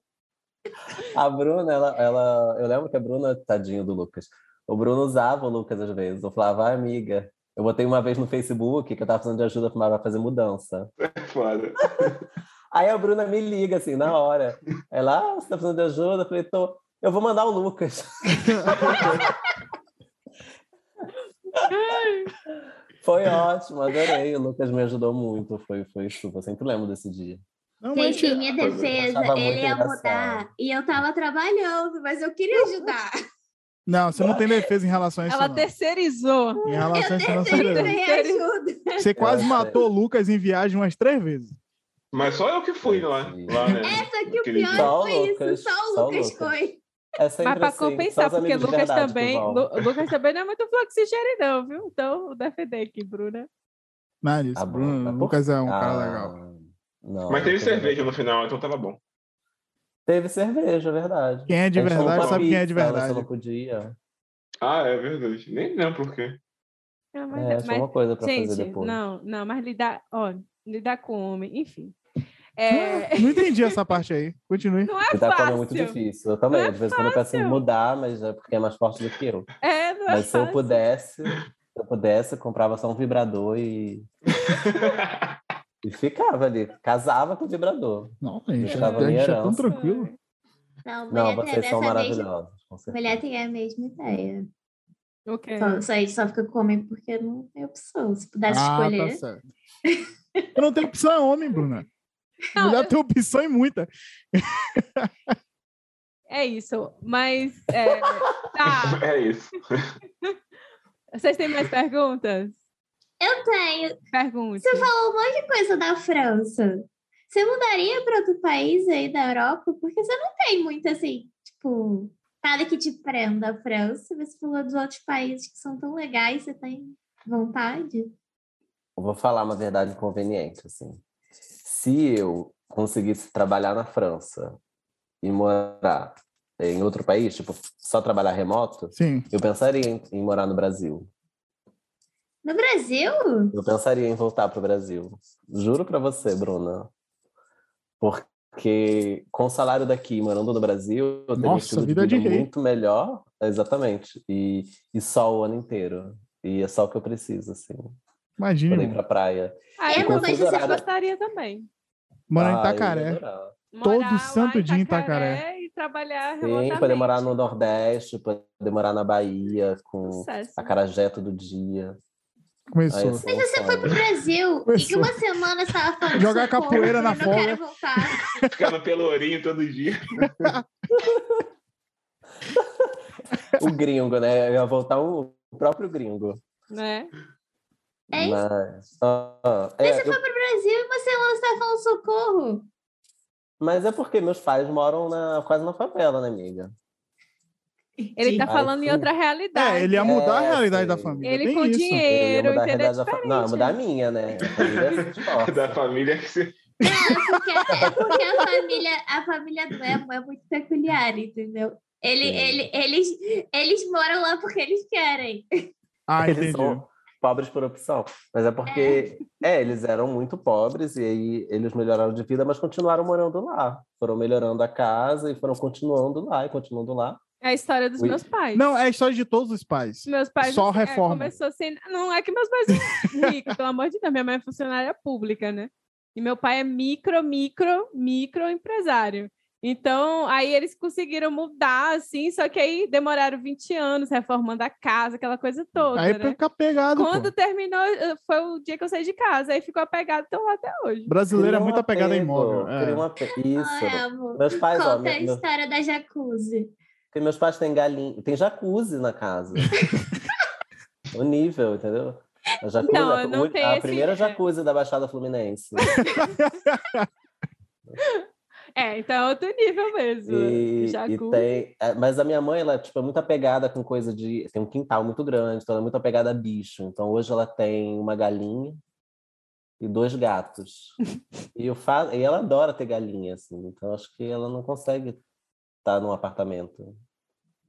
Speaker 5: A, Bruna, ela, ela. Eu lembro que a Bruna, tadinho do Lucas. O Bruno usava o Lucas às vezes. Eu falava, "Ai, amiga. Eu botei uma vez no Facebook que eu tava precisando de ajuda para fazer mudança.
Speaker 1: Foda.
Speaker 5: Aí a Bruna me liga assim, na hora. Ela, ah, você tá precisando de ajuda? Eu falei, tô. Eu vou mandar o Lucas. Foi ótimo, adorei. O Lucas me ajudou muito. Foi, foi super. Eu sempre lembro desse dia.
Speaker 4: Não, mas
Speaker 2: Gente, em minha defesa, ele ia mudar e eu tava trabalhando, mas eu queria ajudar.
Speaker 4: Não, você não tem defesa em relação a isso.
Speaker 3: Ela
Speaker 4: não.
Speaker 3: terceirizou.
Speaker 4: Em relação a isso, não, você não tem. quase
Speaker 5: Eu
Speaker 4: matou o Lucas em viagem umas três vezes.
Speaker 1: Mas só eu que fui lá. lá né?
Speaker 2: É, só que o pior.
Speaker 5: Só
Speaker 2: foi
Speaker 5: Lucas,
Speaker 2: isso, só o Lucas
Speaker 5: Lucas.
Speaker 2: foi.
Speaker 5: É
Speaker 3: Mas para
Speaker 5: assim,
Speaker 3: compensar, porque Lucas
Speaker 5: verdade
Speaker 3: também, Lucas também não é muito fluxigere, não, viu? Então, vou defender aqui, Bruna.
Speaker 4: Nada disso.
Speaker 5: Tá bom,
Speaker 4: Bruno,
Speaker 5: tá.
Speaker 4: Lucas é um cara
Speaker 5: Ah,
Speaker 4: legal.
Speaker 5: Não,
Speaker 1: Mas teve
Speaker 5: não
Speaker 1: cerveja no final, então tava bom.
Speaker 5: Teve cerveja, é verdade.
Speaker 4: Quem é de verdade sabe quem é de verdade.
Speaker 5: não podia.
Speaker 1: Ah, é verdade. Nem lembro por quê.
Speaker 3: Ah, mas,
Speaker 5: É, tinha uma coisa pra fazer
Speaker 3: gente,
Speaker 5: depois.
Speaker 3: não, não, mas lidar, ó, lidar com homem, enfim. É,
Speaker 4: Não entendi essa parte aí. Continue.
Speaker 3: não é
Speaker 5: E tá
Speaker 3: fácil.
Speaker 5: é muito difícil. Eu também,
Speaker 3: é
Speaker 5: de vez em quando eu penso em mudar, mas é porque é mais forte do que eu.
Speaker 3: É, não é
Speaker 5: Mas se eu pudesse, se eu pudesse, eu comprava só um vibrador e, e ficava ali. Casava com o vibrador.
Speaker 4: Não, gente, a gente
Speaker 5: minha
Speaker 4: é tão tranquilo.
Speaker 2: Não,
Speaker 5: Não,
Speaker 2: tem
Speaker 5: vocês são
Speaker 2: mesma.
Speaker 5: maravilhosos. certeza.
Speaker 2: Mulher tem a mesma ideia.
Speaker 3: O quê?
Speaker 2: Só, só, a gente só fica com homem porque não tem opção. Se pudesse
Speaker 4: Ah,
Speaker 2: escolher.
Speaker 4: tá certo. Eu não tenho opção é homem, Bruna.
Speaker 3: Não,
Speaker 4: Mulher
Speaker 3: eu-
Speaker 4: tem opção e muita.
Speaker 3: É isso, mas é, tá.
Speaker 1: É isso.
Speaker 3: Vocês têm mais perguntas?
Speaker 2: Eu tenho.
Speaker 3: Pergunte.
Speaker 2: Você falou um monte de coisa da França. Você mudaria para outro país aí da Europa? Porque você não tem muito assim, tipo, nada que te prenda a França. Você falou dos outros países que são tão legais, você tem vontade?
Speaker 5: Eu vou falar uma verdade inconveniente, assim. Se eu conseguisse trabalhar na França e morar em outro país, tipo, só trabalhar remoto,
Speaker 4: Sim.
Speaker 5: eu pensaria em, em morar no Brasil.
Speaker 2: No Brasil?
Speaker 5: Eu pensaria em voltar para o Brasil. Juro para você, Bruna. Porque com o salário daqui, morando no Brasil, eu tenho um
Speaker 4: Nossa,
Speaker 5: estilo
Speaker 4: vida de rei.
Speaker 5: muito melhor. Exatamente. E, e sol o ano inteiro. E é só o que eu preciso, assim.
Speaker 4: Imagina,
Speaker 5: Poder ir pra praia.
Speaker 3: Ah,
Speaker 2: Eu não
Speaker 3: sei se você gostaria também.
Speaker 4: Morar em
Speaker 5: Ah,
Speaker 4: Itacaré. Todo
Speaker 3: Morar
Speaker 4: santo dia em Itacaré.
Speaker 3: E trabalhar
Speaker 5: Sim, poder morar no Nordeste, poder morar na Bahia, com
Speaker 3: Sucesso.
Speaker 5: acarajé todo dia.
Speaker 4: Começou.
Speaker 5: ser um
Speaker 2: Você foi pro. Brasil e que
Speaker 4: Começou.
Speaker 2: uma semana você tava falando
Speaker 4: Jogar capoeira na
Speaker 2: eu não
Speaker 4: folga.
Speaker 2: quero voltar.
Speaker 1: Ficar no pelourinho todo dia.
Speaker 5: O gringo, né? Eu ia voltar o próprio gringo.
Speaker 3: Né?
Speaker 2: É isso.
Speaker 5: Mas, ah, é,
Speaker 2: Mas você
Speaker 5: eu-
Speaker 2: foi pro Brasil e uma semana você tava falando socorro.
Speaker 5: mas é porque meus pais moram na, quase na favela, né, amiga?
Speaker 3: Ele tá falando em outra realidade.
Speaker 4: É, ele ia mudar a
Speaker 5: É,
Speaker 4: realidade da família.
Speaker 3: Ele
Speaker 4: Tem
Speaker 3: com
Speaker 4: isso.
Speaker 3: Dinheiro,
Speaker 5: mudar a
Speaker 3: entendeu?
Speaker 5: realidade da fa- Não, mudar a minha, né? A família esforça.
Speaker 1: da família que você.
Speaker 2: Não, é porque, é porque a família, a família do Emo é muito peculiar, entendeu? Ele, ele, eles, eles moram lá porque eles querem.
Speaker 4: Ah,
Speaker 5: Eles
Speaker 4: entendi.
Speaker 5: são pobres por opção. Mas é porque, é. eles eram muito pobres e aí eles melhoraram de vida, mas continuaram morando lá. Foram melhorando a casa e foram continuando lá e continuando lá.
Speaker 3: É a história dos
Speaker 5: Ui.
Speaker 3: meus pais.
Speaker 4: Não, é a história de todos os pais.
Speaker 3: Meus pais
Speaker 4: Só
Speaker 3: assim, é,
Speaker 4: reforma.
Speaker 3: começou sem. Não é que meus pais são ricos, pelo amor de Deus. Minha mãe é funcionária pública, né? E meu pai é micro, micro, micro empresário. Então, aí eles conseguiram mudar, assim, só que aí demoraram 20 anos reformando a casa, aquela coisa toda.
Speaker 4: Aí
Speaker 3: né?
Speaker 4: fica pegado,
Speaker 3: Quando
Speaker 4: pô.
Speaker 3: terminou, eh, foi o dia que eu saí de casa, aí ficou apegado, estão lá até hoje.
Speaker 4: Brasileiro é muito apegado a imóvel. É.
Speaker 5: Isso. Meus pais, ó,
Speaker 2: Conta
Speaker 5: meu-
Speaker 2: a
Speaker 5: meu-
Speaker 2: história da jacuzzi.
Speaker 5: Porque meus pais têm galinha, tem jacuzzi na casa. o nível, entendeu? A, jacuzzi,
Speaker 3: Não,
Speaker 5: a,
Speaker 3: eu não
Speaker 5: a
Speaker 3: esse-
Speaker 5: primeira
Speaker 3: é.
Speaker 5: jacuzzi da Baixada Fluminense.
Speaker 3: É, então é outro nível mesmo.
Speaker 5: E, e
Speaker 3: Jacuzzi.
Speaker 5: tem, é, mas a minha mãe, ela tipo, é muito apegada com coisa de. Tem um quintal muito grande, então ela é muito apegada a bicho. Então hoje ela tem uma galinha e dois gatos. e, eu fa... e ela adora ter galinha, assim. Então acho que ela não consegue estar num apartamento.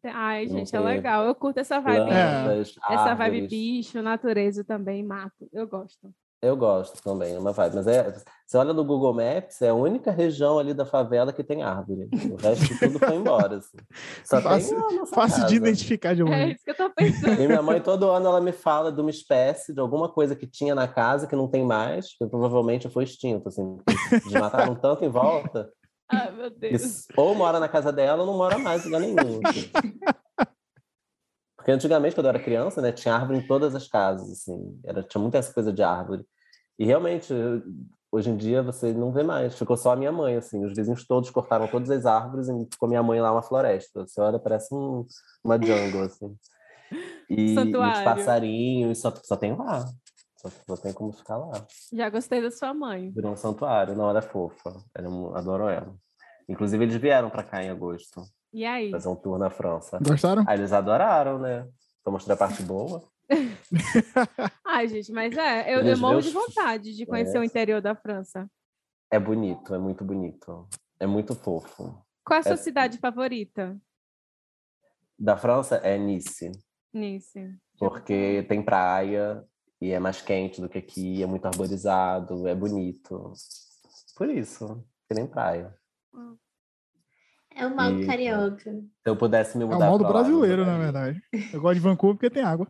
Speaker 3: Ai, gente, é legal. Eu curto essa vibe.
Speaker 5: Plantas,
Speaker 3: Essa vibe bicho, natureza também, mato. Eu gosto.
Speaker 5: Eu gosto também, é uma vibe. Mas é, você olha no Google Maps, é a única região ali da favela que tem árvore. O resto de tudo foi embora. Assim. Só
Speaker 4: Fácil-
Speaker 5: tem
Speaker 4: Fácil de identificar de
Speaker 3: É
Speaker 4: longe.
Speaker 3: isso que eu tô pensando.
Speaker 5: E minha mãe, todo ano, ela me fala de uma espécie, de alguma coisa que tinha na casa que não tem mais, que provavelmente foi extinto, assim. Eles mataram tanto em volta,
Speaker 3: Ai, meu Deus.
Speaker 5: ou mora na casa dela ou não mora mais em lugar nenhum. Porque antigamente, quando eu era criança, né, tinha árvore em todas as casas, assim. Era, tinha muita essa coisa de árvore. E realmente, hoje em dia, você não vê mais. Ficou só a minha mãe, assim. Os vizinhos todos cortaram todas as árvores e ficou minha mãe lá uma floresta. Você olha, parece um, uma jungle, assim. E, e os passarinhos, só, só tem lá. Só, só tem como ficar lá.
Speaker 3: Já gostei da sua mãe.
Speaker 5: Virou um santuário. Não, ela é fofa. Ela é adoro ela. Inclusive, eles vieram para cá em agosto,
Speaker 3: E aí?
Speaker 5: fazer um tour na França.
Speaker 4: Gostaram?
Speaker 5: Aí eles adoraram, né? Pra mostrar a parte boa.
Speaker 3: Ai, gente, mas é, eu, eu
Speaker 5: Eles
Speaker 3: morro
Speaker 5: veem
Speaker 3: de vontade de conhecer
Speaker 5: É.
Speaker 3: o interior da França.
Speaker 5: É bonito, é muito bonito. É muito fofo.
Speaker 3: Qual é a sua
Speaker 5: É-
Speaker 3: cidade favorita,
Speaker 5: Da França é Nice,
Speaker 3: Nice?
Speaker 5: porque tem praia e é mais quente do que aqui, é muito arborizado, é bonito. Por isso, que nem praia.
Speaker 2: É o mal
Speaker 5: E-
Speaker 2: carioca.
Speaker 5: Se eu pudesse me
Speaker 4: É
Speaker 5: mudar
Speaker 4: o modo
Speaker 5: pra lá, eu
Speaker 4: brasileiro, na verdade. Eu gosto de Vancouver porque tem água.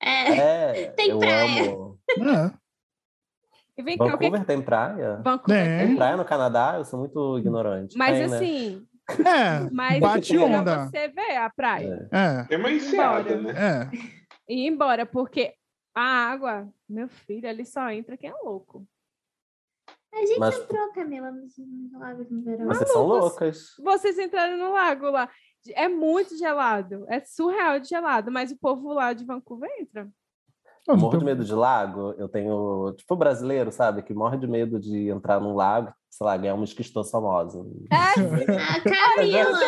Speaker 2: É,
Speaker 5: É,
Speaker 2: Tem
Speaker 5: eu
Speaker 2: praia.
Speaker 5: amo.
Speaker 4: É.
Speaker 3: E vem cá, o que
Speaker 5: Vancouver tem praia?
Speaker 3: Vancouver
Speaker 4: Tem.
Speaker 5: Tem praia no Canadá? Eu sou muito ignorante.
Speaker 3: Mas
Speaker 5: Tem, né?
Speaker 3: assim,
Speaker 4: É,
Speaker 3: mas
Speaker 4: Bate
Speaker 3: pra
Speaker 4: onda.
Speaker 3: você ver a praia.
Speaker 4: é,
Speaker 1: Tem uma enseada,
Speaker 3: Embora.
Speaker 1: né?
Speaker 4: é.
Speaker 3: E ir embora, porque a água, meu filho, ali só entra quem é louco.
Speaker 2: a gente
Speaker 5: Mas-
Speaker 2: entrou, Camila, nos, nos lagos no verão.
Speaker 5: Vocês são loucas.
Speaker 3: Vocês entraram no lago lá. É muito gelado. É surreal de gelado, mas o povo lá de Vancouver entra.
Speaker 4: Eu não
Speaker 5: Morro de medo de lago. Eu tenho, tipo, brasileiro, sabe? Que morre de medo de entrar num lago, sei lá, ganhar uma esquistossomose.
Speaker 3: É,
Speaker 2: Ah, Camila!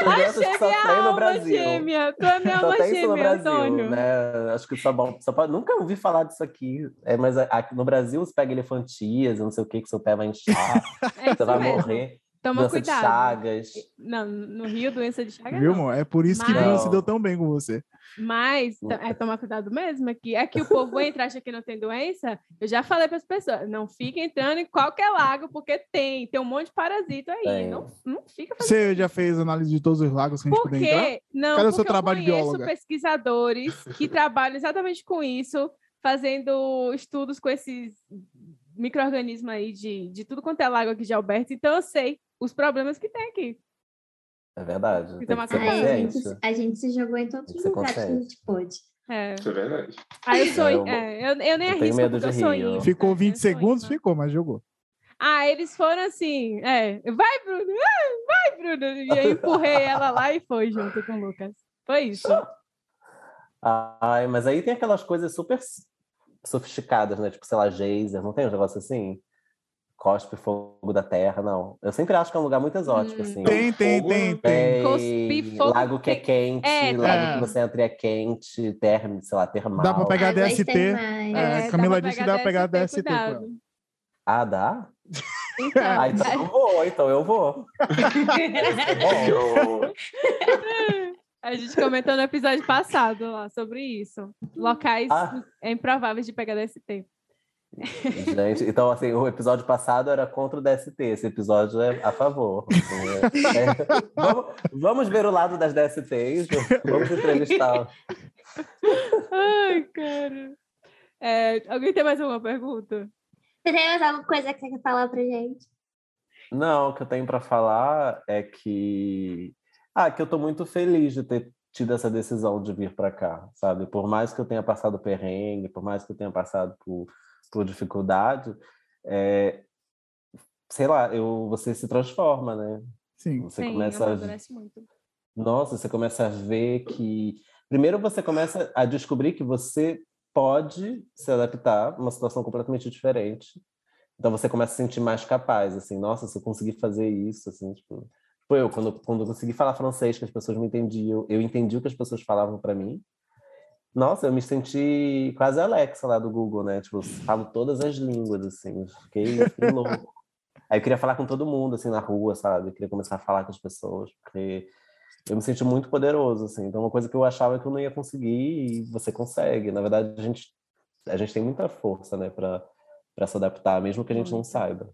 Speaker 5: Crianças que só
Speaker 3: minha
Speaker 5: tem no Brasil.
Speaker 3: gêmea. Tu é minha alma gêmea, Antônio.
Speaker 5: né? Acho que só bom. Só pode, nunca ouvi falar disso aqui. É, mas aqui no Brasil você pega elefantias, não sei o que, que seu pé vai inchar,
Speaker 3: É
Speaker 5: você vai
Speaker 3: mesmo.
Speaker 5: morrer.
Speaker 3: Toma
Speaker 5: Doença de
Speaker 3: cuidado.
Speaker 5: Chagas.
Speaker 3: Não, no Rio, doença de Chagas
Speaker 4: Viu,
Speaker 3: não.
Speaker 4: amor? É por isso que
Speaker 3: Mas-
Speaker 4: Bruno se deu tão bem com você.
Speaker 3: Mas é tomar cuidado mesmo aqui. É que o povo entra acha que não tem doença. Eu já falei para as pessoas, não fica entrando em qualquer lago, porque tem. Tem um monte de parasito aí.
Speaker 5: Tem.
Speaker 3: Não, não fica fazendo
Speaker 4: Você já fez análise de todos os lagos que a gente
Speaker 3: Por
Speaker 4: poder entrar?
Speaker 3: Não,
Speaker 4: Cadê o
Speaker 3: porque
Speaker 4: seu trabalho de
Speaker 3: eu conheço
Speaker 4: bióloga?
Speaker 3: pesquisadores que trabalham exatamente com isso, fazendo estudos com esses micro-organismos aí de, de tudo quanto é lago aqui de Alberto. Então eu sei os problemas que tem aqui.
Speaker 5: É verdade.
Speaker 3: Que
Speaker 5: Tem
Speaker 3: tomar
Speaker 5: que ser
Speaker 3: cuidado.
Speaker 2: Aí a gente, a gente se jogou em todos
Speaker 5: Tem
Speaker 2: os
Speaker 5: que
Speaker 2: lugares que a gente pôde.
Speaker 3: É.
Speaker 1: Isso é verdade.
Speaker 3: Aí eu sou.
Speaker 5: Eu-
Speaker 3: é, eu, eu nem
Speaker 5: eu
Speaker 3: arrisco
Speaker 5: medo
Speaker 3: porque
Speaker 5: de
Speaker 3: eu sou
Speaker 4: Ficou
Speaker 3: eu
Speaker 4: 20
Speaker 3: sou
Speaker 4: segundos?
Speaker 3: ímpar.
Speaker 4: Ficou, mas jogou.
Speaker 3: Ah, eles foram assim, é, vai, Bruno, ah, vai, Bruno. E aí empurrei ela lá e foi junto com o Lucas. Foi isso.
Speaker 5: Ai, mas aí tem aquelas coisas super sofisticadas, né? Tipo, sei lá, geyser, não tem um negócio assim? Cospe fogo da terra, não. Eu sempre acho que é um lugar muito exótico,
Speaker 3: Hum.
Speaker 5: assim.
Speaker 4: Tem, tem,
Speaker 1: Fogo,
Speaker 4: tem, tem.
Speaker 3: Cospe fogo
Speaker 5: lago que é quente,
Speaker 3: É,
Speaker 5: lago
Speaker 4: tem.
Speaker 5: que você entra e é quente, termo, sei lá, termal.
Speaker 4: Dá pra pegar DST. É,
Speaker 3: dá
Speaker 4: Camila disse que dá pra pegar DST
Speaker 3: cuidado.
Speaker 5: Ah, dá?
Speaker 3: Então,
Speaker 5: Ah, então eu vou, então eu vou.
Speaker 3: A gente comentou no episódio passado lá sobre isso. Locais
Speaker 5: Ah.
Speaker 3: improváveis de pegar DST.
Speaker 5: Gente, então assim, o episódio passado era contra o DST, esse episódio é a favor. É, vamos, vamos ver o lado das DSTs, vamos entrevistar.
Speaker 3: Ai, cara. É, alguém tem mais alguma pergunta?
Speaker 2: Você tem mais alguma coisa que você quer falar pra gente?
Speaker 5: Não, o que eu tenho para falar é que ah, que eu tô muito feliz de ter tido essa decisão de vir para cá, sabe? Por mais que eu tenha passado perrengue, por mais que eu tenha passado por, por dificuldade, é, sei lá, eu, você se transforma, né?
Speaker 4: Sim.
Speaker 5: Você
Speaker 3: Sim,
Speaker 5: começa a
Speaker 3: muito.
Speaker 5: Nossa, você começa a ver que. Primeiro, você começa a descobrir que você pode se adaptar a uma situação completamente diferente. Então, você começa a se sentir mais capaz, assim, nossa, se eu conseguir fazer isso, assim, tipo. Foi eu, quando, quando eu consegui falar francês, que as pessoas me entendiam, eu entendi o que as pessoas falavam para mim. Nossa, eu me senti quase Alexa lá do Google, né? Tipo, falo todas as línguas, assim, eu fiquei, fiquei louco. Aí eu queria falar com todo mundo, assim, na rua, sabe? Eu queria começar a falar com as pessoas, porque eu me senti muito poderoso, assim. Então, uma coisa que eu achava que eu não ia conseguir, e você consegue. Na verdade, a gente, a gente tem muita força, né, para se adaptar, mesmo que a gente não saiba.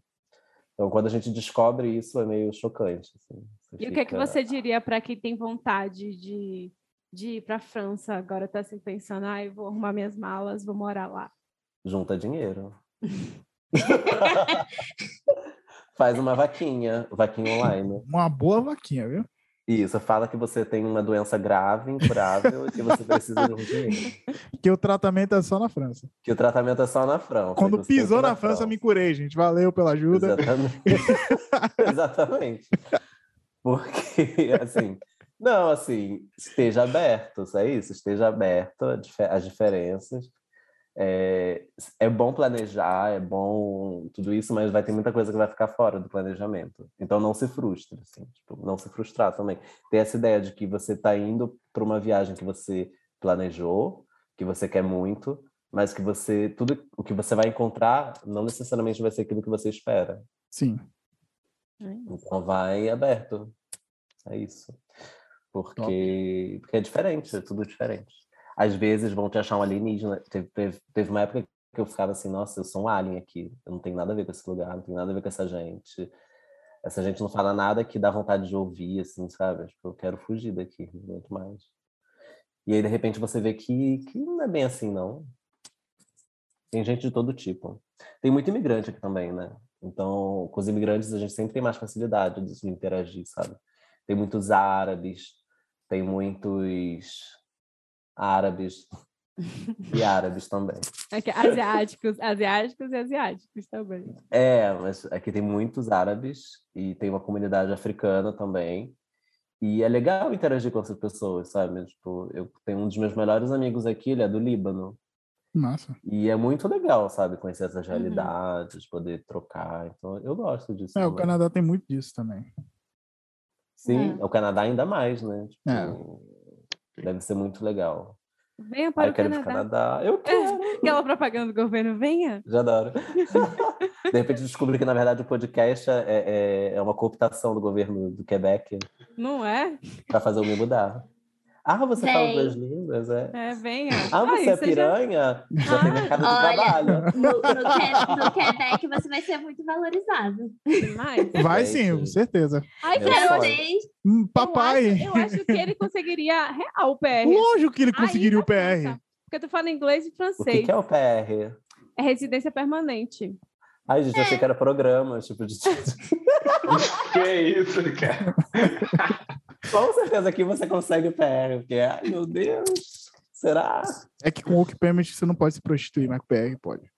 Speaker 5: Então, quando a gente descobre isso, é meio chocante. Assim.
Speaker 3: E o que é que
Speaker 5: fica-
Speaker 3: você diria para quem tem vontade de, de ir para a França? Agora tá assim pensando, ai, vou arrumar minhas malas, vou morar lá.
Speaker 5: Junta dinheiro. Faz uma vaquinha, vaquinha online.
Speaker 4: Uma boa vaquinha, viu?
Speaker 5: Isso, fala que você tem uma doença grave, incurável, e que você precisa de um dinheiro.
Speaker 4: Que o tratamento é só na França.
Speaker 5: Que o tratamento é só na França.
Speaker 4: Quando pisou na França, me curei, gente. Valeu pela ajuda.
Speaker 5: Exatamente. Exatamente. Porque, assim, não, assim, esteja aberto, é isso, esteja aberto às diferenças. É, é bom planejar, é bom tudo isso, mas vai ter muita coisa que vai ficar fora do planejamento. Então não se frustre, assim, tipo, não se frustrar também. Ter essa ideia de que você está indo para uma viagem que você planejou, que você quer muito, mas que você tudo o que você vai encontrar não necessariamente vai ser aquilo que você espera.
Speaker 4: Sim.
Speaker 5: Então vai aberto. É isso. Porque, porque é diferente, é tudo diferente. Às vezes vão te achar um alienígena. Teve, teve, teve uma época que eu ficava assim, nossa, eu sou um alien aqui. Eu não tenho nada a ver com esse lugar, não tenho nada a ver com essa gente. Essa gente não fala nada que dá vontade de ouvir, assim, sabe? Tipo, eu quero fugir daqui, aguento mais. E aí, de repente, você vê que, que não é bem assim, não. Tem gente de todo tipo. Tem muito imigrante aqui também, né? Então, com os imigrantes, a gente sempre tem mais facilidade de interagir, sabe? Tem muitos árabes, tem muitos árabes e árabes também.
Speaker 3: Aqui, asiáticos, asiáticos e asiáticos também.
Speaker 5: É, mas aqui tem muitos árabes e tem uma comunidade africana também. E é legal interagir com essas pessoas, sabe? Tipo, eu tenho um dos meus melhores amigos aqui, ele é do Líbano.
Speaker 4: Massa.
Speaker 5: E é muito legal, sabe? Conhecer essas
Speaker 3: Uhum.
Speaker 5: realidades, poder trocar. Então, eu gosto disso.
Speaker 4: É, o
Speaker 5: também.
Speaker 4: Canadá tem muito disso também.
Speaker 5: Sim,
Speaker 3: É.
Speaker 5: o Canadá ainda mais, né? Tipo,
Speaker 4: É.
Speaker 5: Deve ser muito legal.
Speaker 3: Venha para
Speaker 5: eu
Speaker 3: o
Speaker 5: quero
Speaker 3: Canadá.
Speaker 5: Canadá. Eu quero.
Speaker 3: Aquela propaganda do governo, venha.
Speaker 5: Já adoro. De repente descobri que, na verdade, o podcast é, é, é uma cooptação do governo do Quebec
Speaker 3: Não é?
Speaker 5: para fazer eu me mudar. Ah, você fala
Speaker 2: Bem.
Speaker 5: duas línguas, é?
Speaker 3: É, venha.
Speaker 5: Ah, você
Speaker 3: Aí,
Speaker 5: é
Speaker 3: já-
Speaker 5: piranha? Já tem
Speaker 3: Ah,
Speaker 5: mercado de
Speaker 2: olha.
Speaker 5: trabalho.
Speaker 2: No, no, Que- no Quebec você vai ser muito valorizado.
Speaker 3: Demais.
Speaker 4: Vai sim, com certeza.
Speaker 3: Ai,
Speaker 5: Meu
Speaker 3: cara, eu
Speaker 5: sonho.
Speaker 3: acho,
Speaker 2: Francês,
Speaker 4: Hum, Papai,
Speaker 3: eu acho que ele conseguiria real o PR.
Speaker 4: lógico que ele
Speaker 3: Aí,
Speaker 4: conseguiria o
Speaker 3: na
Speaker 4: PR.
Speaker 3: França. Porque tu fala inglês e
Speaker 5: O que,
Speaker 3: francês.
Speaker 5: que é o PR?
Speaker 3: É residência permanente.
Speaker 5: Ai, gente, eu achei que era programa, tipo de.
Speaker 1: Que isso, cara?
Speaker 5: Com certeza que você consegue o PR, porque, ai meu Deus, será?
Speaker 4: É que com o Work Permit você não pode se prostituir, mas com PR pode.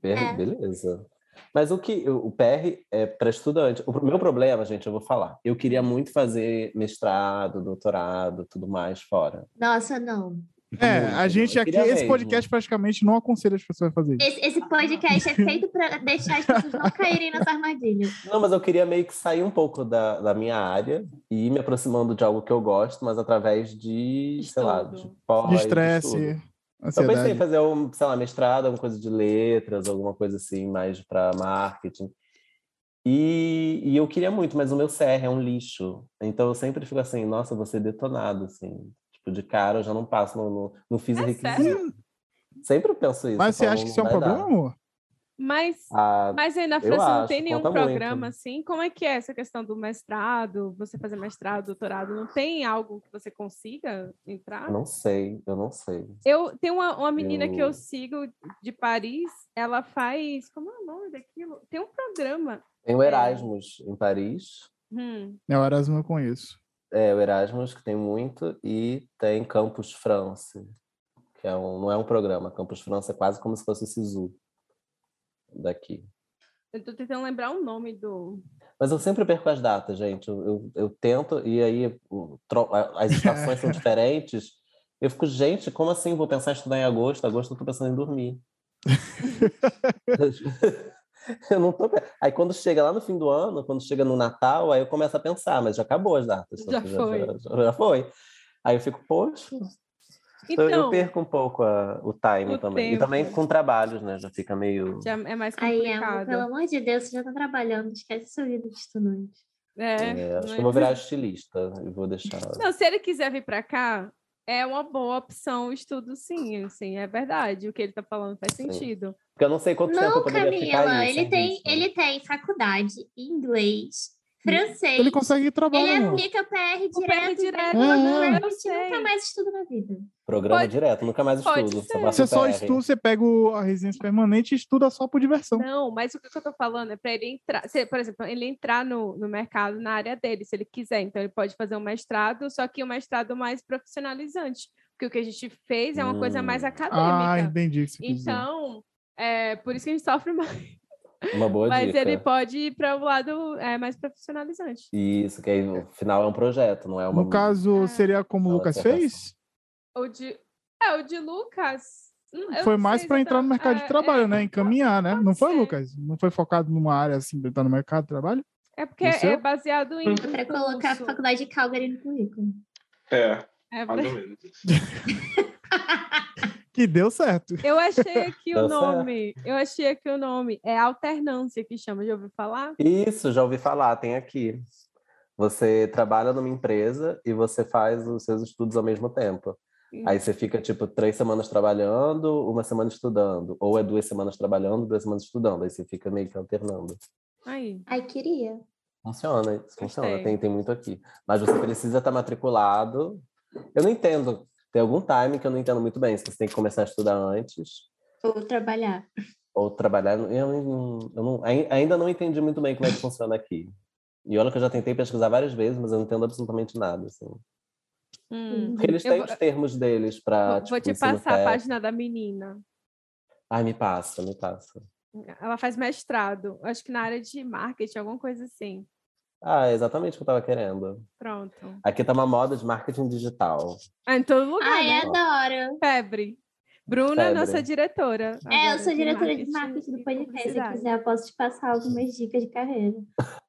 Speaker 5: PR,
Speaker 2: É.
Speaker 5: Beleza. Mas o que o PR é para estudante. O meu problema, gente, eu vou falar. Eu queria muito fazer mestrado, doutorado, tudo mais fora.
Speaker 2: nossa, não.
Speaker 4: É,
Speaker 5: Muito,
Speaker 4: a gente aqui, esse
Speaker 5: mesmo.
Speaker 4: podcast praticamente não aconselha as pessoas a fazer isso.
Speaker 2: Esse, esse podcast é feito para deixar as pessoas não caírem nessa armadilha.
Speaker 5: Não, mas eu queria meio que sair um pouco da, da minha área e ir me aproximando de algo que eu gosto, mas através de, sei lá, de
Speaker 3: Estudo.
Speaker 5: pós,
Speaker 4: De
Speaker 5: estudo.
Speaker 4: estresse,
Speaker 5: Eu pensei em fazer, um, sei lá, mestrado, alguma coisa de letras, alguma coisa assim, mais para marketing. E, e eu queria muito, mas o meu CR é um lixo. Então eu sempre fico assim, nossa, vou ser detonado, assim. Tipo, de cara eu já não passo, não, não, não fiz o
Speaker 3: É
Speaker 5: requisito.
Speaker 3: sério?
Speaker 5: Sempre eu penso isso.
Speaker 4: Mas
Speaker 5: eu
Speaker 4: você
Speaker 5: falo,
Speaker 4: acha que isso é um
Speaker 5: dar.
Speaker 4: problema, amor?
Speaker 3: Mas,
Speaker 5: Ah,
Speaker 3: mas aí na
Speaker 5: eu
Speaker 3: França não
Speaker 5: acho,
Speaker 3: tem nenhum
Speaker 5: conta muito.
Speaker 3: programa assim. Como é que é essa questão do mestrado? Você fazer mestrado, doutorado? Não tem algo que você consiga entrar?
Speaker 5: eu não sei, eu não sei.
Speaker 3: Eu tenho uma, uma menina que eu
Speaker 5: Eu-
Speaker 3: sigo de Paris, ela faz. Como é o nome daquilo? Tem um programa.
Speaker 5: Tem o Erasmus em Paris.
Speaker 3: Hum,
Speaker 4: É o Erasmo eu conheço.
Speaker 5: É, o Erasmus, que tem muito, e tem Campus France, que é um, não é um programa. Campus France é quase como se fosse o SISU daqui.
Speaker 3: eu tô tentando lembrar o nome do.
Speaker 5: Mas eu sempre perco as datas, gente. Eu, eu, eu tento, e aí tro- as estações são diferentes. Eu fico, gente, como assim? Vou pensar em estudar em agosto? Agosto eu tô pensando em dormir. eu não tô. Aí quando chega lá no fim do ano, quando chega no Natal, aí eu começo a pensar, mas já acabou as datas.
Speaker 3: Já foi.
Speaker 5: Já, já foi. Aí eu fico, poxa, Então, eu perco um pouco a- o
Speaker 3: o
Speaker 5: também. E
Speaker 3: tempo.
Speaker 5: também com trabalhos, né? Já fica meio.
Speaker 3: já é mais
Speaker 2: Aí, amor,
Speaker 3: complicado.
Speaker 2: pelo amor de Deus, você já tá trabalhando, esquece sua vida de estudante.
Speaker 3: É,
Speaker 5: É, acho
Speaker 3: não
Speaker 5: que
Speaker 3: é-
Speaker 5: eu vou virar estilista e vou deixar.
Speaker 3: Não, se ele quiser vir para cá, é uma boa opção o estudo, sim, assim, é verdade. O que ele tá falando faz
Speaker 5: Sim. Porque eu não sei quanto tempo
Speaker 2: Não,
Speaker 5: eu poderia ficar
Speaker 2: Camila,
Speaker 5: aí.
Speaker 2: ele
Speaker 5: sem
Speaker 2: tem,
Speaker 5: isso, né?
Speaker 2: ele tem faculdade, inglês, francês.
Speaker 4: Ele consegue trabalhar,
Speaker 2: Ele
Speaker 4: amor.
Speaker 2: aplica PR
Speaker 3: O PR
Speaker 2: direto,
Speaker 3: direto,
Speaker 2: vem
Speaker 4: é, é.
Speaker 2: Nunca mais estuda na vida.
Speaker 5: Programa
Speaker 3: Pode-
Speaker 5: direto, nunca mais estudo. Só
Speaker 4: Você só estuda, você pega o- a residência permanente e estuda só por diversão.
Speaker 3: Não, mas o que eu tô falando é para ele entrar, se, por exemplo, ele entrar no, no mercado na área dele, se ele quiser. Então, ele pode fazer um mestrado, só que um mestrado mais profissionalizante. Porque o que a gente fez é uma coisa mais
Speaker 5: Hum.
Speaker 4: Ah,
Speaker 3: acadêmica.
Speaker 4: entendi o que você quis dizer.
Speaker 3: então, é por isso que a gente sofre mais.
Speaker 5: Uma boa
Speaker 3: Mas
Speaker 5: dica.
Speaker 3: ele pode ir para o lado é, mais profissionalizante.
Speaker 5: Isso, que aí no final é um projeto, não é uma.
Speaker 4: No caso,
Speaker 3: É.
Speaker 4: seria como o Lucas fez?
Speaker 3: O de. É, o de Lucas. hum, eu
Speaker 4: Foi mais para entrar no mercado de
Speaker 3: é,
Speaker 4: trabalho,
Speaker 3: é,
Speaker 4: né? Encaminhar, né? Não foi,
Speaker 3: ser.
Speaker 4: Lucas? Não foi focado numa área assim, para entrar no mercado de trabalho?
Speaker 3: É porque é baseado em.
Speaker 2: Para colocar a faculdade de Calgary no currículo.
Speaker 1: É,
Speaker 3: É
Speaker 1: mais
Speaker 3: pra-
Speaker 1: ou menos.
Speaker 4: Que deu certo.
Speaker 3: Eu achei aqui o
Speaker 5: Deu certo.
Speaker 3: nome. Eu achei aqui o nome. É alternância que chama. Já ouviu falar?
Speaker 5: Isso, já ouvi falar, tem aqui. Você trabalha numa empresa e você faz os seus estudos ao mesmo tempo. Aí você fica, tipo, três semanas trabalhando, uma semana estudando. Ou é duas semanas trabalhando, duas semanas estudando. Aí você fica meio que alternando.
Speaker 3: Aí.
Speaker 2: Ai, queria.
Speaker 5: Funciona, isso funciona, tem, tem muito aqui. Mas você precisa estar matriculado. Eu não entendo, tem algum time que eu não entendo muito bem, se você tem que começar a estudar antes
Speaker 2: Ou trabalhar.
Speaker 5: ou trabalhar. Eu, não- eu não- ai- ainda não entendi muito bem como é que funciona aqui. E olha que eu já tentei pesquisar várias vezes, mas eu não entendo absolutamente nada. Assim.
Speaker 3: Hum.
Speaker 5: Porque eles
Speaker 3: Eu
Speaker 5: têm
Speaker 3: vou-
Speaker 5: os termos deles para.
Speaker 3: Vou, vou te passar a página da menina.
Speaker 5: Ai, me passa, me passa.
Speaker 3: Ela faz mestrado. Acho que na área de marketing, alguma coisa assim.
Speaker 5: Ah, é exatamente o que eu estava querendo.
Speaker 3: Pronto.
Speaker 5: Aqui tá uma moda de marketing digital.
Speaker 3: Ah, em todo lugar.
Speaker 2: Ai,
Speaker 3: né?
Speaker 2: adoro.
Speaker 3: Febre. Bruna,
Speaker 5: Febre.
Speaker 3: nossa diretora.
Speaker 2: É, eu sou
Speaker 3: de
Speaker 2: diretora de marketing do podcast. Se quiser, eu posso te passar algumas dicas de carreira.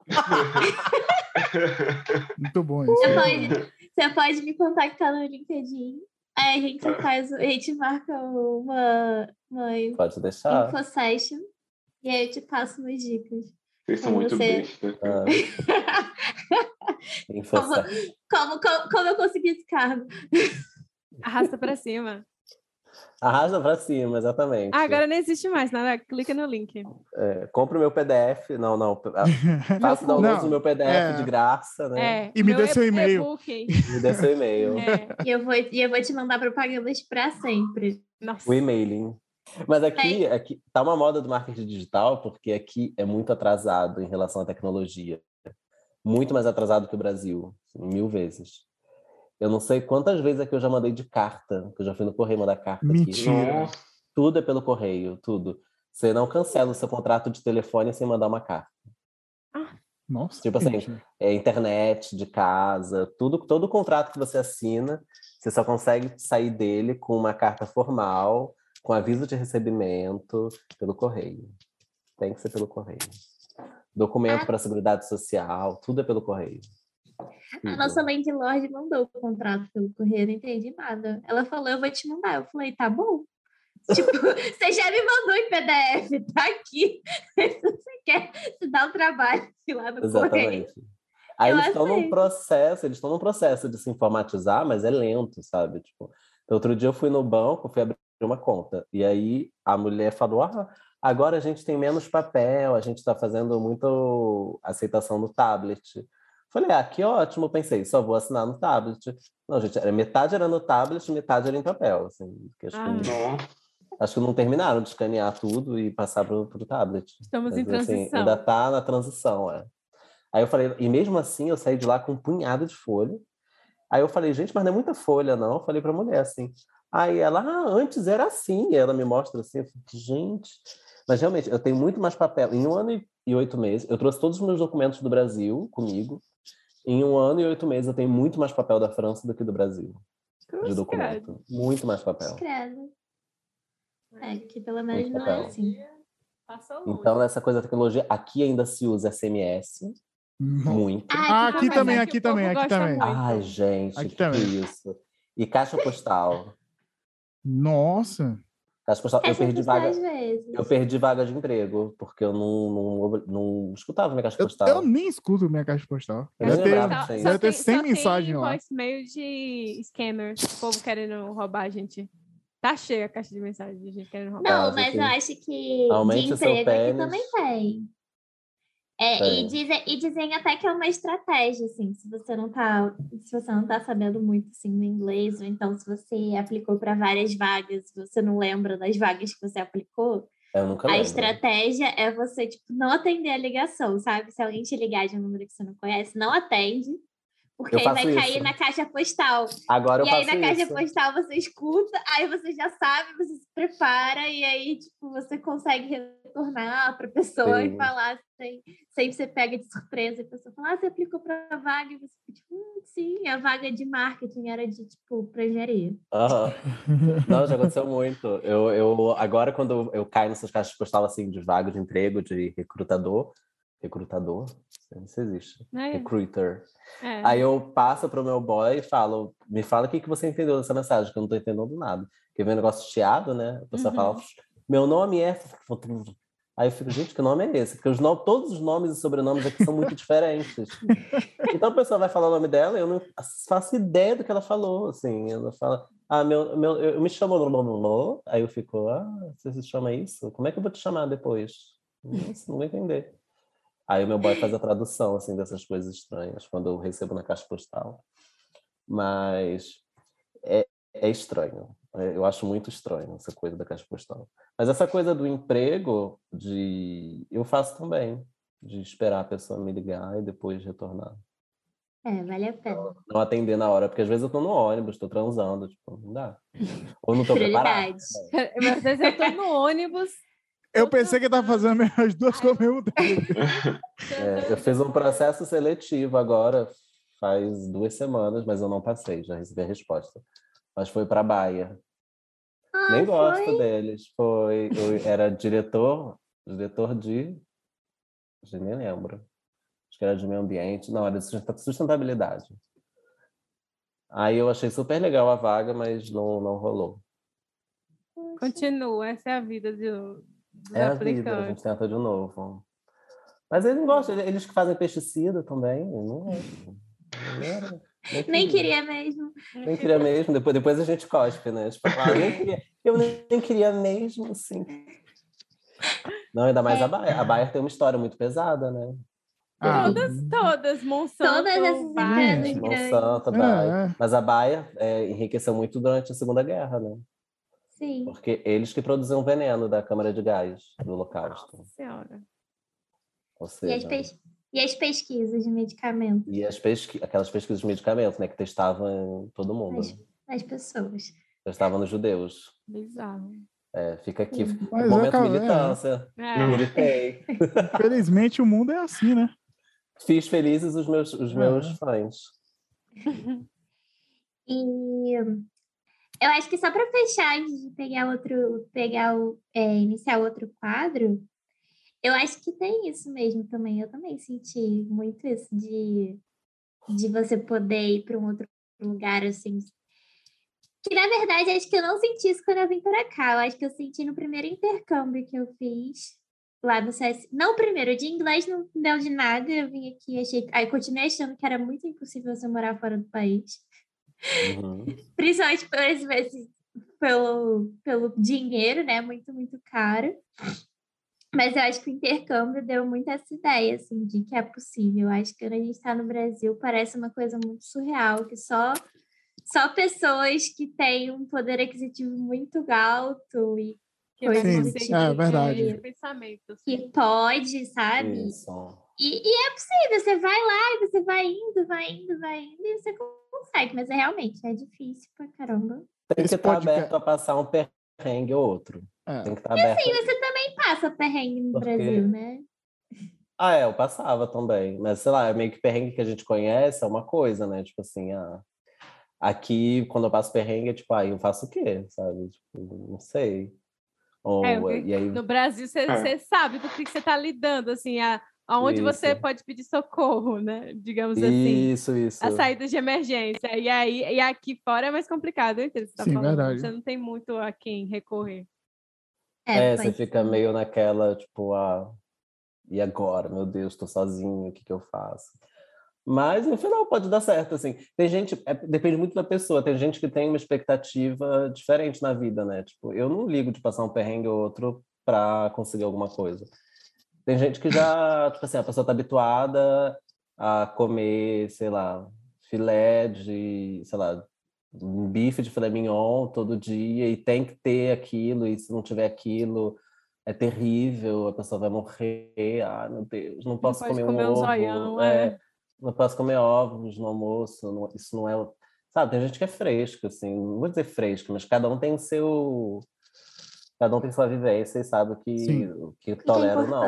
Speaker 4: Muito bom isso.
Speaker 2: Você pode, você pode me contactar no LinkedIn. Aí a gente faz, a gente marca uma, uma
Speaker 5: Pode deixar.
Speaker 2: info session. E aí eu te passo umas dicas.
Speaker 1: Vocês são muito
Speaker 2: você-
Speaker 1: besta.
Speaker 5: Ah.
Speaker 2: Como, como, como eu consegui esse cargo?
Speaker 3: Arrasta pra cima.
Speaker 5: Arrasta pra cima, exatamente.
Speaker 3: Ah, agora não existe mais nada. Clica no link.
Speaker 5: É, compre o meu PDF. Não, não. Faça o download do meu PDF
Speaker 4: é.
Speaker 5: de graça, né?
Speaker 3: É,
Speaker 4: E me dê seu e-mail.
Speaker 5: Me dê seu e-mail.
Speaker 3: É.
Speaker 2: E eu vou, e eu vou te mandar propagandas pra sempre.
Speaker 3: Nossa.
Speaker 5: O e-mailing. Mas aqui, aqui tá uma moda do marketing digital, porque aqui é muito atrasado em relação à tecnologia. Muito mais atrasado que o Brasil, assim, mil vezes. Eu não sei quantas vezes aqui eu já mandei de carta, que eu já fui no correio mandar carta aqui.
Speaker 4: Mentira.
Speaker 1: Nossa,
Speaker 5: Tudo é pelo correio, tudo. Você não cancela o seu contrato de telefone sem mandar uma carta.
Speaker 4: Nossa.
Speaker 5: Tipo assim,
Speaker 4: gente.
Speaker 5: É internet, de casa, tudo, todo contrato que você assina, você só consegue sair dele com uma carta formal, com aviso de recebimento, pelo correio. Tem que ser pelo correio. Documento
Speaker 2: Ah.
Speaker 5: para a Seguridade Social, tudo é pelo correio.
Speaker 2: A nossa landlord mandou o contrato pelo correio, não entendi nada. Ela falou, eu vou te mandar. Eu falei, tá bom. tipo, você já me mandou em PDF, tá aqui. Se você quer se dar o trabalho de ir lá no correio.
Speaker 5: Exatamente. Aí
Speaker 2: Eu
Speaker 5: eles estão num processo, eles estão num processo de se informatizar, mas é lento, sabe? Tipo, outro dia eu fui no banco, fui abrir uma conta, e aí a mulher falou: ah, agora a gente tem menos papel, a gente está fazendo muito aceitação no tablet. Falei, ah, que ótimo, pensei, só vou assinar no tablet. Não, gente, era- metade era no tablet, metade era em papel. Assim, acho,
Speaker 3: Ah.
Speaker 5: que,
Speaker 1: nossa.
Speaker 5: acho que não terminaram de escanear tudo e passar para o tablet.
Speaker 3: Estamos em
Speaker 5: Mas, assim,
Speaker 3: transição.
Speaker 5: ainda tá na transição, é. Aí eu falei, e mesmo assim eu saí de lá com um punhado de folha. Aí eu falei, gente, mas não é muita folha, não. Eu falei pra mulher assim. Aí ela, ah, antes era assim. E ela me mostra assim, eu falei, gente. Mas realmente, eu tenho muito mais papel. Em um ano e- oito meses, eu trouxe todos os meus documentos do Brasil comigo. Em um ano e oito meses, eu tenho muito mais papel da França do que do Brasil, de
Speaker 3: Cruz, credo.
Speaker 5: documento. Muito mais papel.
Speaker 2: Credo. É, que pelo menos
Speaker 5: Muito
Speaker 2: não é
Speaker 5: papel.
Speaker 2: assim.
Speaker 3: Passou longe.
Speaker 5: Então, essa coisa da tecnologia, aqui ainda se usa SMS, muito.
Speaker 2: Ah,
Speaker 4: aqui
Speaker 2: que
Speaker 4: também,
Speaker 2: coisa.
Speaker 4: aqui também, aqui também.
Speaker 5: Ai, gente,
Speaker 4: Aqui
Speaker 5: que
Speaker 4: também.
Speaker 5: isso. E caixa postal.
Speaker 4: Nossa.
Speaker 5: Caixa postal, eu perdi vaga.
Speaker 2: vezes.
Speaker 5: Eu perdi vaga de emprego, porque eu não, não, não escutava minha caixa
Speaker 4: Eu,
Speaker 5: postal.
Speaker 4: eu nem escuto minha caixa postal.
Speaker 5: Eu
Speaker 4: Deve ter, deve ter
Speaker 3: tem-
Speaker 4: 100
Speaker 3: só tem
Speaker 4: mensagens lá.
Speaker 3: voicemail de scammers. O povo querendo roubar a gente. Tá cheia a caixa de mensagem de gente querendo roubar.
Speaker 2: Não,
Speaker 5: Caso
Speaker 2: mas eu acho que
Speaker 5: aumente
Speaker 2: de emprego aqui também tem. É,
Speaker 5: Tem.
Speaker 2: E, dizem, e dizem até que é uma estratégia, assim, se você não tá, se você não tá sabendo muito assim, no inglês, ou então se você aplicou para várias vagas, você não lembra das vagas que você aplicou, a estratégia é você tipo, não atender a ligação, sabe? Se alguém te ligar de um número que você não conhece, não atende, porque
Speaker 5: Eu
Speaker 2: aí vai
Speaker 5: faço
Speaker 2: cair
Speaker 5: isso.
Speaker 2: na caixa postal.
Speaker 5: Agora eu
Speaker 2: E aí na caixa
Speaker 5: isso.
Speaker 2: postal você escuta, aí você já sabe, você se prepara, e aí, tipo, você consegue retornar para a pessoa
Speaker 5: Sim.
Speaker 2: e falar sem, sem você pega de surpresa, e a pessoa fala, ah, você aplicou para a vaga, e você fica tipo, hum, sim, a vaga de marketing era de, tipo, para engenharia.
Speaker 5: Aham. Não, já aconteceu muito. Eu, eu, agora, quando eu caio nessas caixas postal assim, de vaga de emprego, de recrutador, recrutador, não sei se existe,
Speaker 3: Né?
Speaker 5: recruiter.
Speaker 3: É.
Speaker 5: Aí eu passo pro meu boy e falo, me fala o que, que você entendeu dessa mensagem, que eu não tô entendendo nada. Porque vem um negócio chiado, né? A pessoa
Speaker 3: Uhum.
Speaker 5: fala, meu nome é. Aí eu fico, gente, que nome é esse? Porque os nomes, todos os nomes e sobrenomes aqui são muito diferentes. Então a pessoa vai falar o nome dela e eu não faço ideia do que ela falou, assim. Ela fala, ah, meu, meu, eu me chamo Lolo. Aí eu fico, ah, você se chama isso? Como é que eu vou te chamar depois? Nossa, não vou entender. Aí o meu boy faz a tradução, assim, dessas coisas estranhas, quando eu recebo na caixa postal. Mas é, é estranho. É, Eu acho muito estranho essa coisa da caixa postal. Mas essa coisa do emprego, de eu faço também, de esperar a pessoa me ligar e depois retornar.
Speaker 2: É, vale a pena.
Speaker 5: Não atender na hora, porque às vezes eu tô no ônibus, tô transando, tipo, não dá. Ou não tô preparado.
Speaker 2: Prioridades.
Speaker 3: Às vezes eu tô no ônibus.
Speaker 4: Eu pensei que ele tava fazendo as duas coisas ao mesmo tempo.
Speaker 5: É, eu fiz um processo seletivo agora, faz duas semanas, mas eu não passei, já recebi a resposta. Mas foi para Baia.
Speaker 2: Ah,
Speaker 5: Nem gosto
Speaker 2: foi?
Speaker 5: deles. Foi, eu era diretor, diretor de, já nem lembro. Acho que era de meio ambiente, não, era de sustenta- sustentabilidade. Aí eu achei super legal a vaga, mas não, não rolou.
Speaker 3: Continua, essa é a vida do,
Speaker 5: É a vida, a gente tenta de novo. Mas eles não gostam, eles que fazem pesticida também, não gostam.
Speaker 2: Nem queria mesmo.
Speaker 5: Nem queria mesmo. Depois, depois a gente cospe, né? Tipo, ah, eu, nem queria, eu nem queria mesmo, assim. Não, ainda mais é. a Bayer. A Bayer tem uma história muito pesada, né?
Speaker 3: Ah, todas, todas, Monsanto, todas essas
Speaker 5: Bayer. Monsanto, Bayer. É, é. Mas a Bayer é, enriqueceu muito durante a Segunda Guerra, né?
Speaker 2: Sim.
Speaker 5: Porque eles que produziam veneno da câmara de gás do Holocausto.
Speaker 3: Nossa senhora.
Speaker 5: Ou seja,
Speaker 2: e, as. E as pesquisas de medicamentos.
Speaker 5: E as pesqui... aquelas pesquisas de medicamentos, né? Que testavam todo mundo.
Speaker 2: As, as pessoas.
Speaker 5: Testavam nos judeus.
Speaker 3: Bizarro.
Speaker 5: É, fica aqui Mas momento é, militância. É. Militei.
Speaker 4: Felizmente o mundo é assim, né?
Speaker 5: Fiz felizes os meus, os meus é. fãs.
Speaker 2: E eu acho que só para fechar, antes de pegar outro, pegar o, é, iniciar outro quadro, eu acho que tem isso mesmo também. Eu também senti muito isso de, de você poder ir para um outro lugar assim. Que na verdade acho que eu não senti isso quando eu vim para cá. Eu acho que eu senti no primeiro intercâmbio que eu fiz lá no CS. Não o primeiro, de inglês não deu de nada. Eu vim aqui, achei. Aí continuei achando que era muito impossível você morar fora do país. Uhum. Principalmente por vezes pelo, pelo dinheiro, né? Muito, muito caro. Mas eu acho que o intercâmbio deu muito essa ideia, assim, de que é possível. Eu acho que quando a gente está no Brasil, parece uma coisa muito surreal, que só, só pessoas que têm um poder aquisitivo muito alto e
Speaker 4: que coisas Sim, tipo, é verdade.
Speaker 3: Pensamento,
Speaker 2: que pode, sabe? E, e, é possível, você vai lá e você vai indo, vai indo, vai indo, e você consegue, mas é realmente é difícil pra caramba.
Speaker 5: Tem que estar aberto a passar um perrengue ou outro. É. Tem que estar aberto.
Speaker 2: E assim, você passa perrengue no Porque... Brasil, né?
Speaker 5: Ah, é, eu passava também. Mas, sei lá, é meio que perrengue que a gente conhece é uma coisa, né? Tipo assim, ah, aqui, quando eu passo perrengue, é tipo, ah, eu faço o quê? Sabe? Tipo, não sei. Ou,
Speaker 3: é,
Speaker 5: e aí...
Speaker 3: No Brasil, você, é. sabe do que, você está lidando, assim, a, aonde isso. você pode pedir socorro, né? Digamos assim.
Speaker 5: Isso, isso.
Speaker 3: A saída de emergência. E aí, e aqui fora é mais complicado, entendeu? Você, tá
Speaker 4: Sim, falando, verdade.
Speaker 3: você não tem muito a quem recorrer.
Speaker 5: É, é você fica meio naquela, tipo, ah, e agora? Meu Deus, estou sozinho, o que, que eu faço? Mas no final pode dar certo, assim. Tem gente, é, depende muito da pessoa. Tem gente que tem uma expectativa diferente na vida, né? Tipo, eu não ligo de passar um perrengue ou outro para conseguir alguma coisa. Tem gente que já, tipo assim, a pessoa tá habituada a comer, sei lá, filé de, sei lá, um bife de filé mignon todo dia e tem que ter aquilo, e se não tiver aquilo, é terrível, a pessoa vai morrer. Ai, meu Deus, não posso
Speaker 3: não
Speaker 5: comer,
Speaker 3: comer
Speaker 5: um ovo.
Speaker 3: Zoião, é.
Speaker 5: é. Não posso comer ovos no almoço, não, isso não é. Sabe, tem gente que é fresca, assim, não vou dizer fresca, mas cada um tem o seu cada um tem sua vivência e sabe o que, o que tolera ou não.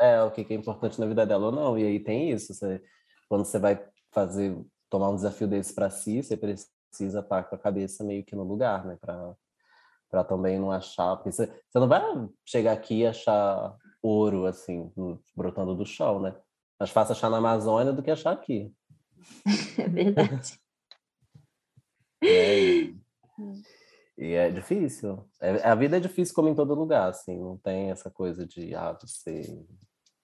Speaker 5: É, o que é importante na vida dela ou não. E aí tem isso. Você, quando você vai fazer, tomar um desafio desse para si, você precisa estar com a cabeça meio que no lugar, né? Para também não achar. Porque você, você não vai chegar aqui e achar ouro, assim, brotando do chão, né? Mais fácil achar na Amazônia do que achar aqui.
Speaker 2: É verdade.
Speaker 5: É, e é difícil. É, a vida é difícil como em todo lugar, assim. Não tem essa coisa de, ah, você...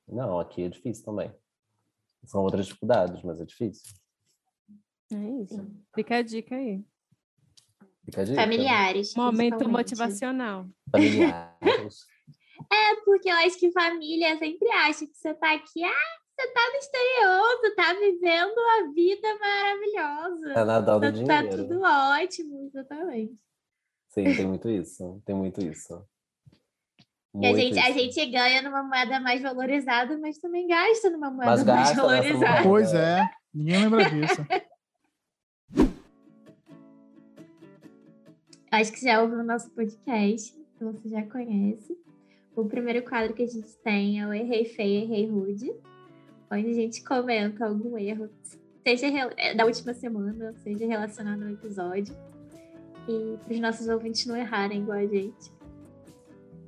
Speaker 5: Não, aqui é difícil também. São outras dificuldades, mas é difícil.
Speaker 3: É isso. Fica a dica aí.
Speaker 5: Fica a dica.
Speaker 2: Familiares.
Speaker 3: Momento motivacional.
Speaker 5: Familiares.
Speaker 2: é, porque eu acho que família sempre acha que você tá aqui, ah, você tá no exterior, você tá vivendo a vida maravilhosa.
Speaker 5: Tá nadando
Speaker 2: tá,
Speaker 5: dinheiro.
Speaker 2: Tá tudo ótimo, exatamente.
Speaker 5: Sim, tem muito isso. Tem muito isso.
Speaker 2: Muito a, gente, isso. a gente ganha numa moeda mais valorizada, mas também gasta numa moeda
Speaker 5: mas
Speaker 2: mais valorizada.
Speaker 4: Pois é, ninguém lembra disso.
Speaker 2: Acho que já ouviu o nosso podcast, então você já conhece. O primeiro quadro que a gente tem é o Errei Feio, Errei Rude, onde a gente comenta algum erro, seja é, da última semana, seja relacionado ao episódio e para os nossos ouvintes não errarem igual a gente.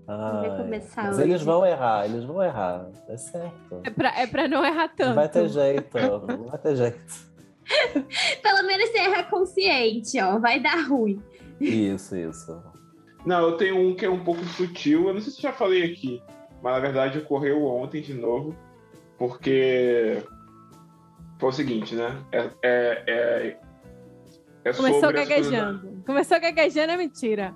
Speaker 5: Ai, mas hoje. eles vão errar, eles vão errar, é certo.
Speaker 3: É para é pra não errar tanto. Não
Speaker 5: vai ter jeito, não vai ter jeito.
Speaker 2: Pelo menos você erra consciente, ó, vai dar ruim.
Speaker 5: Isso, isso.
Speaker 1: Não, eu tenho um que é um pouco sutil. Eu não sei se já falei aqui, mas na verdade ocorreu ontem de novo, porque foi o seguinte, né? É, é, é,
Speaker 3: é Começou gaguejando. Da... Começou gaguejando é mentira.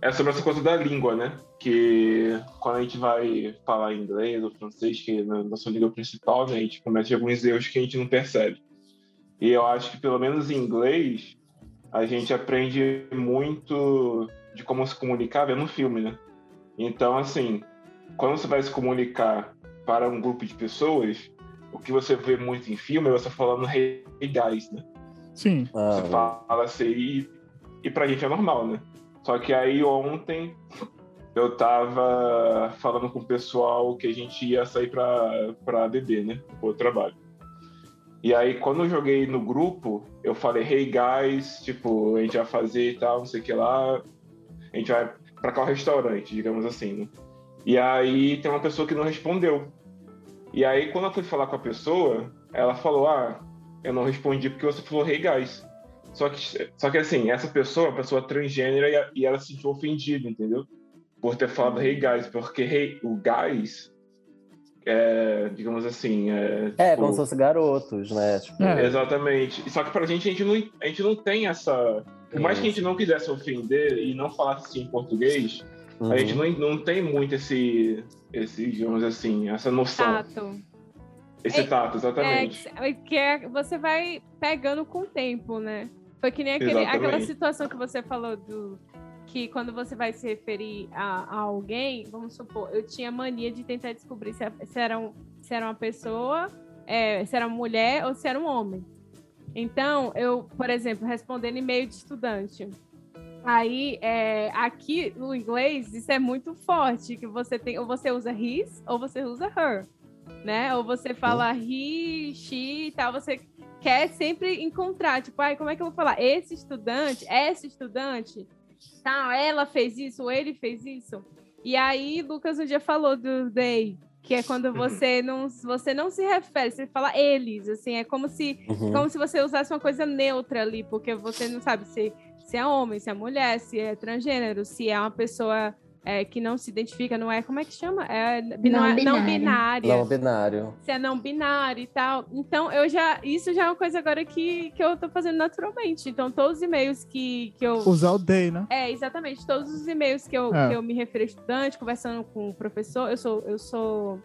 Speaker 1: É sobre essa coisa da língua, né? Que quando a gente vai falar inglês ou francês, que é a nossa língua principal, né, a gente comete alguns erros que a gente não percebe. E eu acho que, pelo menos em inglês, a gente aprende muito de como se comunicar vendo filme, né? Então, assim, quando você vai se comunicar para um grupo de pessoas, o que você vê muito em filme é você falando hey guys, né?
Speaker 4: Sim.
Speaker 1: Você ah, fala assim, e, e pra gente é normal, né? Só que aí ontem eu tava falando com o pessoal que a gente ia sair pra, pra beber, né? Pro trabalho. E aí, quando eu joguei no grupo, eu falei, hey guys, tipo, a gente vai fazer e tal, não sei o que lá. A gente vai pra qual restaurante, digamos assim, né? E aí tem uma pessoa que não respondeu. E aí, quando eu fui falar com a pessoa, ela falou: Ah, eu não respondi porque você falou hey guys. Só que, só que assim, essa pessoa é uma pessoa transgênera e, ela se sentiu ofendida, entendeu? Por ter falado hey guys, porque hey, o guys é, digamos assim. É,
Speaker 5: é tipo... como se fossem garotos, né? Tipo...
Speaker 1: É. Exatamente. Só que pra gente, a gente não, a gente não tem essa. Por mais que a gente não quisesse ofender e não falasse assim em português, uhum. a gente não, não tem muito esse, esse, digamos assim, essa noção.
Speaker 3: Tato.
Speaker 1: Esse é, tato, exatamente.
Speaker 3: É, que é, você vai pegando com o tempo, né? Foi que nem aquele, aquela situação que você falou do que quando você vai se referir a, a, alguém, vamos supor, eu tinha mania de tentar descobrir se, se, era, um, se era uma pessoa, é, se era uma mulher ou se era um homem. Então, eu, por exemplo, respondendo e-mail de estudante. Aí, é, aqui no inglês, isso é muito forte, que você tem, ou você usa his, ou você usa her, né? Ou você fala he, she e tal, você quer sempre encontrar, tipo, ai, como é que eu vou falar? Esse estudante, essa estudante, tal, ela fez isso, ele fez isso. E aí, Lucas um dia falou do they, que é quando uhum. você não, você não se refere, você fala eles, assim, é como se, uhum. como se você usasse uma coisa neutra ali, porque você não sabe se se é homem, se é mulher, se é transgênero, se é uma pessoa é, que não se identifica, não é, como é que chama? É não, binário. não binária.
Speaker 5: Não binário.
Speaker 3: Se é não binário e tal. Então, eu já, isso já é uma coisa agora que, que eu tô fazendo naturalmente. Então, todos os e-mails que, que eu...
Speaker 4: Usar o day, né?
Speaker 3: É, exatamente. Todos os e-mails que eu, é. que eu me refiro a estudante, conversando com o professor, eu sou, eu sou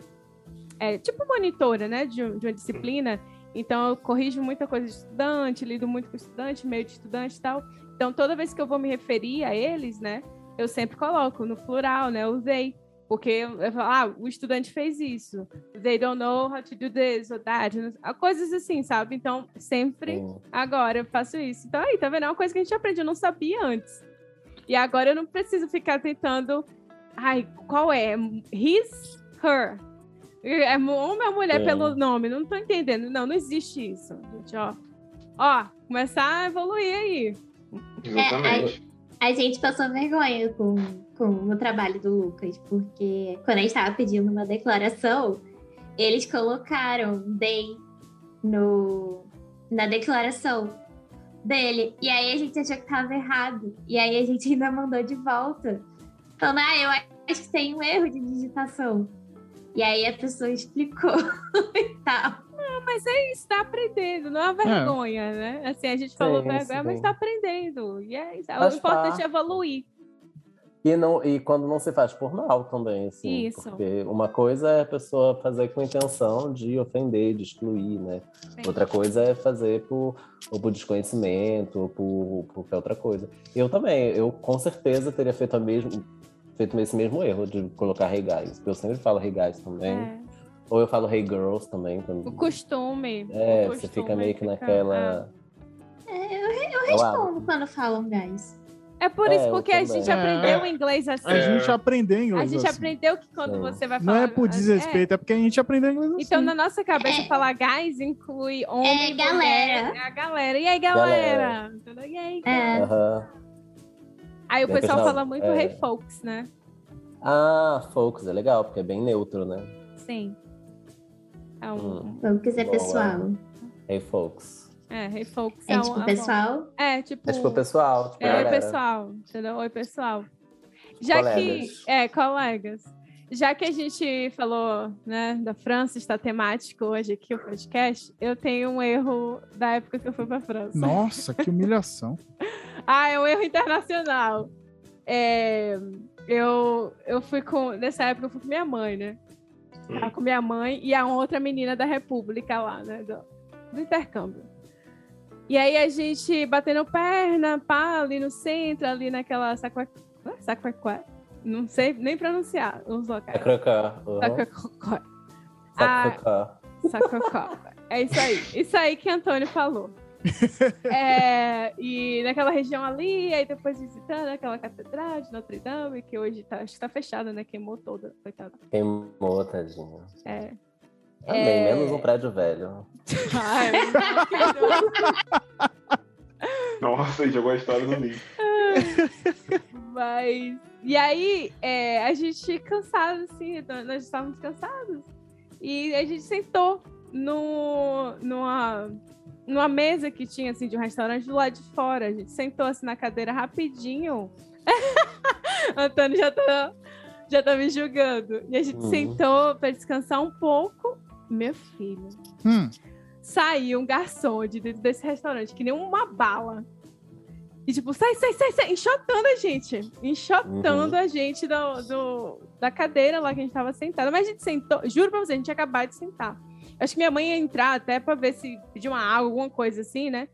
Speaker 3: é, tipo monitora, né, de, de uma disciplina, então eu corrijo muita coisa de estudante, lido muito com estudante, meio de estudante e tal. Então, toda vez que eu vou me referir a eles, né, eu sempre coloco no plural, né, usei. Porque eu falo, ah, o estudante fez isso. They don't know how to do this or that. Coisas assim, sabe? Então, sempre agora eu faço isso. Então, aí, tá vendo? É uma coisa que a gente aprende, eu não sabia antes. E agora eu não preciso ficar tentando. Ai, qual é? His, her. É homem ou mulher é. pelo nome? Não tô entendendo. Não, não existe isso, gente, ó. Ó, começar a evoluir aí.
Speaker 2: Exatamente. A, gente passou vergonha com, com o trabalho do Lucas, porque quando a gente estava pedindo uma declaração, eles colocaram DEM no, na declaração dele. E aí a gente achou que estava errado. E aí a gente ainda mandou de volta. Falando, ah, eu acho que tem um erro de digitação. E aí a pessoa explicou e tal
Speaker 3: mas é isso, tá aprendendo, não é uma é. vergonha, é. né? Assim, a gente falou sim, vergonha, sim. mas tá aprendendo. E é isso. o importante é evoluir.
Speaker 5: E, não, e quando não se faz por mal também, assim. Isso. Porque uma coisa é a pessoa fazer com intenção de ofender, de excluir, né? Sim. Outra coisa é fazer por, ou por desconhecimento, ou por, por qualquer outra coisa. Eu também, eu com certeza teria feito, a mesmo, feito esse mesmo erro de colocar regais. Porque eu sempre falo regais também. É. Ou eu falo Hey Girls também. também.
Speaker 3: O costume.
Speaker 5: É,
Speaker 3: o
Speaker 5: você fica meio que fica... naquela.
Speaker 2: É, eu, eu respondo quando falam guys.
Speaker 3: É por isso, é, porque a gente aprendeu é. inglês assim.
Speaker 4: A gente aprendeu inglês
Speaker 3: A gente
Speaker 4: assim.
Speaker 3: aprendeu que quando Sim. você vai falar...
Speaker 4: Não é por desrespeito, é, é porque a gente aprendeu inglês assim.
Speaker 3: Então, na nossa cabeça, é. falar guys inclui homem, é, galera. Mulher, é a galera. E aí, galera? galera. E aí,
Speaker 2: é.
Speaker 3: Uhum. Aí o pessoal fala muito hey folks, né?
Speaker 5: Ah, folks, é legal, porque é bem neutro, né?
Speaker 3: Sim.
Speaker 2: É um... Hum. É pessoal.
Speaker 5: Hey folks.
Speaker 3: É, hey folks
Speaker 2: é, é tipo um, pessoal?
Speaker 3: É, tipo.
Speaker 5: É tipo pessoal. Tipo
Speaker 3: é, oi pessoal. Entendeu? Oi pessoal. Já
Speaker 5: Colegas.
Speaker 3: que. É, colegas. Já que a gente falou, né, da França, está temático hoje aqui o podcast, eu tenho um erro da época que eu fui pra França.
Speaker 4: Nossa, que humilhação.
Speaker 3: Ah, é um erro internacional. É, eu, eu fui com. Nessa época eu fui com minha mãe, né? Tava com minha mãe e a outra menina da República lá, né? Do, do intercâmbio. E aí a gente batendo perna, pá, ali no centro, ali naquela. Saquequé. Não sei nem pronunciar os locais.
Speaker 5: Sacrocá. Uhum.
Speaker 3: Sacocó. É isso aí. Isso aí que Antônio falou. É, e naquela região ali, aí depois visitando aquela catedral de Notre Dame, que hoje tá, acho que tá fechada, né? Queimou toda, coitada.
Speaker 5: Queimou, tadinho.
Speaker 3: É.
Speaker 5: Amém,
Speaker 3: É.
Speaker 5: menos um prédio velho.
Speaker 3: Ai.
Speaker 1: Nossa, jogou a história no lixo.
Speaker 3: Mas. E aí, é, a gente cansado, assim, nós estávamos cansados. E a gente sentou no, numa, numa mesa que tinha, assim, de um restaurante do lado de fora. A gente sentou, assim, na cadeira rapidinho. Antônio já tá, já tá me julgando. E a gente
Speaker 5: Uhum.
Speaker 3: sentou para descansar um pouco. Meu filho.
Speaker 4: Hum,
Speaker 3: Saiu um garçom de dentro desse restaurante, que nem uma bala. E tipo, sai, sai, sai, sai, enxotando a gente. Enxotando a gente do, do- da cadeira lá que a gente tava sentada. Mas a gente sentou, juro pra você, a gente tinha acabado de sentar. Acho que minha mãe ia entrar até pra ver se pedir uma água, alguma coisa assim, né?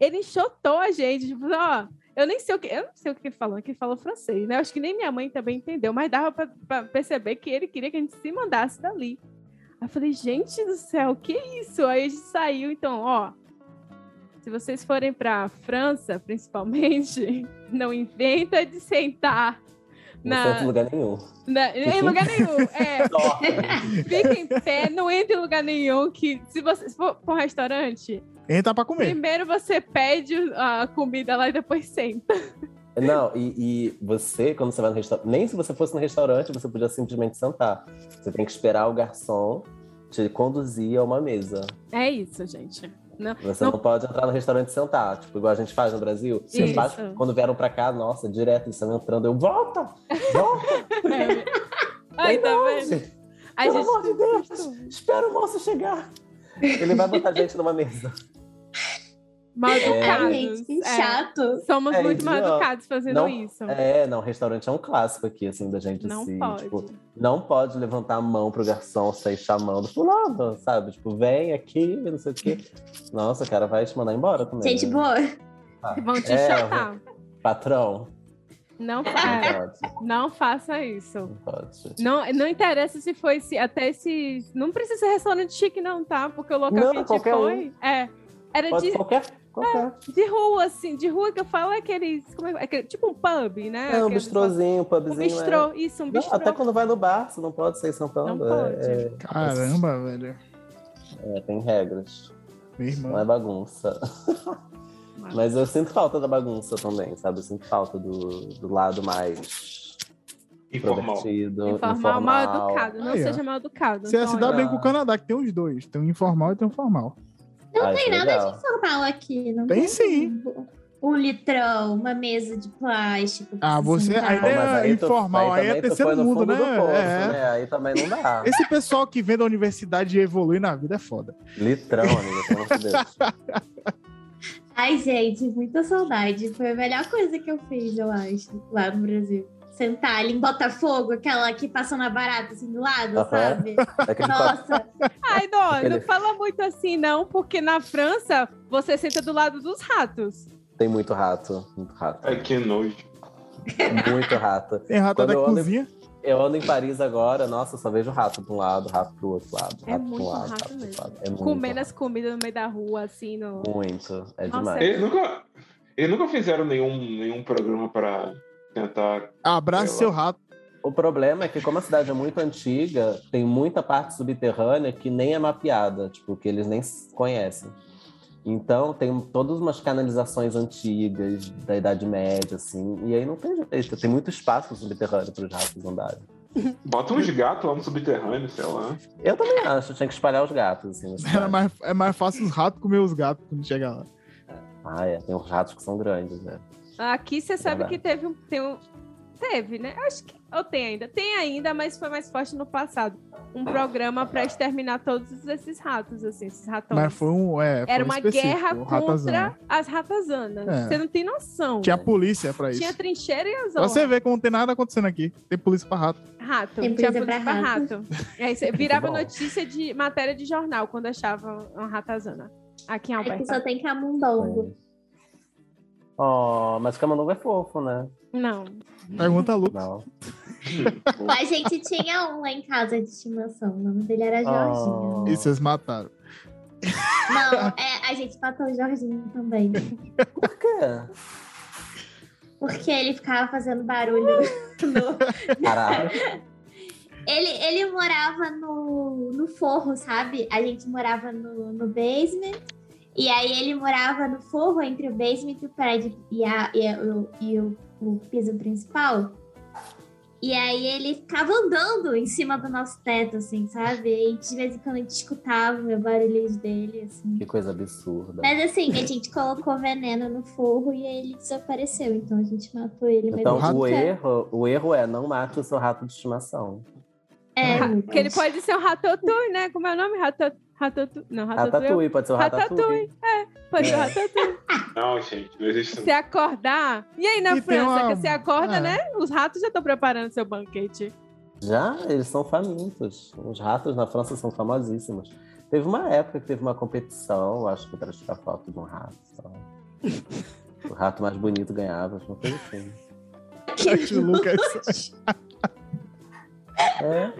Speaker 3: Ele enxotou a gente, tipo, ó. Eu nem sei o que, eu não sei o que ele falou, que ele falou francês, né? Acho que nem minha mãe também entendeu, mas dava pra perceber que ele queria que a gente se mandasse dali. Aí eu falei, gente do céu, que isso? Aí a gente saiu, então, ó. Se vocês forem pra França, principalmente, não inventa de sentar
Speaker 5: Não
Speaker 3: na,
Speaker 5: em lugar nenhum.
Speaker 3: na- em lugar nenhum. É,
Speaker 5: Só.
Speaker 3: fica em pé, não entra em lugar nenhum. Que se você se for pra um restaurante,
Speaker 4: entra pra comer.
Speaker 3: primeiro você pede a comida lá e depois senta.
Speaker 5: Não, e, e você, quando você vai no restaurante, nem se você fosse no restaurante, você podia simplesmente sentar. Você tem que esperar o garçom te conduzir a uma mesa.
Speaker 3: É isso, gente. Não,
Speaker 5: Você
Speaker 3: Não-
Speaker 5: não, pode entrar no restaurante e sentar, tipo, igual a gente faz no Brasil.
Speaker 3: Isso.
Speaker 5: quando vieram pra cá, nossa, direto, eles estão entrando, eu, volta! Volta!
Speaker 3: é. Ai, tá vendo?
Speaker 5: Pelo
Speaker 3: gente
Speaker 5: amor de Deus, espera o moço chegar. Ele vai botar a gente numa mesa.
Speaker 3: Mal educados.
Speaker 2: gente, que
Speaker 3: É.
Speaker 2: chato.
Speaker 3: Somos
Speaker 5: É,
Speaker 3: muito mal educados fazendo
Speaker 5: Não,
Speaker 3: isso.
Speaker 5: É, não, restaurante é um clássico aqui, assim, da gente
Speaker 3: Não
Speaker 5: se,
Speaker 3: pode.
Speaker 5: tipo, não pode levantar a mão pro garçom sair chamando fulano, sabe? Tipo, vem aqui, não sei o quê. Nossa, o cara vai te mandar embora também.
Speaker 2: Gente
Speaker 5: né?
Speaker 2: boa.
Speaker 5: Ah,
Speaker 3: Vão te
Speaker 5: é,
Speaker 3: chatar.
Speaker 5: Patrão,
Speaker 3: Não,
Speaker 5: não
Speaker 3: fa- não faça isso.
Speaker 5: não pode.
Speaker 3: Não, não interessa se foi esse, até esse. Não precisa ser restaurante chique, não, tá? Porque o local
Speaker 5: Não,
Speaker 3: que a gente
Speaker 5: qualquer um.
Speaker 3: foi. É. Era
Speaker 5: Pode
Speaker 3: de,
Speaker 5: qualquer, qualquer.
Speaker 3: de rua, assim. De rua que eu falo é aqueles. Como é, aquele, tipo um pub, né?
Speaker 5: É um
Speaker 3: Aqueles-
Speaker 5: bistrozinho, um
Speaker 3: Um
Speaker 5: pubzinho. é.
Speaker 3: bistrô, isso, um
Speaker 5: Não,
Speaker 3: bistrô.
Speaker 5: até quando vai no bar, você não pode sair sentando.
Speaker 3: Não pode.
Speaker 5: É,
Speaker 4: Caramba, velho.
Speaker 5: é, tem regras. Não é bagunça. Mas eu sinto falta da bagunça também, sabe? Eu sinto falta do, do lado mais
Speaker 1: Informal.
Speaker 5: extrovertido,
Speaker 3: Informal, mal educado. Não
Speaker 4: ó.
Speaker 3: seja mal educado.
Speaker 4: Você se dá bem com o Canadá, que tem os dois. Tem o informal e tem o formal.
Speaker 2: Não
Speaker 5: Ai,
Speaker 2: tem nada
Speaker 5: legal.
Speaker 2: de informal aqui. Não
Speaker 4: Tem
Speaker 2: tem,
Speaker 4: sim.
Speaker 2: Um litrão, uma mesa de plástico.
Speaker 4: Ah, você ainda
Speaker 5: Pô,
Speaker 4: é
Speaker 5: aí tu-
Speaker 4: informal, aí é terceiro mundo, né?
Speaker 5: poço,
Speaker 4: É.
Speaker 5: né? Aí também não dá.
Speaker 4: Esse pessoal que vem da universidade e evolui na vida é foda.
Speaker 5: Litrão, amiga, pelo amor de Deus.
Speaker 2: Ai, gente, muita saudade. Foi a melhor coisa que eu fiz, eu acho, lá no Brasil. Sentar ali em Botafogo, aquela que passa na barata, assim, do lado, sabe?
Speaker 5: Aquele
Speaker 2: Nossa,
Speaker 3: Ai, não, não fala muito assim, não, porque na França você senta do lado dos ratos.
Speaker 5: Tem muito rato, muito rato.
Speaker 1: Ai, que nojo.
Speaker 5: Muito rato.
Speaker 4: Tem rata
Speaker 5: Quando
Speaker 4: da
Speaker 5: eu ando-
Speaker 4: cozinha.
Speaker 5: Eu ando em Paris agora, nossa, só vejo rato pra um lado, rato pro outro lado.
Speaker 3: É
Speaker 5: rato pra um
Speaker 3: muito
Speaker 5: lado,
Speaker 3: rato
Speaker 5: pro outro
Speaker 3: mesmo.
Speaker 5: lado. É muito
Speaker 3: Comendo as
Speaker 5: rato.
Speaker 3: comidas no meio da rua, assim, no.
Speaker 5: Muito, é
Speaker 3: Nossa,
Speaker 5: demais.
Speaker 1: Eles nunca, eles nunca fizeram nenhum, nenhum programa para tentar.
Speaker 4: Abraça seu rato.
Speaker 5: O problema é que, como a cidade é muito antiga, tem muita parte subterrânea que nem é mapeada, tipo, que eles nem conhecem. Então, tem todas umas canalizações antigas, da Idade Média, assim, e aí não tem jeito. Tem muito espaço subterrâneo para os ratos andarem.
Speaker 1: Bota uns gatos lá no subterrâneo, sei lá.
Speaker 5: Eu também acho, tinha que espalhar os gatos, assim,
Speaker 4: Era mais, é mais fácil os ratos comer os gatos quando chegar lá.
Speaker 5: Ah, é, tem uns ratos que são grandes, né?
Speaker 3: Aqui você sabe que teve um. Tem um teve, né? Acho que. Ou tem ainda. Tem ainda, mas foi mais forte no passado. Um programa pra exterminar todos esses ratos, assim, esses ratões.
Speaker 4: Mas foi um. É, foi
Speaker 3: Era uma guerra contra
Speaker 4: ratazana.
Speaker 3: as ratazanas.
Speaker 4: É.
Speaker 3: Você não tem noção.
Speaker 4: Tinha
Speaker 3: velho.
Speaker 4: polícia pra isso.
Speaker 3: Tinha trincheira e as
Speaker 4: você ver como não tem nada acontecendo aqui. Tem polícia pra rato.
Speaker 3: Rato.
Speaker 2: Tem
Speaker 3: Tinha
Speaker 2: polícia
Speaker 3: polícia pra
Speaker 2: pra
Speaker 3: rato. Aí você virava notícia de matéria de jornal quando achava uma ratazana. Aqui em
Speaker 2: Aqui
Speaker 3: Alberta.
Speaker 2: só tem camundongo.
Speaker 5: Oh, mas camundongo é fofo, né?
Speaker 3: Não.
Speaker 4: Pergunta a Lu.
Speaker 5: Não.
Speaker 2: A gente tinha um lá em casa de estimação. O nome dele era Jorginho.
Speaker 5: Oh.
Speaker 4: E vocês mataram.
Speaker 2: Não, é, a gente matou o Jorginho também.
Speaker 5: Por quê?
Speaker 2: Porque ele ficava fazendo barulho. no-
Speaker 5: Caralho.
Speaker 2: Ele, ele morava no, no forro, sabe? A gente morava no, no basement. E aí ele morava no forro entre o basement e o prédio e, a, e, a- o, e o, o piso principal. E aí ele ficava andando em cima do nosso teto, assim, sabe? E de vez em quando a gente escutava o barulho dele, assim.
Speaker 5: Que coisa absurda.
Speaker 2: Mas assim, a gente colocou veneno no forro e aí ele desapareceu. Então a gente matou ele.
Speaker 5: Então, o
Speaker 2: quer-
Speaker 5: erro, o erro é não mate o seu rato de estimação.
Speaker 2: É.
Speaker 3: Porque ele pode ser um ratatouille, né? Como é o nome? Ratat... Ratatouille. Não, ratatouille.
Speaker 5: Ratatouille, pode ser o
Speaker 3: Ratatouille.
Speaker 5: ratatouille.
Speaker 3: Pode ser
Speaker 5: É.
Speaker 3: ratatouille.
Speaker 1: Não, gente, não existe
Speaker 3: Você acordar. E aí na
Speaker 4: E
Speaker 3: França,
Speaker 4: uma-
Speaker 3: que você acorda,
Speaker 4: é.
Speaker 3: né? Os ratos já estão preparando seu banquete.
Speaker 5: Já, eles são famintos. Os ratos na França são famosíssimos. Teve uma época que teve uma competição, acho que para tirar foto de um rato. só. O rato mais bonito ganhava, uma coisa assim.
Speaker 4: O Lucas.
Speaker 5: É,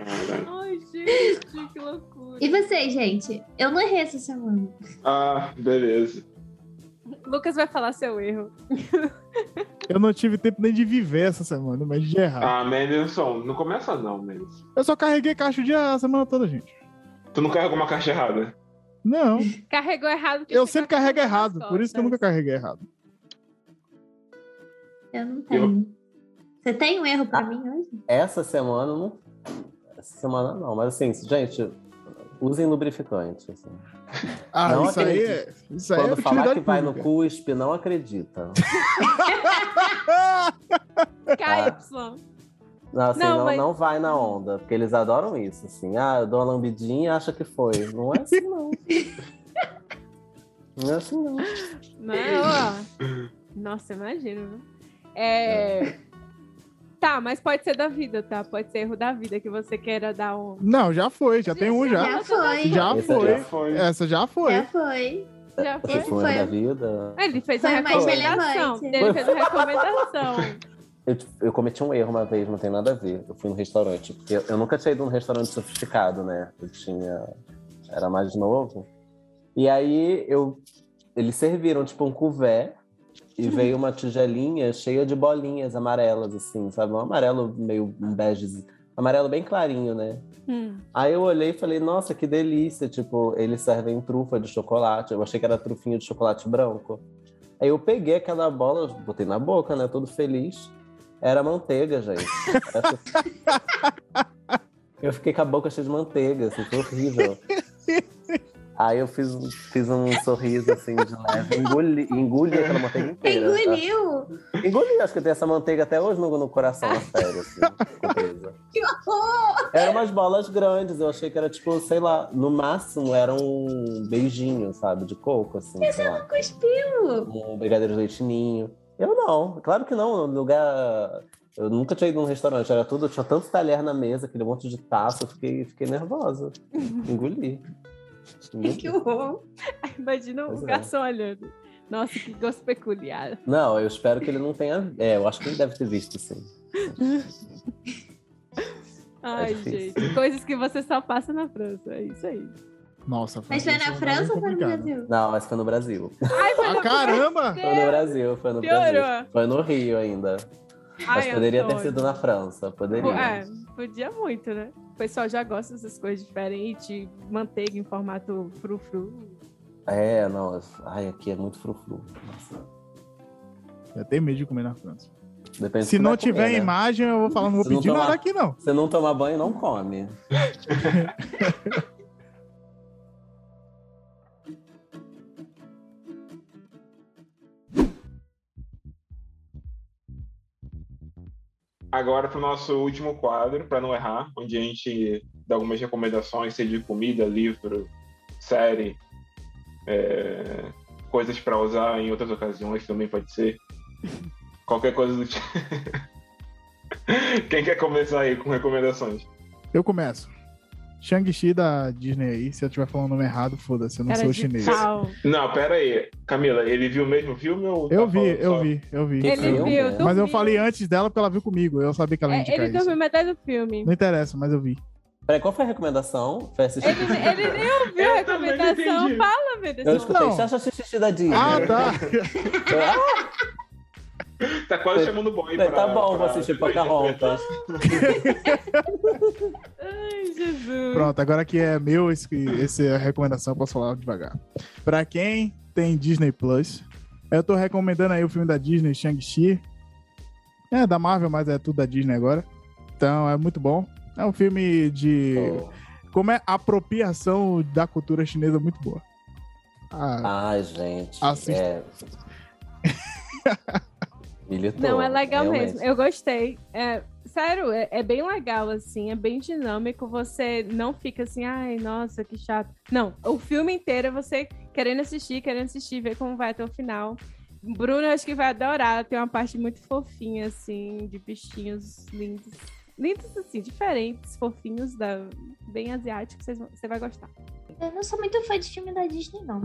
Speaker 3: gente, que loucura.
Speaker 2: E vocês, gente? Eu não errei essa semana.
Speaker 1: Ah, beleza.
Speaker 3: Lucas vai falar seu erro.
Speaker 4: Eu não tive tempo nem de viver essa semana, mas de errar.
Speaker 1: Ah, Mendelssohn, não começa não, Mendelssohn.
Speaker 4: Eu só carreguei caixa o dia a semana toda, gente.
Speaker 1: Tu não carregou uma caixa errada?
Speaker 4: Não,
Speaker 3: Carregou errado. porque
Speaker 4: eu
Speaker 3: você
Speaker 4: sempre
Speaker 3: carregou
Speaker 4: carrego errado. Por isso que eu nunca
Speaker 3: costas.
Speaker 4: carreguei errado.
Speaker 2: Eu não tenho. Você tem um erro pra mim hoje?
Speaker 5: essa semana não. Essa semana não, mas assim, gente, usem lubrificante. assim.
Speaker 4: Ah,
Speaker 5: Não
Speaker 4: isso aí é. Isso aí é
Speaker 5: Quando falar
Speaker 4: utilidade
Speaker 5: que vai no cuspe, não acredita.
Speaker 3: KY.
Speaker 5: Não, assim,
Speaker 3: Não,
Speaker 5: não,
Speaker 3: mas-
Speaker 5: não vai na onda, porque eles adoram isso, assim. Ah, eu dou uma lambidinha e acha que foi. Não é assim, não. Não é assim, não.
Speaker 3: Não, ó. Nossa, imagina. viu? É... Tá, mas pode ser da vida, tá? Pode ser erro da vida que você queira dar um.
Speaker 4: Não, já foi, já tem um já.
Speaker 2: Já foi.
Speaker 4: Já foi.
Speaker 1: Já foi.
Speaker 4: Essa já foi.
Speaker 2: Já foi.
Speaker 3: Já foi.
Speaker 2: Esse
Speaker 5: foi
Speaker 2: foi-
Speaker 5: da vida.
Speaker 3: Ele fez
Speaker 2: Foi mais
Speaker 3: recomendação. Ele fez uma recomendação.
Speaker 5: Eu, eu cometi um erro uma vez, não tem nada a ver. Eu fui no restaurante, porque eu, eu nunca tinha ido num restaurante sofisticado, né? Eu tinha. Era mais novo. E aí eu. Eles serviram, tipo, um couvert e veio uma tigelinha cheia de bolinhas amarelas, assim, sabe? Um amarelo meio um bege, amarelo bem clarinho, né?
Speaker 3: Hum.
Speaker 5: Aí eu olhei e falei, nossa, que delícia. Tipo, eles servem trufa de chocolate. Eu achei que era trufinho de chocolate branco. Aí eu peguei aquela bola, botei na boca, né? Todo feliz. Era manteiga, gente. Eu fiquei com a boca cheia de manteiga, assim, foi horrível. Aí eu fiz, um- fiz um sorriso assim de leve, engoli, engoli aquela manteiga inteira. tá?
Speaker 2: Engoliu!
Speaker 5: Engoli, acho que eu tenho essa manteiga até hoje no, no coração, sério, assim.
Speaker 2: Que horror!
Speaker 5: Eram umas bolas grandes, eu achei que era tipo, sei lá, no máximo era um beijinho, sabe, de coco, assim, sei lá.
Speaker 2: Cuspiu!
Speaker 5: Um brigadeiro de leite ninho. Eu não, claro que não, no lugar... Eu nunca tinha ido num restaurante, era tudo, tinha tanto talher na mesa, aquele monte de taça, eu fiquei, fiquei nervosa. Engoli.
Speaker 2: Que horror!
Speaker 3: Imagina
Speaker 5: Pois
Speaker 3: o
Speaker 5: é.
Speaker 3: garçom olhando. Nossa, que gosto peculiar.
Speaker 5: Não, eu espero que ele não tenha... É, eu acho que ele deve ter visto, sim.
Speaker 3: Ai,
Speaker 5: difícil.
Speaker 3: gente. Coisas que você só passa na França. É isso aí.
Speaker 4: Nossa,
Speaker 2: Mas foi na
Speaker 4: é
Speaker 2: França ou foi no. Brasil?
Speaker 5: Não, mas foi no Brasil.
Speaker 3: Ai, foi
Speaker 4: Ah,
Speaker 3: no
Speaker 4: caramba!
Speaker 5: Foi no Brasil, foi no
Speaker 3: Piorou.
Speaker 5: Brasil. Foi no Rio ainda. Mas
Speaker 3: Ai,
Speaker 5: poderia ter sido na França, poderia.
Speaker 3: É, podia muito, né? O pessoal já gosta dessas coisas diferentes, manteiga em formato frufru.
Speaker 5: É, não. Ai, aqui é muito frufru. Nossa.
Speaker 4: Eu tenho medo de comer na França.
Speaker 5: Depende
Speaker 4: Se não
Speaker 5: vai
Speaker 4: tiver
Speaker 5: comer, né?
Speaker 4: imagem, eu vou falar, não vou
Speaker 5: Se não
Speaker 4: pedir
Speaker 5: tomar-
Speaker 4: nada aqui, não.
Speaker 5: Se não tomar banho, não come.
Speaker 1: agora para o nosso último quadro, para não errar, onde a gente dá algumas recomendações, seja de comida, livro, série, é, coisas para usar em outras ocasiões também pode ser. Qualquer coisa do tipo. Quem quer começar aí com recomendações?
Speaker 4: Eu começo. Shang-Chi da Disney aí. Se eu estiver falando o nome errado, foda-se, eu não
Speaker 3: Cara
Speaker 4: sou chinês.
Speaker 3: pau.
Speaker 1: Não, pera aí. Camila, ele viu o mesmo filme ou
Speaker 4: Eu
Speaker 1: tá
Speaker 4: vi, eu
Speaker 1: só?
Speaker 4: vi, eu vi.
Speaker 3: Ele
Speaker 5: filme?
Speaker 3: viu,
Speaker 5: Mas
Speaker 4: Mas eu falei antes dela porque ela viu comigo. Eu sabia que ela ia
Speaker 3: É,
Speaker 4: indicar
Speaker 3: ele
Speaker 4: isso.
Speaker 3: dormiu metade do filme.
Speaker 4: Não interessa, mas eu vi.
Speaker 5: Peraí, qual foi a recomendação? Foi assistir?
Speaker 3: Ele, ele nem ouviu a
Speaker 1: Eu
Speaker 3: recomendação. Fala, meu Deus.
Speaker 5: Eu escutei
Speaker 4: Não.
Speaker 5: Chacha Xixi da Disney.
Speaker 4: Ah, tá.
Speaker 1: Tá quase chamando o boy
Speaker 5: Tá,
Speaker 1: pra...
Speaker 5: tá bom, vou
Speaker 1: pra-
Speaker 5: assistir
Speaker 1: pra
Speaker 5: Pocahontas.
Speaker 3: Ai, Jesus.
Speaker 4: Pronto, agora que é meu, esse, esse é a recomendação, eu posso falar devagar. Pra quem tem Disney Plus, eu tô recomendando aí o filme da Disney, Shang-Chi. É, da Marvel, mas é tudo da Disney agora. Então, é muito bom. É um filme de...
Speaker 5: Oh.
Speaker 4: Como é apropriação da cultura chinesa muito boa. Ah,
Speaker 5: Ai, gente.
Speaker 4: Assista.
Speaker 5: É... Militou,
Speaker 3: Não, é legal
Speaker 5: realmente.
Speaker 3: mesmo. Eu gostei. É, sério, é, é bem legal, assim. É bem dinâmico. Você não fica assim, ai, nossa, que chato. Não, o filme inteiro é você querendo assistir, querendo assistir, ver como vai até o final. Bruno, eu acho que vai adorar. Tem uma parte muito fofinha, assim, de bichinhos lindos. Lindos, assim, diferentes, fofinhos, da... bem asiáticos. Você vai gostar.
Speaker 2: Eu não sou muito fã de filme da Disney, não.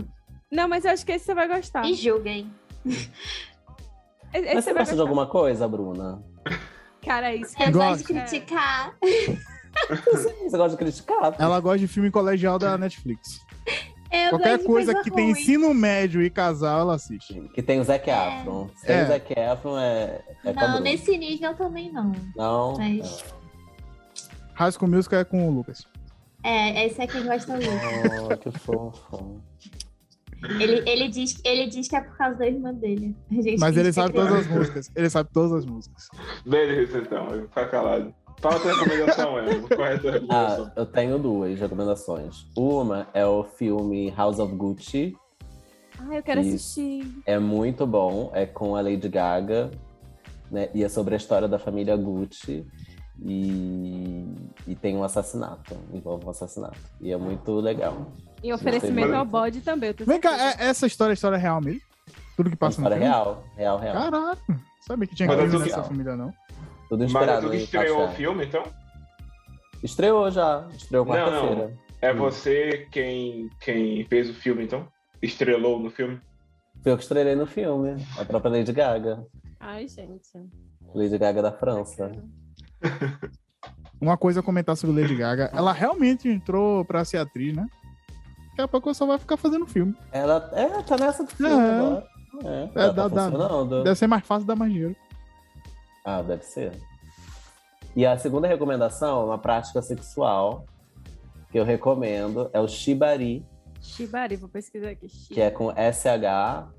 Speaker 3: Não, mas eu acho que esse você vai gostar.
Speaker 2: Me julguem.
Speaker 3: Esse
Speaker 5: Mas
Speaker 3: você vai
Speaker 5: gosta de alguma coisa, Bruna?
Speaker 3: Cara, é isso que
Speaker 2: Eu
Speaker 4: Gosto.
Speaker 2: gosto de criticar.
Speaker 5: Você gosta de criticar?
Speaker 4: ela gosta de filme colegial da Netflix.
Speaker 2: Eu
Speaker 4: Qualquer coisa que tem
Speaker 2: ruim.
Speaker 4: ensino médio e casal, ela assiste.
Speaker 5: Que tem o Zac Efron. Se tem
Speaker 4: É.
Speaker 5: o Zac Efron, é, é
Speaker 2: Não, nesse nível também não.
Speaker 5: Não?
Speaker 2: Mas-
Speaker 4: High School Musical é com o Lucas.
Speaker 2: É, esse é quem gosta muito.
Speaker 5: Oh, que fofo.
Speaker 2: Ele, ele, diz, ele diz que é por causa da irmã dele. A gente
Speaker 4: Mas ele sabe todas as músicas. Ele sabe todas as músicas.
Speaker 1: Beleza, então. Eu vou ficar calado. Fala a tua recomendação, Emo. Qual é a tua recomendação?
Speaker 5: Ah, eu tenho duas recomendações. Uma é o filme House of Gucci.
Speaker 3: Ah, eu quero assistir.
Speaker 5: É muito bom. É com a Lady Gaga. Né? E é sobre a história da família Gucci. E, e tem um assassinato. Envolve um assassinato. E é muito legal.
Speaker 3: E oferecimento ao bode também.
Speaker 4: Vem cá, é- essa história é história real mesmo? Tudo que passa no
Speaker 5: história
Speaker 4: filme?
Speaker 5: real. Real, real.
Speaker 4: Caraca, sabia que tinha
Speaker 1: Mas
Speaker 4: crime
Speaker 1: tudo
Speaker 4: nessa
Speaker 5: real.
Speaker 4: família, não.
Speaker 5: Tudo
Speaker 1: Mas
Speaker 5: inspirado
Speaker 1: tu que
Speaker 5: em
Speaker 1: estreou o filme, então?
Speaker 5: Estreou já. Estreou
Speaker 1: Não, não.
Speaker 5: quarta-feira.
Speaker 1: É
Speaker 5: Hum.
Speaker 1: você quem, quem fez o filme, então? Estrelou no filme?
Speaker 5: Foi eu que estrelei no filme. A própria Lady Gaga.
Speaker 3: Ai, gente.
Speaker 5: Lady Gaga da França.
Speaker 4: Uma coisa a comentar sobre Lady Gaga. Ela realmente entrou pra ser atriz, né? Daqui a pouco ela só vai ficar fazendo filme.
Speaker 5: Ela é, tá nessa do filme
Speaker 4: É.
Speaker 5: agora. É,
Speaker 4: É, dá-
Speaker 5: tá
Speaker 4: dá-. Deve ser mais fácil dar mais dinheiro.
Speaker 5: Ah, deve ser. E a segunda recomendação é uma prática sexual que eu recomendo. É o Shibari,
Speaker 3: Shibari, vou pesquisar aqui.
Speaker 5: que é com S-H-I-B-A-R-I.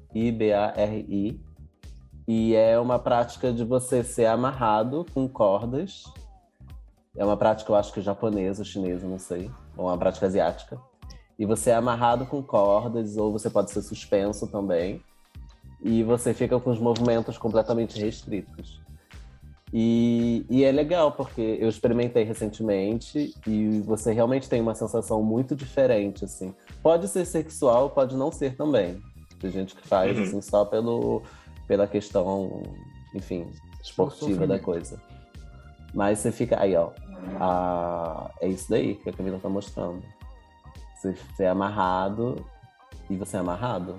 Speaker 5: E é uma prática de você ser amarrado com cordas. É uma prática, eu acho que japonesa, chinesa, não sei. Ou uma prática asiática. E você é amarrado com cordas, ou você pode ser suspenso também. E você fica com os movimentos completamente restritos. E, e é legal, porque eu experimentei recentemente e você realmente tem uma sensação muito diferente, assim. Pode ser sexual, pode não ser também. Tem gente que faz,
Speaker 1: Uhum.
Speaker 5: assim, só pelo, pela questão, enfim, esportiva da coisa. Mas você fica... Aí, ó. a- é isso daí que a Camila tá mostrando. Você, é amarrado e você é amarrado.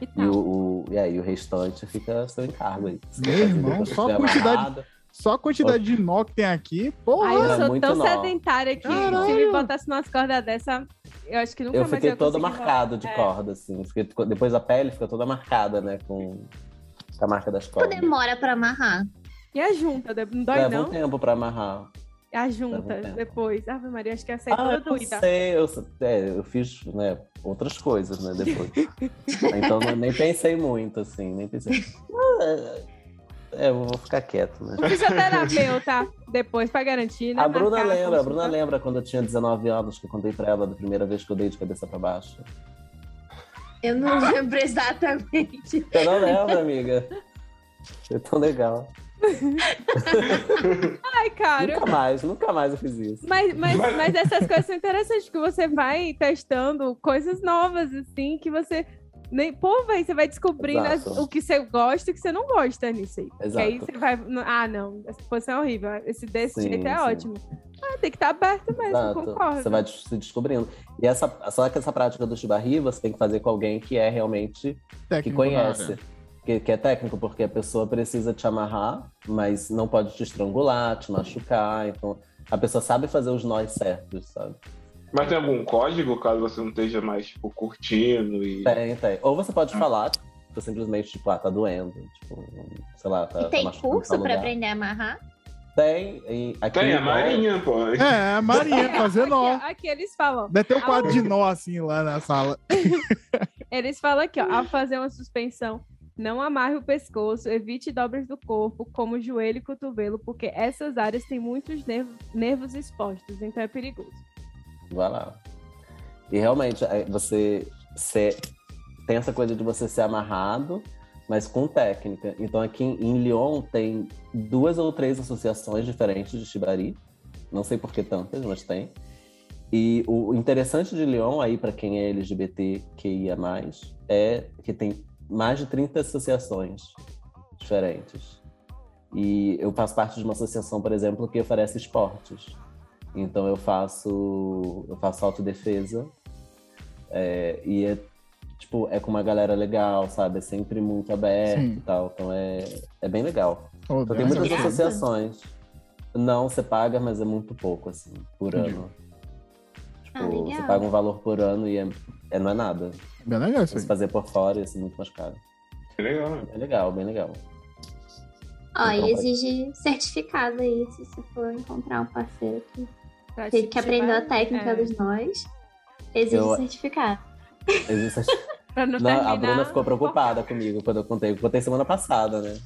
Speaker 5: E
Speaker 3: tal?
Speaker 5: o, o, e aí, o restante fica seu encargo aí. Você
Speaker 4: Meu irmão, só a quantidade-
Speaker 5: amarrado.
Speaker 4: Só a quantidade de nó que tem aqui, porra.
Speaker 3: Ai, eu
Speaker 5: Era
Speaker 3: sou tão
Speaker 5: nó.
Speaker 3: sedentária que
Speaker 4: Caralho.
Speaker 3: se me botasse umas cordas dessa, eu acho que nunca
Speaker 5: Eu
Speaker 3: mais
Speaker 5: fiquei
Speaker 3: ia
Speaker 5: todo marcado de
Speaker 3: É.
Speaker 5: corda, assim. Fiquei- depois a pele fica toda marcada, né? Com, com a marca das
Speaker 2: Tu
Speaker 5: cordas.
Speaker 2: demora pra amarrar.
Speaker 3: E a junta, não dói
Speaker 5: Leva um
Speaker 3: não?
Speaker 5: tempo pra amarrar.
Speaker 3: A junta,
Speaker 5: Leva um tempo.
Speaker 3: depois. Ave Maria, acho que ia sair
Speaker 5: Ah,
Speaker 3: toda
Speaker 5: eu
Speaker 3: doida.
Speaker 5: sei. Eu, é, eu fiz né, outras coisas, né? Depois. então eu nem pensei muito, assim. Nem pensei. Ah, é, É, eu vou ficar quieto, né?
Speaker 3: Um fisioterapeuta, depois, pra garantir, né?
Speaker 5: A Bruna
Speaker 3: marcar
Speaker 5: lembra, a. Bruna lembra quando eu tinha 19 anos que eu contei pra ela da primeira vez que eu dei de cabeça pra baixo.
Speaker 2: Eu não lembro exatamente.
Speaker 5: Você não lembra, amiga? Foi tão legal.
Speaker 3: Ai, cara.
Speaker 5: Nunca mais, nunca mais eu fiz isso.
Speaker 3: Mas, mas,
Speaker 1: Mas-
Speaker 3: mas essas coisas são interessantes, que você vai testando coisas novas, assim, que você. Nem, pô, velho, você vai descobrindo as-
Speaker 5: Exato.
Speaker 3: o que você gosta e o que você não gosta nisso aí. Porque aí
Speaker 5: Exato.
Speaker 3: você vai. Ah, não, essa posição é horrível. Esse desse
Speaker 5: Sim,
Speaker 3: jeito é
Speaker 5: sim.
Speaker 3: ótimo. Ah, tem que estar aberto mesmo,
Speaker 5: Exato.
Speaker 3: concordo.
Speaker 5: Você vai se descobrindo. E essa, só que essa prática do chibarri você tem que fazer com alguém que é realmente que
Speaker 4: Técnico na
Speaker 5: conhece.
Speaker 4: área.
Speaker 5: Que, que é técnico, porque a pessoa precisa te amarrar, mas não pode te estrangular, te machucar. Então, a pessoa sabe fazer os nós certos, sabe?
Speaker 1: Mas tem algum código caso você não esteja mais, tipo, curtindo e.
Speaker 5: Tem, tem. Ou você pode falar, tipo, simplesmente, tipo, ah, tá doendo. Tipo, sei lá, tá.
Speaker 2: E
Speaker 5: tá
Speaker 2: tem
Speaker 5: machucando
Speaker 2: curso pra aprender a amarrar?
Speaker 5: Tem. E aqui
Speaker 1: Tem a
Speaker 5: em
Speaker 1: Marinha, pô.
Speaker 4: É, a Marinha fazer nó.
Speaker 3: Aqui, aqui eles falam.
Speaker 4: Deve ter um quadro de nó assim lá na sala.
Speaker 3: Eles falam aqui, ó, ao fazer uma suspensão, não amarre o pescoço, evite dobras do corpo, como joelho e cotovelo, porque essas áreas têm muitos nervos, nervos expostos, então é perigoso.
Speaker 5: Vai lá. E realmente, é, você tem essa coisa de você ser amarrado, mas com técnica. Então, aqui em Lyon tem duas ou três associações diferentes de shibari. Não sei por que tantas, mas tem. E o interessante de Lyon, aí, para quem é LGBT que ia mais, é que tem mais de 30 associações diferentes. E eu faço parte de uma associação, por exemplo, que oferece esportes. Então eu faço eu faço autodefesa é, e é tipo é com uma galera legal, sabe? É sempre muito aberto
Speaker 4: Sim.
Speaker 5: e tal. Então é, é bem legal.
Speaker 4: Ô,
Speaker 5: Então tem muitas associações. Não, você paga, mas é muito pouco, assim, por
Speaker 4: Entendi.
Speaker 5: ano. Tipo,
Speaker 2: Ah,
Speaker 5: você paga um valor por ano e é, é- não é nada.
Speaker 4: Bem legal isso
Speaker 5: Se
Speaker 4: aí.
Speaker 5: fazer por fora, ia ser muito mais caro.
Speaker 1: É legal.
Speaker 5: É legal, bem legal.
Speaker 2: Ó,
Speaker 5: Então,
Speaker 2: e exige certificado aí, se você for encontrar um parceiro que
Speaker 3: Pra
Speaker 2: teve
Speaker 3: te-
Speaker 2: que aprender a
Speaker 3: te-
Speaker 2: técnica
Speaker 3: é,
Speaker 2: dos nós. Exige
Speaker 5: Eu-
Speaker 2: certificado.
Speaker 5: Existe-
Speaker 3: pra não
Speaker 5: Não, a Bruna ficou preocupada comigo quando eu contei. Eu contei semana passada, né?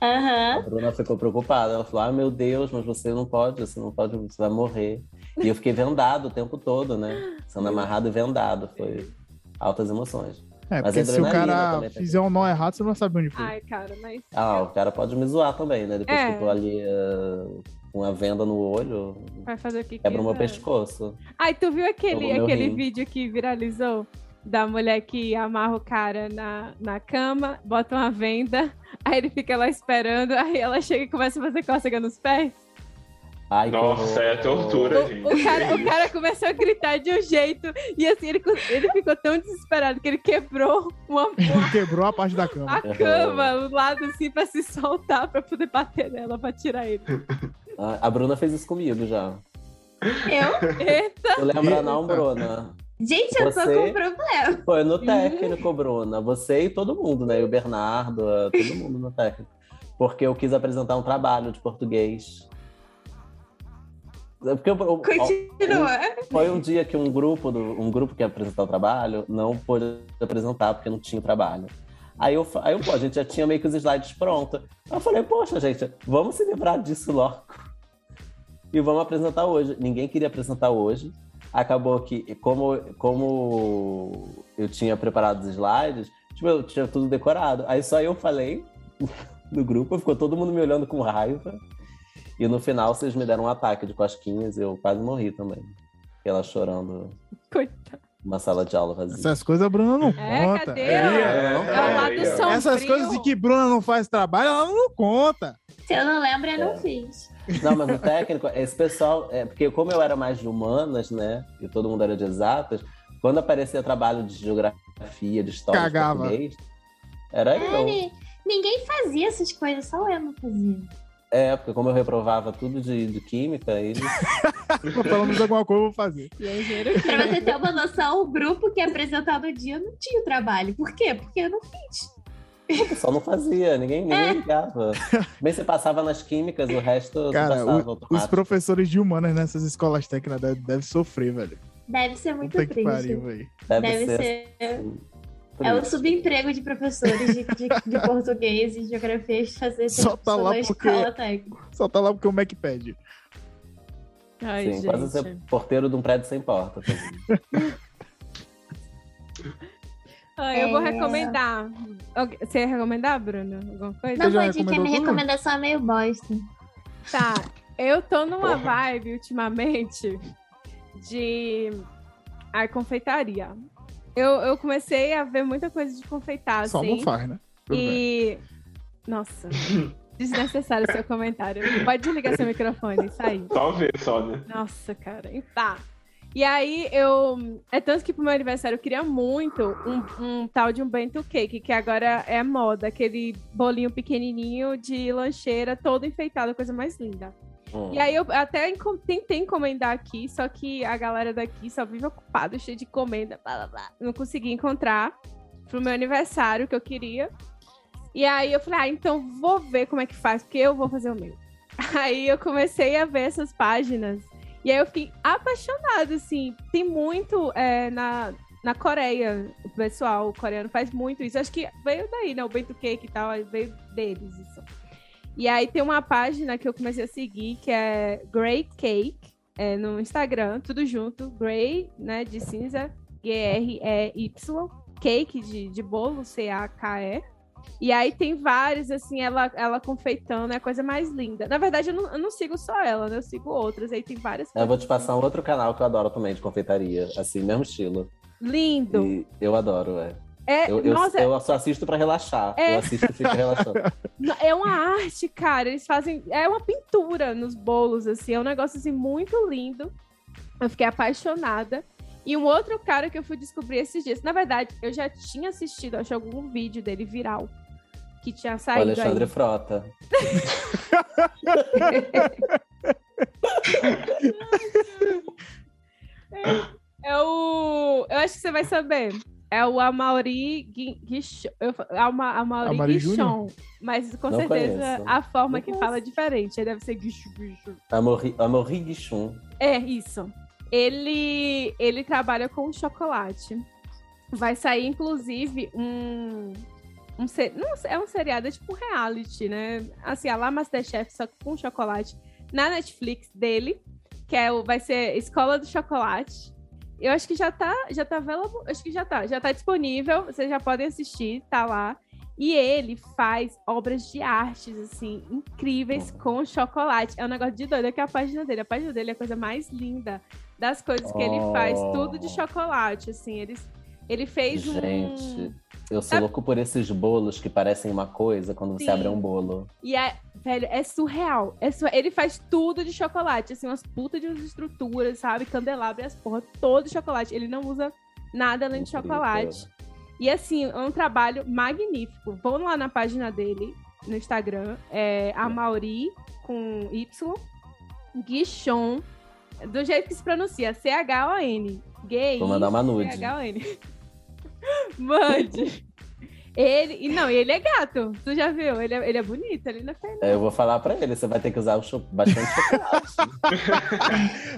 Speaker 5: A
Speaker 2: Aham.
Speaker 5: Bruna ficou preocupada. Ela falou: Ah, meu Deus, mas você não pode, você não pode, você vai morrer. E eu fiquei vendado o tempo todo, né? Sendo amarrado e vendado. Foi altas emoções.
Speaker 4: É,
Speaker 5: Mas
Speaker 4: porque se o cara
Speaker 5: também
Speaker 4: fizer um nó errado, você não vai saber onde foi.
Speaker 3: Ai, cara, mas.
Speaker 5: Ah, o cara pode me zoar também, né? Depois
Speaker 3: É.
Speaker 5: que eu tô ali ah, com a venda no olho,
Speaker 3: Vai fazer o que
Speaker 5: quebra o meu pescoço.
Speaker 3: Ai, tu viu aquele, aquele
Speaker 5: rim.
Speaker 3: vídeo que viralizou? Da mulher que amarra o cara na, na cama, bota uma venda, aí ele fica lá esperando, aí ela chega e começa a fazer cócega nos pés.
Speaker 5: Ai,
Speaker 1: Nossa,
Speaker 5: horror.
Speaker 1: é tortura,
Speaker 3: O,
Speaker 1: gente.
Speaker 3: o cara, o cara começou a gritar de um jeito, e assim, ele, ele ficou tão desesperado que ele quebrou uma, uma-
Speaker 4: Quebrou a parte da cama.
Speaker 3: a cama, o lado assim, pra se soltar, pra poder bater nela, pra tirar ele.
Speaker 5: Ah, A Bruna fez isso comigo já.
Speaker 2: Eu?
Speaker 3: Eita,
Speaker 5: Eu lembro
Speaker 4: Eita.
Speaker 5: não, Bruna.
Speaker 2: Gente, eu tô
Speaker 5: Você-
Speaker 2: com um problema.
Speaker 5: Foi no técnico, Bruna. Você e todo mundo, né? E o Bernardo, todo mundo no técnico. Porque eu quis apresentar um trabalho de português. É Porque eu-
Speaker 2: Continua.
Speaker 5: foi um dia que um grupo, do, um grupo que ia apresentar o trabalho não pôde apresentar porque não tinha trabalho. Aí eu, aí eu, pô, a gente já tinha meio que os slides prontos. Eu falei, poxa, gente, vamos se livrar disso logo. E vamos apresentar hoje. Ninguém queria apresentar hoje. Acabou que, como, como eu tinha preparado os slides, tipo, eu tinha tudo decorado. Aí só eu falei no grupo, ficou todo mundo me olhando com raiva. E no final vocês me deram um ataque de cosquinhas eu quase morri também. Ela chorando
Speaker 3: coitado.
Speaker 5: Numa sala de aula vazia.
Speaker 4: Essas coisas a Bruna não
Speaker 3: É,
Speaker 4: conta.
Speaker 3: cadê?
Speaker 4: É,
Speaker 3: É,
Speaker 1: é,
Speaker 3: o lado
Speaker 1: é.
Speaker 4: Essas coisas de que Bruna não faz trabalho, ela não conta.
Speaker 2: Se eu não lembro, eu
Speaker 5: É.
Speaker 2: não fiz.
Speaker 5: Não, mas no técnico, esse pessoal, é, porque como eu era mais de humanas, né? E todo mundo era de exatas, quando aparecia trabalho de geografia, de história,
Speaker 4: Cagava.
Speaker 5: de português, era
Speaker 2: É,
Speaker 5: eu.
Speaker 2: ni- ninguém fazia essas coisas, só eu não fazia.
Speaker 5: É, porque como eu reprovava tudo de, de química, eles.
Speaker 4: Pelo menos alguma coisa eu vou fazer.
Speaker 2: Pra você ter uma noção, o grupo que é apresentado no dia não tinha o trabalho. Por quê? Porque eu não fiz.
Speaker 5: O pessoal não fazia, ninguém, ninguém ligava. Bem, você passava nas químicas, o resto
Speaker 4: Cara,
Speaker 5: passava
Speaker 4: o- os professores de humanas nessas escolas técnicas devem deve sofrer, velho.
Speaker 2: Deve ser muito triste.
Speaker 4: pariu.
Speaker 5: Deve,
Speaker 2: Deve
Speaker 5: ser.
Speaker 2: ser. É o subemprego de professores de, de, de português e geografia fazer
Speaker 4: Só tá lá
Speaker 2: na
Speaker 4: porque-
Speaker 2: escola técnica.
Speaker 4: Só tá lá porque o Mac pede.
Speaker 3: Ai,
Speaker 5: Sim, quase ser
Speaker 3: gente.
Speaker 5: porteiro de um prédio sem porta.
Speaker 3: Ai, eu vou
Speaker 2: É.
Speaker 3: recomendar Você ia recomendar, Bruno? Alguma coisa?
Speaker 2: Não dizer que a minha recomendação é meio bosta.
Speaker 3: Tá, eu tô numa
Speaker 1: Porra.
Speaker 3: vibe ultimamente de ai, confeitaria. Eu, eu comecei a ver muita coisa de confeitar,
Speaker 4: Só
Speaker 3: assim.
Speaker 4: não faz, né? Tudo bem.
Speaker 3: E. Nossa, desnecessário seu comentário. Pode desligar seu microfone e sair.
Speaker 1: Talvez só, né?
Speaker 3: Nossa, cara. E Tá. E aí eu. É tanto que pro meu aniversário eu queria muito um, um tal de um bento cake, que agora é moda, aquele bolinho pequenininho de lancheira, todo enfeitado, coisa mais linda.
Speaker 5: Hum.
Speaker 3: E aí eu até tentei encomendar aqui, só que a galera daqui só vive ocupado, cheio de encomenda, blá blá blá. Não consegui encontrar pro meu aniversário que eu queria. E aí eu falei, ah, então vou ver como é que faz, porque eu vou fazer o meu. Aí eu comecei a ver essas páginas. E aí eu fiquei apaixonada, assim. Tem muito é, na, na Coreia, o pessoal coreano faz muito isso. Acho que veio daí, né? O Bento Cake e tal, veio deles isso. E aí tem uma página que eu comecei a seguir, que é Grey Cake, é, no Instagram, tudo junto. Grey, né, de cinza, G-R-E-Y. Cake de, de bolo, C-A-K-E. E aí tem vários, assim, ela, ela confeitando, é a coisa mais linda. Na verdade, eu não, eu não sigo só ela, né? Eu sigo outras. Aí tem várias
Speaker 5: Eu vou te passar um outro canal que eu adoro também, de confeitaria. Assim, mesmo estilo.
Speaker 3: Lindo.
Speaker 5: E eu adoro, é.
Speaker 3: É,
Speaker 5: Eu, eu,
Speaker 3: nossa,
Speaker 5: eu só assisto pra relaxar.
Speaker 3: É.
Speaker 5: Eu assisto e fico relaxando.
Speaker 3: é uma arte, cara. Eles fazem. É uma pintura nos bolos, assim. É um negócio assim muito lindo. Eu fiquei apaixonada. E um outro cara que eu fui descobrir esses dias. Na verdade, eu já tinha assistido, acho, algum vídeo dele viral. Que tinha
Speaker 5: O
Speaker 3: saído.
Speaker 5: Alexandre
Speaker 3: aí.
Speaker 5: Frota.
Speaker 3: É o. Eu acho que você vai saber. É o Amaury Gui- Guichon. Ama- Amaury
Speaker 4: Amaury
Speaker 3: Guichon. Mas com
Speaker 5: Não
Speaker 3: certeza
Speaker 5: conheço.
Speaker 3: a forma
Speaker 5: Não
Speaker 3: que
Speaker 5: conheço.
Speaker 3: fala é diferente. Aí deve ser Guichon,
Speaker 5: Amorri Guichon.
Speaker 3: É, isso. Ele, ele trabalha com chocolate. Vai sair, inclusive, um. um não, é um seriado, é tipo um reality, né? Assim, a lá Masterchef, só que com chocolate. Na Netflix dele, que é o, vai ser Escola do Chocolate. Eu acho que já tá, já tá acho que já tá, já tá disponível, vocês já podem assistir, tá lá. E ele faz obras de artes, assim, incríveis com chocolate. É um negócio de doido, é que a página dele, a página dele é a coisa mais linda das coisas que ele faz,
Speaker 5: Oh.
Speaker 3: tudo de chocolate, assim, ele, ele fez um...
Speaker 5: Gente, eu sou louco por esses bolos que parecem uma coisa quando você
Speaker 3: Sim.
Speaker 5: abre um bolo.
Speaker 3: E é, velho, é surreal. É surre- Ele faz tudo de chocolate, assim, umas putas de umas estruturas, sabe? Candelabro e as porra, todo de chocolate. Ele não usa nada além de
Speaker 5: Incrível.
Speaker 3: chocolate. E assim, é um trabalho magnífico. Vão lá na página dele, no Instagram, é Amauri, com Y, Guichon, do jeito que se pronuncia, C-H-O-N. Gay.
Speaker 5: Vou mandar uma nude.
Speaker 3: C-H-O-N. Mande. Ele, e não, e ele é gato. Tu já viu? Ele é, ele é bonito, ele não é feio.
Speaker 5: É, Eu vou falar pra ele, você vai ter que usar o cho- bastante chocolate.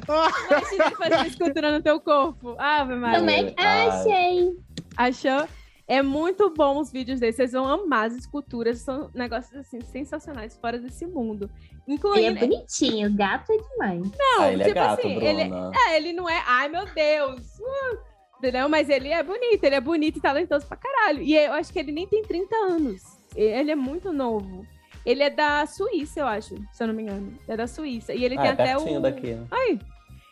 Speaker 3: Imagina ele fazer uma escultura no teu corpo. Ave Maria.
Speaker 2: Também
Speaker 5: Ai.
Speaker 2: achei.
Speaker 3: Achou? É muito bom os vídeos dele. Vocês vão amar as esculturas. São negócios assim sensacionais, fora desse mundo.
Speaker 2: Ele é
Speaker 3: Incluindo.
Speaker 2: bonitinho, gato é demais.
Speaker 3: Não,
Speaker 5: ah, ele é
Speaker 3: tipo
Speaker 5: gato,
Speaker 3: assim,
Speaker 5: Bruna.
Speaker 3: ele, é, ele não é. Ai, meu Deus! Uh, entendeu? Mas ele é bonito, ele é bonito e talentoso pra caralho. E eu acho que ele nem tem 30 anos. Ele é muito novo. Ele é da Suíça, eu acho, se eu não me engano. É da Suíça. E ele
Speaker 5: Ah,
Speaker 3: tem
Speaker 5: é
Speaker 3: até o.
Speaker 5: daqui.
Speaker 3: Ai,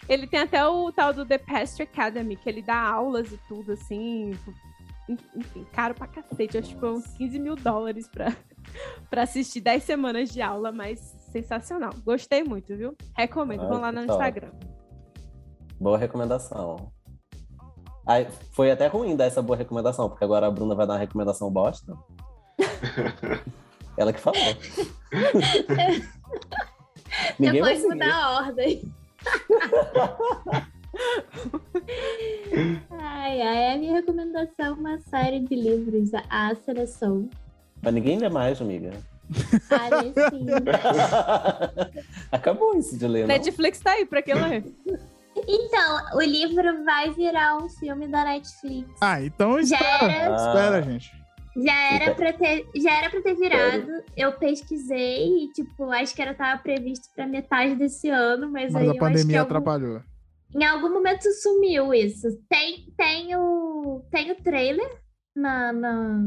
Speaker 3: ele tem até o tal do The Pastry Academy, que ele dá aulas e tudo, assim. Enfim, caro pra cacete. Eu acho que foi uns 15 mil dólares pra, pra assistir 10 semanas de aula, mas sensacional. Gostei muito, viu? Recomendo. Vão lá no
Speaker 5: top.
Speaker 3: Instagram.
Speaker 5: Boa recomendação. Ai, foi até ruim dar essa boa recomendação, porque agora a Bruna vai dar uma recomendação bosta. Ela que falou. Ninguém
Speaker 2: Depois mudar a ordem. ai, ai, a minha recomendação é uma série de livros, A Seleção.
Speaker 5: Mas ninguém lê mais, amiga.
Speaker 2: Ah, sim.
Speaker 5: Acabou isso de ler, não?
Speaker 3: Netflix tá aí pra quem ler.
Speaker 2: Então, o livro vai virar um filme da Netflix.
Speaker 4: Ah, então
Speaker 2: Já
Speaker 4: espera.
Speaker 2: era.
Speaker 4: Espera, gente.
Speaker 2: já era pra ter, já era pra ter virado. Eu pesquisei e, tipo, acho que era tava previsto pra metade desse ano, mas,
Speaker 4: Mas
Speaker 2: aí
Speaker 4: a
Speaker 2: eu acho que
Speaker 4: pandemia
Speaker 2: algum-
Speaker 4: atrapalhou.
Speaker 2: em algum momento sumiu isso. Tem, tem, o, tem o trailer na, na,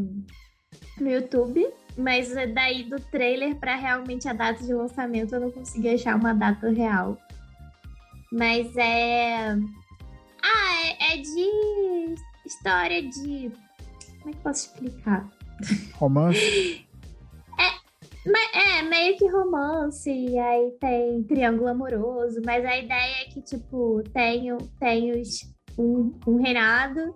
Speaker 2: no YouTube, mas daí do trailer pra realmente a data de lançamento eu não consegui achar uma data real. Mas é. Ah, é, é de história de. Como é que posso explicar?
Speaker 4: Romance.
Speaker 2: Mas é meio que romance, e aí tem triângulo amoroso, mas a ideia é que, tipo, tem, tem os, um, um reinado,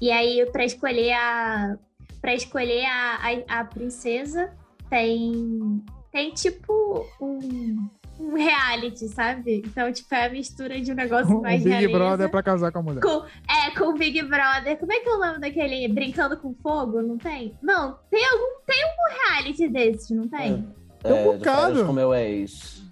Speaker 2: e aí pra escolher a. para escolher a, a, a princesa, tem. Tem tipo um, um reality, sabe? Então, tipo, é a mistura de um negócio
Speaker 4: Um
Speaker 2: mais
Speaker 4: Big
Speaker 2: realeza
Speaker 4: Brother pra casar com a mulher.
Speaker 2: com, é, com o Big Brother. Como é que é o nome daquele Brincando com Fogo? Não tem? Não, tem algum, tem um reality desses, não tem?
Speaker 4: É um
Speaker 5: É,
Speaker 4: bocado.
Speaker 5: com meu ex.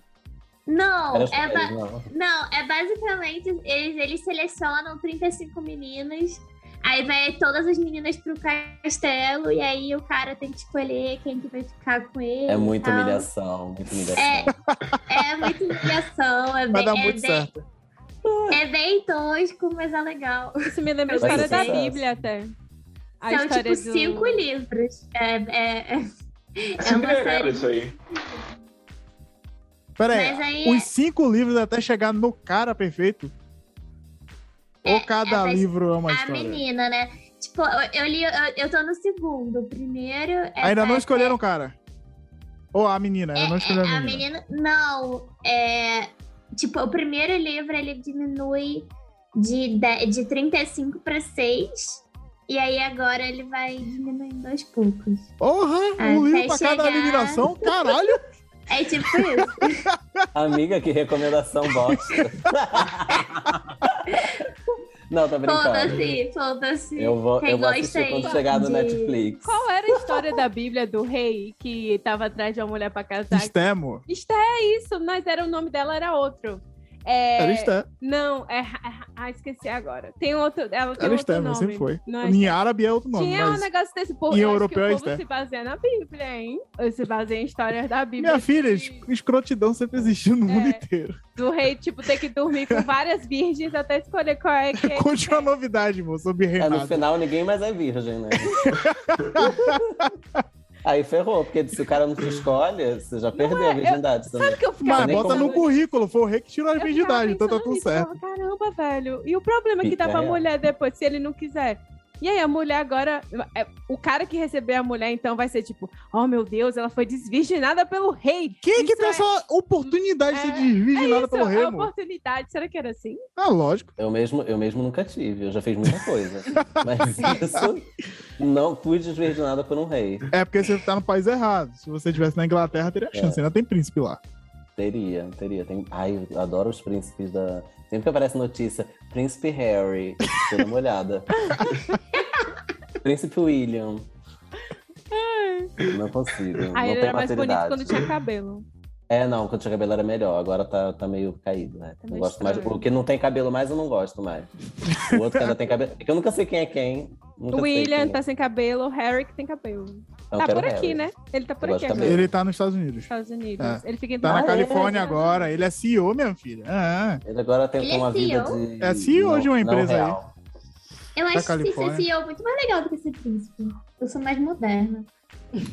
Speaker 2: Não, é,
Speaker 5: ex, não.
Speaker 2: não, é basicamente, eles, eles selecionam 35 meninas, aí vai todas as meninas pro castelo, e aí o cara tem que escolher quem que vai ficar com ele.
Speaker 5: É muita
Speaker 2: tal.
Speaker 5: humilhação, muita humilhação.
Speaker 2: É, é muita humilhação, é
Speaker 4: Vai
Speaker 2: bem,
Speaker 4: dar
Speaker 2: é
Speaker 4: muito
Speaker 2: bem,
Speaker 4: certo.
Speaker 2: é bem tosco, mas é legal.
Speaker 3: Isso me lembra a história da
Speaker 5: sucesso.
Speaker 3: Bíblia até. A
Speaker 2: São tipo
Speaker 3: do-
Speaker 2: cinco livros. É, é, é,
Speaker 1: É
Speaker 2: é uma
Speaker 1: legal
Speaker 2: série.
Speaker 1: isso aí.
Speaker 4: Pera
Speaker 2: Mas
Speaker 4: aí,
Speaker 2: aí
Speaker 4: os cinco livros até chegar no cara perfeito? Ou cada
Speaker 2: é, mas
Speaker 4: livro é uma
Speaker 2: a
Speaker 4: história?
Speaker 2: menina, né? Tipo, eu, eu li, eu, eu tô no segundo. O primeiro é.
Speaker 4: Ainda não
Speaker 2: é-
Speaker 4: escolheram o cara. Ou a menina, ainda
Speaker 2: é-
Speaker 4: não escolheram
Speaker 2: é-
Speaker 4: a menina.
Speaker 2: Não, é. Tipo, o primeiro livro ele diminui de, de, de 35 para 6. E aí agora ele vai diminuindo aos poucos.
Speaker 4: Porra, um livro pra cada
Speaker 2: chegar-
Speaker 4: eliminação? Caralho!
Speaker 2: É tipo isso.
Speaker 5: Amiga, que recomendação bosta. Não, tá brincando.
Speaker 2: Foda-se, foda-se.
Speaker 5: Eu vou,
Speaker 2: Quem
Speaker 5: eu vou assistir quando
Speaker 2: aí
Speaker 5: chegar no Netflix.
Speaker 3: Qual era a história da Bíblia do rei que tava atrás de uma mulher pra casar?
Speaker 4: Estemo.
Speaker 3: Isto é isso, mas era o nome dela era outro. É...
Speaker 4: Esté.
Speaker 3: Não, é. Ah, esqueci agora. Tem outro. Ela tem
Speaker 4: Era
Speaker 3: outro nome.
Speaker 4: sempre foi.
Speaker 3: Não é
Speaker 4: Em árabe é outro nome,
Speaker 3: Tinha um
Speaker 4: mas...
Speaker 3: negócio desse povo.
Speaker 4: em europeu
Speaker 3: que
Speaker 4: é Esther.
Speaker 3: se baseia na Bíblia, hein? Eu se baseia em histórias da Bíblia.
Speaker 4: Minha filha,
Speaker 3: de-
Speaker 4: es- escrotidão sempre existiu no
Speaker 3: É.
Speaker 4: mundo inteiro.
Speaker 3: Do rei, tipo, ter que dormir com várias virgens até escolher qual é que é.
Speaker 4: Conte uma novidade, moço, sobre
Speaker 5: É, no final ninguém mais é virgem, né? Aí ferrou, porque se o cara não te escolhe, você já perdeu a virgindade.
Speaker 3: Sabe o que eu ficava
Speaker 4: Mas bota
Speaker 5: como-
Speaker 4: no currículo, foi o rei que tirou a virgindade, então tá tudo certo.
Speaker 3: Caramba, velho. E o problema que dá pra
Speaker 5: real.
Speaker 3: mulher depois, se ele não quiser? E aí, a mulher agora. é, O cara que receber a mulher, então, vai ser tipo: Oh, meu Deus, ela foi desvirginada pelo rei.
Speaker 4: Quem é que
Speaker 3: Isso
Speaker 4: tem
Speaker 3: é-
Speaker 4: essa oportunidade de ser
Speaker 3: é-
Speaker 4: desvirginada
Speaker 3: isso,
Speaker 4: pelo
Speaker 3: é
Speaker 4: rei, amor?
Speaker 3: oportunidade. Será que era assim?
Speaker 4: Ah, lógico.
Speaker 5: Eu mesmo, eu mesmo nunca tive, eu já fiz muita coisa. Mas isso não fui desvirginada por um rei.
Speaker 4: É porque você tá no país errado. Se você estivesse na Inglaterra, teria
Speaker 5: É.
Speaker 4: chance. Ainda tem príncipe lá.
Speaker 5: Teria, teria. Tem... Ai, eu adoro os príncipes da. Sempre que aparece notícia, Príncipe Harry, dou uma olhada. Príncipe William. Não consigo.
Speaker 3: Aí
Speaker 5: não
Speaker 3: ele
Speaker 5: tem
Speaker 3: era mais bonito quando tinha cabelo.
Speaker 5: É, não, quando tinha cabelo era melhor. Agora tá, tá meio caído, né?
Speaker 3: Tá meio
Speaker 5: gosto mais. O que não tem cabelo mais, eu não gosto mais. O outro que ainda tem cabelo. É que eu nunca sei quem é quem. Nunca
Speaker 3: O William
Speaker 5: quem é.
Speaker 3: tá sem cabelo, o Harry que tem cabelo.
Speaker 5: Eu
Speaker 3: tá por aqui,
Speaker 5: Harry.
Speaker 3: né? Ele tá por
Speaker 5: Eu
Speaker 3: aqui
Speaker 5: gosto
Speaker 3: agora.
Speaker 4: Ele tá nos Estados Unidos.
Speaker 3: Estados Unidos.
Speaker 4: É.
Speaker 3: Ele fica em
Speaker 4: Tá na
Speaker 5: é?
Speaker 4: Califórnia agora. Ele é CEO, minha filha. Ah,
Speaker 5: Ele agora tem
Speaker 2: Ele
Speaker 5: tem
Speaker 2: é
Speaker 5: uma vida de.
Speaker 4: É CEO de uma empresa aí.
Speaker 2: Eu acho que ser CEO é muito mais legal do que ser príncipe. Eu sou mais moderna.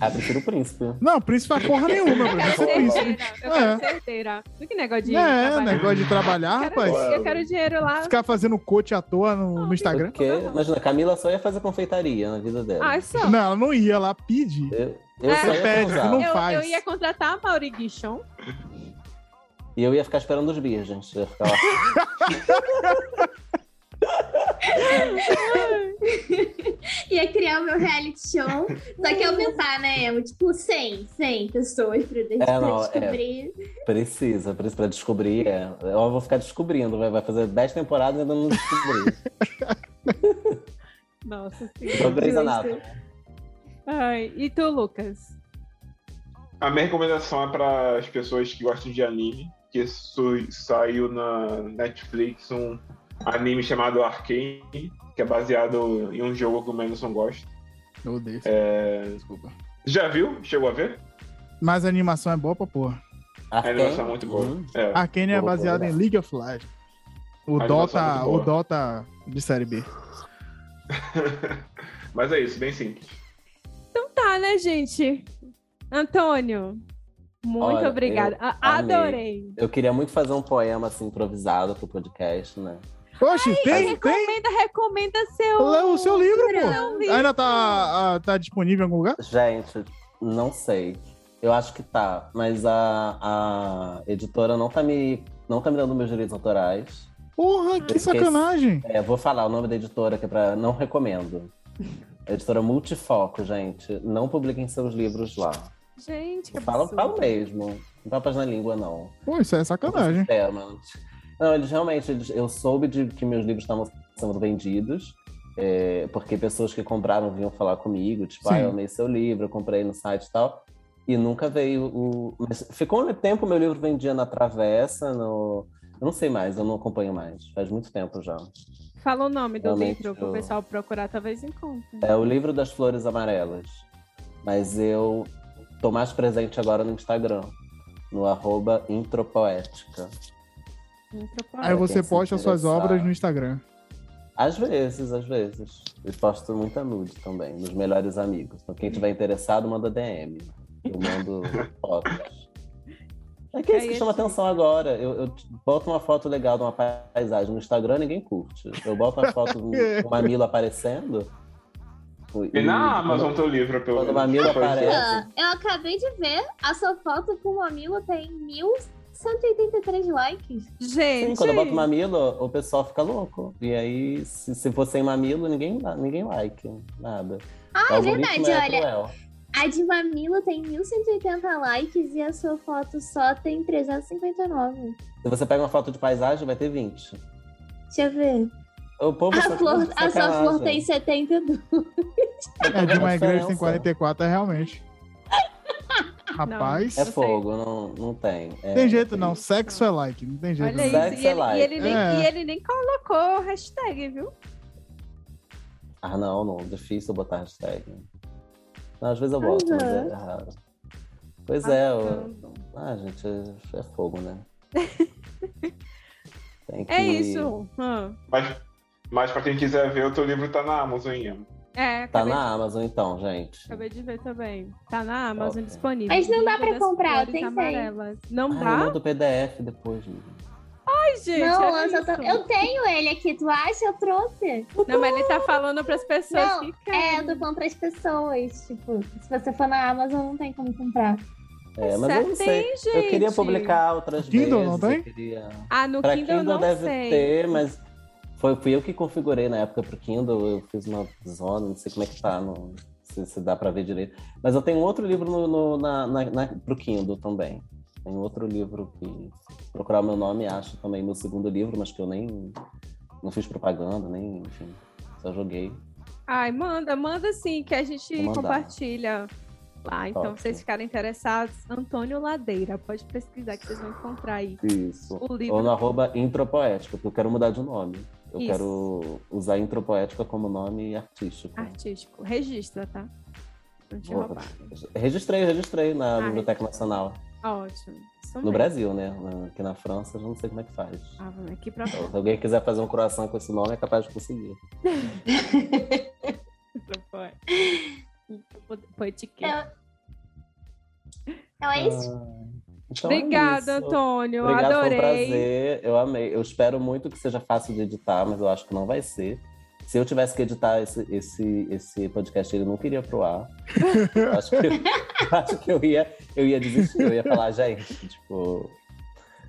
Speaker 5: Ah, prefiro o príncipe.
Speaker 4: Não, príncipe faz porra nenhuma,
Speaker 3: Eu
Speaker 4: pra
Speaker 3: quero
Speaker 4: ser príncipe.
Speaker 3: Eu quero
Speaker 4: É.
Speaker 3: ser herdeira. Não que negócio de.
Speaker 4: É,
Speaker 3: trabalhar.
Speaker 4: negócio de trabalhar,
Speaker 3: Eu quero,
Speaker 4: rapaz.
Speaker 3: eu quero dinheiro lá.
Speaker 4: Ficar fazendo coach à toa no, no Instagram.
Speaker 5: Porque, imagina, a Camila só ia fazer confeitaria na vida dela.
Speaker 3: Ah, só.
Speaker 4: Não, ela não ia lá pedir.
Speaker 5: Eu, eu
Speaker 3: É.
Speaker 5: só ia
Speaker 4: Pede, não
Speaker 3: eu,
Speaker 4: faz.
Speaker 3: eu ia contratar a Mauri Guichon.
Speaker 5: E eu ia ficar esperando os virgens. Eu ia ficar lá.
Speaker 2: Ia criar o meu reality show. Só que aumentar, né? Emo? Tipo, 100, 100 pessoas pra,
Speaker 5: É,
Speaker 2: pra
Speaker 5: não, é.
Speaker 2: descobrir.
Speaker 5: Precisa, precisa pra descobrir. É. Eu vou ficar descobrindo. Vai, vai fazer 10 temporadas e ainda não descobri.
Speaker 3: Nossa senhora. Ai, e tu, Lucas?
Speaker 1: A minha recomendação é para as pessoas que gostam de anime, que saiu na Netflix um anime chamado Arcane, que é baseado em um jogo que o Mendelson gosta.
Speaker 4: Eu odeio.
Speaker 1: É,
Speaker 4: Desculpa.
Speaker 1: Já viu? Chegou a ver?
Speaker 4: Mas a animação é boa pra porra.
Speaker 1: A
Speaker 5: Arkane?
Speaker 1: animação é muito boa.
Speaker 5: Hum.
Speaker 1: É.
Speaker 4: Arcane é
Speaker 5: boa.
Speaker 4: em League of Legends. O
Speaker 1: A é
Speaker 4: Dota,
Speaker 1: muito
Speaker 4: o. Dota de série B.
Speaker 1: Mas é isso, bem simples.
Speaker 3: Então lá, né, gente? Antônio, muito
Speaker 5: Olha,
Speaker 3: obrigada. A-. Adorei.
Speaker 5: Eu queria muito fazer um poema assim improvisado pro podcast, né?
Speaker 4: Oxe, tem, tem.
Speaker 3: Recomenda, recomenda seu.
Speaker 4: Lê o seu livro, pô.
Speaker 3: livro.
Speaker 4: Ainda tá, tá disponível em algum lugar?
Speaker 5: Gente, não sei. Eu acho que tá, mas a, a editora não tá me não tá me dando meus direitos autorais.
Speaker 4: Porra, que
Speaker 5: esqueci.
Speaker 4: sacanagem.
Speaker 5: É, vou falar o nome da editora que é para não recomendo. Editora Multifoco, gente. Não publiquem seus livros lá.
Speaker 3: Gente, que
Speaker 5: Fala, fala mesmo. Não vai página na língua, não.
Speaker 4: Pô, isso é sacanagem.
Speaker 5: É, mano. Não, eles realmente, eles- eu soube de que meus livros estavam sendo vendidos, é, porque pessoas que compraram vinham falar comigo, tipo,
Speaker 4: Sim.
Speaker 5: ah, eu amei seu livro, eu comprei no site e tal. E nunca veio o. Mas ficou um tempo meu livro vendia na Travessa, no. Eu não sei mais, eu não acompanho mais. Faz muito tempo já.
Speaker 3: Fala o nome do
Speaker 5: Realmente,
Speaker 3: livro pro
Speaker 5: eu-
Speaker 3: pessoal procurar, talvez encontre.
Speaker 5: É o livro das flores amarelas. Mas eu tô mais presente agora no Instagram, no arroba intropoética.
Speaker 4: Aí você posta suas obras no Instagram.
Speaker 5: Às vezes, às vezes. Eu posto muita nude também, nos melhores amigos. Então, quem tiver interessado, manda DM. Eu mando fotos. É que é isso que chama atenção agora. Eu, eu boto uma foto legal de uma paisagem no Instagram, ninguém curte. Eu boto uma foto com o mamilo aparecendo.
Speaker 1: E na Amazon teu livro, pelo
Speaker 5: Quando o
Speaker 1: menos.
Speaker 5: mamilo aparece.
Speaker 2: Eu acabei de ver a sua foto com o mamilo tem 1183 likes.
Speaker 3: Gente,
Speaker 5: Sim, quando eu boto mamilo, o pessoal fica louco. E aí, se, se for sem mamilo, ninguém, ninguém like, nada.
Speaker 2: Ah, é verdade,
Speaker 5: é
Speaker 2: olha.
Speaker 5: cruel.
Speaker 2: A de mamilo tem 1180 likes e a sua foto só tem 359.
Speaker 5: Se você pega uma foto de paisagem, vai ter 20.
Speaker 2: Deixa eu ver.
Speaker 5: O povo
Speaker 2: A,
Speaker 5: só
Speaker 2: flor, a sua flor tem 72.
Speaker 4: É, de uma
Speaker 5: A
Speaker 4: igreja tem
Speaker 5: diferença
Speaker 4: 44, é realmente. Rapaz,
Speaker 5: É
Speaker 3: Não sei.
Speaker 5: fogo, não, não tem. É,
Speaker 4: tem jeito não. Sexo é like, não tem jeito
Speaker 3: olha
Speaker 4: não.
Speaker 3: isso. E
Speaker 5: é
Speaker 3: ele,
Speaker 5: like.
Speaker 3: e ele nem,
Speaker 4: É.
Speaker 3: e ele nem colocou hashtag, viu?
Speaker 5: Ah, não, não. Difícil botar hashtag. Não, às vezes eu boto, mas é raro. Pois é, eu... Ah, gente, é, é fogo, né? Tem que...
Speaker 3: É isso. Hum.
Speaker 1: Mas, mas pra quem quiser ver, o teu livro tá na Amazon.
Speaker 3: É,
Speaker 5: Tá na Amazon, então, gente.
Speaker 3: acabei de ver também. Tá na Amazon
Speaker 5: Ok.
Speaker 3: disponível.
Speaker 2: Mas não dá pra comprar, tem que
Speaker 3: amarelas. Não
Speaker 5: Ah, eu
Speaker 3: dá?
Speaker 5: mando PDF depois, gente.
Speaker 3: Ai, gente,
Speaker 2: não,
Speaker 3: olha
Speaker 2: eu, tô- eu tenho ele aqui, tu acha? Eu trouxe.
Speaker 3: Não, mas ele tá falando pras pessoas
Speaker 2: Não,
Speaker 3: que
Speaker 2: É,
Speaker 3: querem.
Speaker 2: eu tô falando pras pessoas. Tipo, se você for na Amazon, não tem como comprar.
Speaker 5: É, mas eu não sei.
Speaker 3: Tem, gente.
Speaker 5: Eu queria publicar outras
Speaker 4: Kindle,
Speaker 5: vezes.
Speaker 4: não tem?
Speaker 5: Eu queria...
Speaker 3: Ah, no
Speaker 5: Pra
Speaker 3: Kindle,
Speaker 5: Kindle
Speaker 3: não
Speaker 5: deve
Speaker 3: sei.
Speaker 5: ter, mas foi, fui eu que configurei na época pro Kindle. Eu fiz uma zona, não sei como é que tá, não, se, se dá pra ver direito. Mas eu tenho outro livro no, no, na, na, na, pro Kindle também. Tem outro livro que procurar o meu nome, acho também meu segundo livro, mas que eu nem não fiz propaganda, nem, enfim, só joguei.
Speaker 3: Ai, manda, manda sim, que a gente compartilha lá. Então, vocês ficarem interessados, Antônio Ladeira, pode pesquisar que vocês vão encontrar aí
Speaker 5: Isso.
Speaker 3: o livro.
Speaker 5: Ou no arroba intropoética, porque eu quero mudar de nome. Eu
Speaker 3: Isso.
Speaker 5: quero usar intropoética como nome artístico.
Speaker 3: artístico. Registra, tá? Não te
Speaker 5: Vou-
Speaker 3: roubar.
Speaker 5: Registrei, registrei na
Speaker 3: Ah,
Speaker 5: Biblioteca Nacional.
Speaker 3: Ótimo. Isso
Speaker 5: No
Speaker 3: mesmo.
Speaker 5: Brasil, né? Aqui na França, eu não sei como é que faz.
Speaker 3: Ah, aqui pra
Speaker 5: Se alguém quiser fazer um coração com esse nome, é capaz de conseguir.
Speaker 3: Foi etiqueta.
Speaker 2: É, Então é isso.
Speaker 5: Então é
Speaker 3: Obrigada,
Speaker 5: isso.
Speaker 3: Antônio.
Speaker 5: Obrigado, foi um
Speaker 3: Adorei.
Speaker 5: prazer. Eu amei. Eu espero muito que seja fácil de editar, mas eu acho que não vai ser. Se eu tivesse que editar esse, esse, esse podcast, ele não queria pro ar. Acho que, eu acho que eu, ia, eu ia desistir. Eu ia falar, gente, tipo...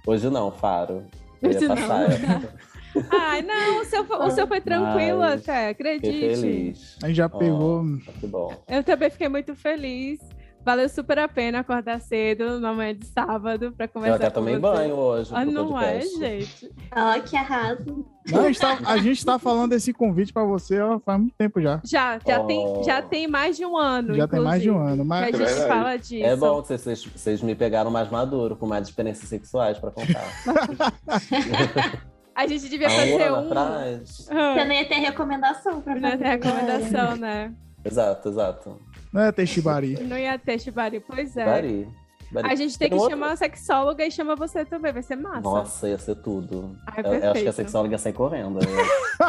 Speaker 5: Hoje não, Faro. Eu ia
Speaker 3: Hoje não.
Speaker 5: passar.
Speaker 3: Ai, não, o seu, foi- o seu foi tranquilo
Speaker 5: Mas
Speaker 3: até,
Speaker 5: Fiquei
Speaker 3: acredite.
Speaker 5: feliz.
Speaker 4: A gente já pegou.
Speaker 5: que bom.
Speaker 3: Eu também fiquei muito feliz. Valeu super a pena acordar cedo na manhã de sábado pra conversar
Speaker 5: Eu até
Speaker 3: com
Speaker 5: tomei
Speaker 3: você.
Speaker 5: banho hoje
Speaker 3: Ah, não é, gente?
Speaker 2: Ó, que arraso.
Speaker 4: Não, a, gente tá, a gente tá falando desse convite pra você ó, faz muito tempo já.
Speaker 3: Já, já,
Speaker 5: Oh.
Speaker 3: tem, já tem mais de um ano,
Speaker 4: Já tem mais de um ano. Mas
Speaker 3: Que a
Speaker 1: É
Speaker 3: gente
Speaker 1: verdade.
Speaker 3: fala disso.
Speaker 5: É bom que vocês, vocês, me pegaram mais maduro, com mais experiências sexuais pra contar.
Speaker 3: A gente devia
Speaker 5: um
Speaker 3: fazer um.
Speaker 5: atrás.
Speaker 3: Ah,
Speaker 2: Você não ia ter recomendação pra
Speaker 3: Não ia
Speaker 2: fazer.
Speaker 3: ter recomendação, né?
Speaker 5: Exato, exato.
Speaker 4: Não é Teixibari.
Speaker 3: Não ia ter Shibari. Pois é.
Speaker 5: Bari. Bari.
Speaker 3: A gente tem que chamar uma sexóloga e chama você também, vai ser massa.
Speaker 5: Nossa, ia ser tudo.
Speaker 3: Ai,
Speaker 5: eu, eu acho que a sexóloga ia sair correndo. Né?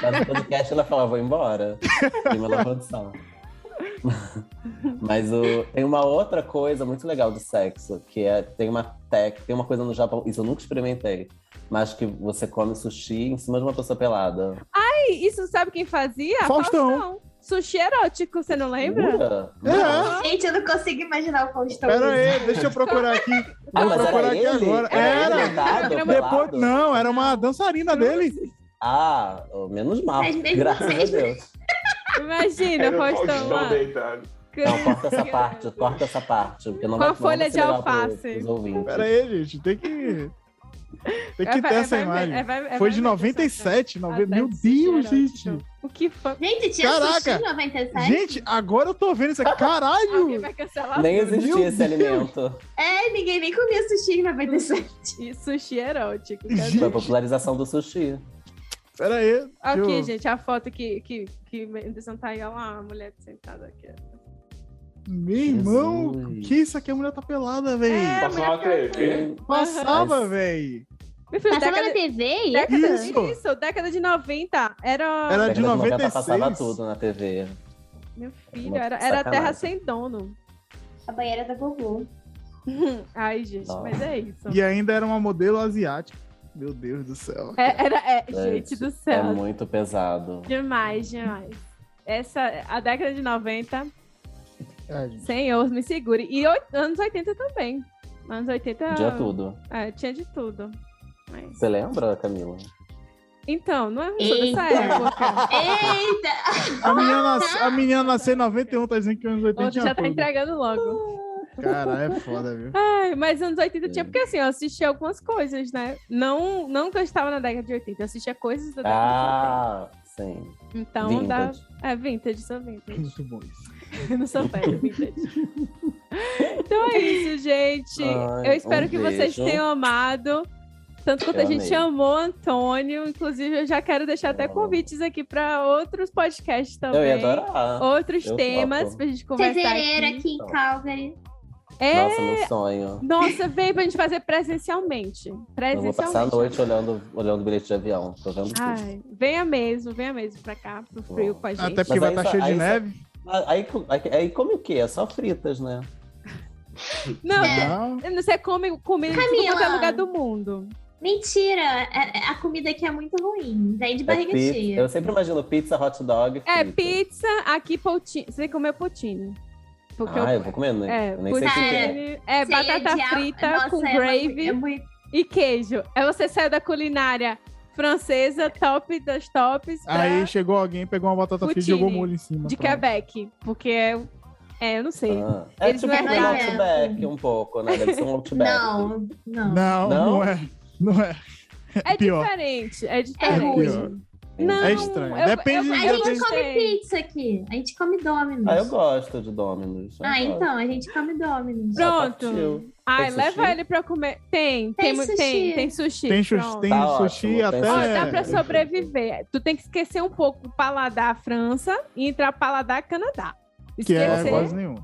Speaker 5: Mas no podcast ela fala, vou embora. Prima da produção. Mas o, tem uma outra coisa muito legal do sexo, que é tem uma tec, tem uma coisa no Japão, isso eu nunca experimentei, mas que você come sushi em cima de uma pessoa pelada.
Speaker 3: Ai, isso sabe quem fazia?
Speaker 4: Faustão.
Speaker 3: Sushi erótico, você não lembra?
Speaker 4: É.
Speaker 2: Gente, eu não consigo imaginar o Faustão.
Speaker 4: Pera aí, deixa eu procurar aqui.
Speaker 5: Ah,
Speaker 4: Vou
Speaker 5: mas era
Speaker 4: procurar aqui
Speaker 5: ele?
Speaker 4: agora.
Speaker 5: Era
Speaker 4: Era.
Speaker 5: deitado,
Speaker 3: Depois-
Speaker 4: não, era uma dançarina dele.
Speaker 5: Ah, menos mal.
Speaker 2: Mas mesmo
Speaker 5: Graças a
Speaker 2: assim-
Speaker 5: Deus.
Speaker 3: Imagina,
Speaker 1: Era o
Speaker 3: Faustão
Speaker 1: Faustão
Speaker 3: lá.
Speaker 1: deitado.
Speaker 5: Não, corta essa parte, corta essa parte. Porque não
Speaker 3: Com a
Speaker 5: vai, não
Speaker 3: folha de alface.
Speaker 4: Pera aí, gente, tem que. Tem que
Speaker 3: É,
Speaker 4: ter
Speaker 3: vai-
Speaker 4: essa
Speaker 3: vai-
Speaker 4: imagem.
Speaker 3: é, é,
Speaker 4: Foi de
Speaker 3: vai-
Speaker 4: 97,
Speaker 3: vai-
Speaker 4: 90. Meu
Speaker 3: vai-
Speaker 4: Deus,
Speaker 3: vai-
Speaker 4: gente.
Speaker 3: O que foi?
Speaker 2: Gente, tinha
Speaker 4: Caraca.
Speaker 2: sushi em 97?
Speaker 4: Gente, agora eu tô vendo isso aqui. Caralho!
Speaker 5: Nem existia
Speaker 4: Meu
Speaker 5: esse
Speaker 4: Deus.
Speaker 5: alimento.
Speaker 2: É, ninguém nem comia sushi em 97.
Speaker 3: E sushi erótico.
Speaker 4: Gente.
Speaker 5: Foi a popularização do sushi.
Speaker 4: Pera aí.
Speaker 3: Aqui,
Speaker 4: eu-
Speaker 3: gente, a foto que, que, que Anderson tá aí, olha lá, a mulher sentada aqui.
Speaker 4: Meu irmão,
Speaker 5: Jesus.
Speaker 4: que isso aqui? A mulher tá pelada, véi.
Speaker 3: É,
Speaker 1: Passou na TV.
Speaker 4: Passava.
Speaker 3: Meu filho,
Speaker 2: Passava
Speaker 3: década,
Speaker 2: na TV?
Speaker 3: década,
Speaker 4: Isso.
Speaker 3: isso. década de 90. Era.
Speaker 4: Era de
Speaker 5: 90
Speaker 4: 96.
Speaker 5: passava tudo na TV.
Speaker 3: Meu filho,
Speaker 5: Uma
Speaker 3: era, era
Speaker 5: sacanagem.
Speaker 3: terra sem dono.
Speaker 2: A banheira da vovô.
Speaker 3: Ai, gente,
Speaker 5: Nossa.
Speaker 3: mas é isso.
Speaker 4: E ainda era uma modelo asiática. Meu Deus do céu.
Speaker 3: É, era, é, gente do
Speaker 5: É
Speaker 3: céu.
Speaker 5: muito pesado.
Speaker 3: Demais, demais. Essa, a década de 90,
Speaker 4: É, gente.
Speaker 3: senhor, me segure. E oi- anos 80 também. Anos 80.
Speaker 5: Tinha tudo.
Speaker 3: É, tinha de tudo. Mas-
Speaker 5: Você lembra, Camila?
Speaker 3: Então, não é dessa época.
Speaker 2: Eita!
Speaker 4: A menina, nas- a menina nasceu em 91, tá dizendo que anos 80
Speaker 3: Outro
Speaker 4: tinha
Speaker 3: já tá entregando logo.
Speaker 4: Cara, é foda, viu?
Speaker 3: Ai, mas anos 80 tinha,
Speaker 5: É.
Speaker 3: porque assim, eu assistia algumas coisas, né? Não, não que eu estava na década de 80, eu assistia coisas da década
Speaker 5: Ah, sim.
Speaker 3: de 80. Então dá.
Speaker 5: Vintage.
Speaker 3: É vintage, sou vintage.
Speaker 4: Muito bom isso.
Speaker 3: Eu não sou velha, vintage. então é isso, gente.
Speaker 5: Ai,
Speaker 3: eu espero
Speaker 5: um
Speaker 3: que vocês
Speaker 5: beijo.
Speaker 3: tenham amado. Tanto quanto
Speaker 5: Eu
Speaker 3: a gente
Speaker 5: amei.
Speaker 3: amou Antônio. Inclusive, eu já quero deixar até convites aqui para outros podcasts também.
Speaker 5: Eu ia adorar.
Speaker 3: Outros
Speaker 5: Eu
Speaker 3: temas
Speaker 5: topo.
Speaker 3: pra gente conversar
Speaker 2: Fevereiro
Speaker 3: aqui.
Speaker 2: aqui em Calgary.
Speaker 3: É,
Speaker 5: Nossa, meu sonho.
Speaker 3: nossa, vem pra gente fazer presencialmente.
Speaker 5: Eu vou
Speaker 3: Presencialmente.
Speaker 5: passar a noite olhando, olhando o bilhete de avião. Tô vendo tudo.
Speaker 3: Ai, venha mesmo, venha mesmo pra cá, pro frio com a gente.
Speaker 4: Até porque
Speaker 5: Mas
Speaker 4: vai estar
Speaker 5: só-
Speaker 4: cheio de
Speaker 5: aí
Speaker 4: neve.
Speaker 5: Aí, aí, aí come o quê? É só fritas, né?
Speaker 3: Não,
Speaker 2: É.
Speaker 4: Não.
Speaker 3: você come comida em tudo quanto é lugar do mundo.
Speaker 2: Mentira! é- é- A comida aqui é muito ruim. Vem de
Speaker 5: É
Speaker 2: barriga
Speaker 5: pizza.
Speaker 2: cheia.
Speaker 5: Eu sempre imagino pizza, hot dog.
Speaker 3: É, pizza, aqui poutine. Você comeu poutine. Porque
Speaker 5: Ah,
Speaker 3: eu,
Speaker 5: eu vou comer, né?
Speaker 3: é,
Speaker 5: eu nem sei o que que é.
Speaker 3: poutine é batata
Speaker 2: odiar-
Speaker 3: frita
Speaker 2: Nossa,
Speaker 3: com
Speaker 2: é
Speaker 3: gravy
Speaker 2: É muito...
Speaker 3: e queijo. Aí você saiu da culinária francesa, top das tops, pra
Speaker 4: Aí chegou alguém, pegou uma batata frita e
Speaker 3: Poutine.
Speaker 4: jogou molho em cima.
Speaker 3: de
Speaker 4: Pronto.
Speaker 3: Quebec. Porque é, é, eu não sei.
Speaker 5: Ah, é
Speaker 3: Eles
Speaker 5: tipo um
Speaker 3: é
Speaker 5: Outback um pouco, né? Deve ser um Outback.
Speaker 2: Não, não.
Speaker 4: Não,
Speaker 5: Não?
Speaker 4: não, é. Não é.
Speaker 3: É
Speaker 4: pior.
Speaker 3: diferente, é
Speaker 2: É
Speaker 3: diferente.
Speaker 2: ruim.
Speaker 3: Não,
Speaker 4: É estranho.
Speaker 3: eu-
Speaker 4: Depende-
Speaker 3: eu-
Speaker 2: A gente
Speaker 4: depende-
Speaker 2: come pizza aqui. A gente come Domino's.
Speaker 5: Ah, eu gosto de Dominus. eu
Speaker 2: Ah,
Speaker 5: gosto.
Speaker 2: então, a gente come Domino's.
Speaker 3: Pronto. Ai,
Speaker 5: Tem
Speaker 3: leva
Speaker 5: sushi?
Speaker 3: ele pra comer. Tem, tem,
Speaker 2: Tem sushi.
Speaker 3: tem, tem sushi.
Speaker 4: Tem,
Speaker 3: pronto.
Speaker 4: tem
Speaker 5: Tá
Speaker 4: sushi
Speaker 5: ótimo, tem
Speaker 4: até.
Speaker 3: Ó, dá pra sobreviver. Tu tem que esquecer um pouco o paladar França e entrar paladar Canadá.
Speaker 4: Que é
Speaker 3: Esquecer.
Speaker 4: quase nenhum.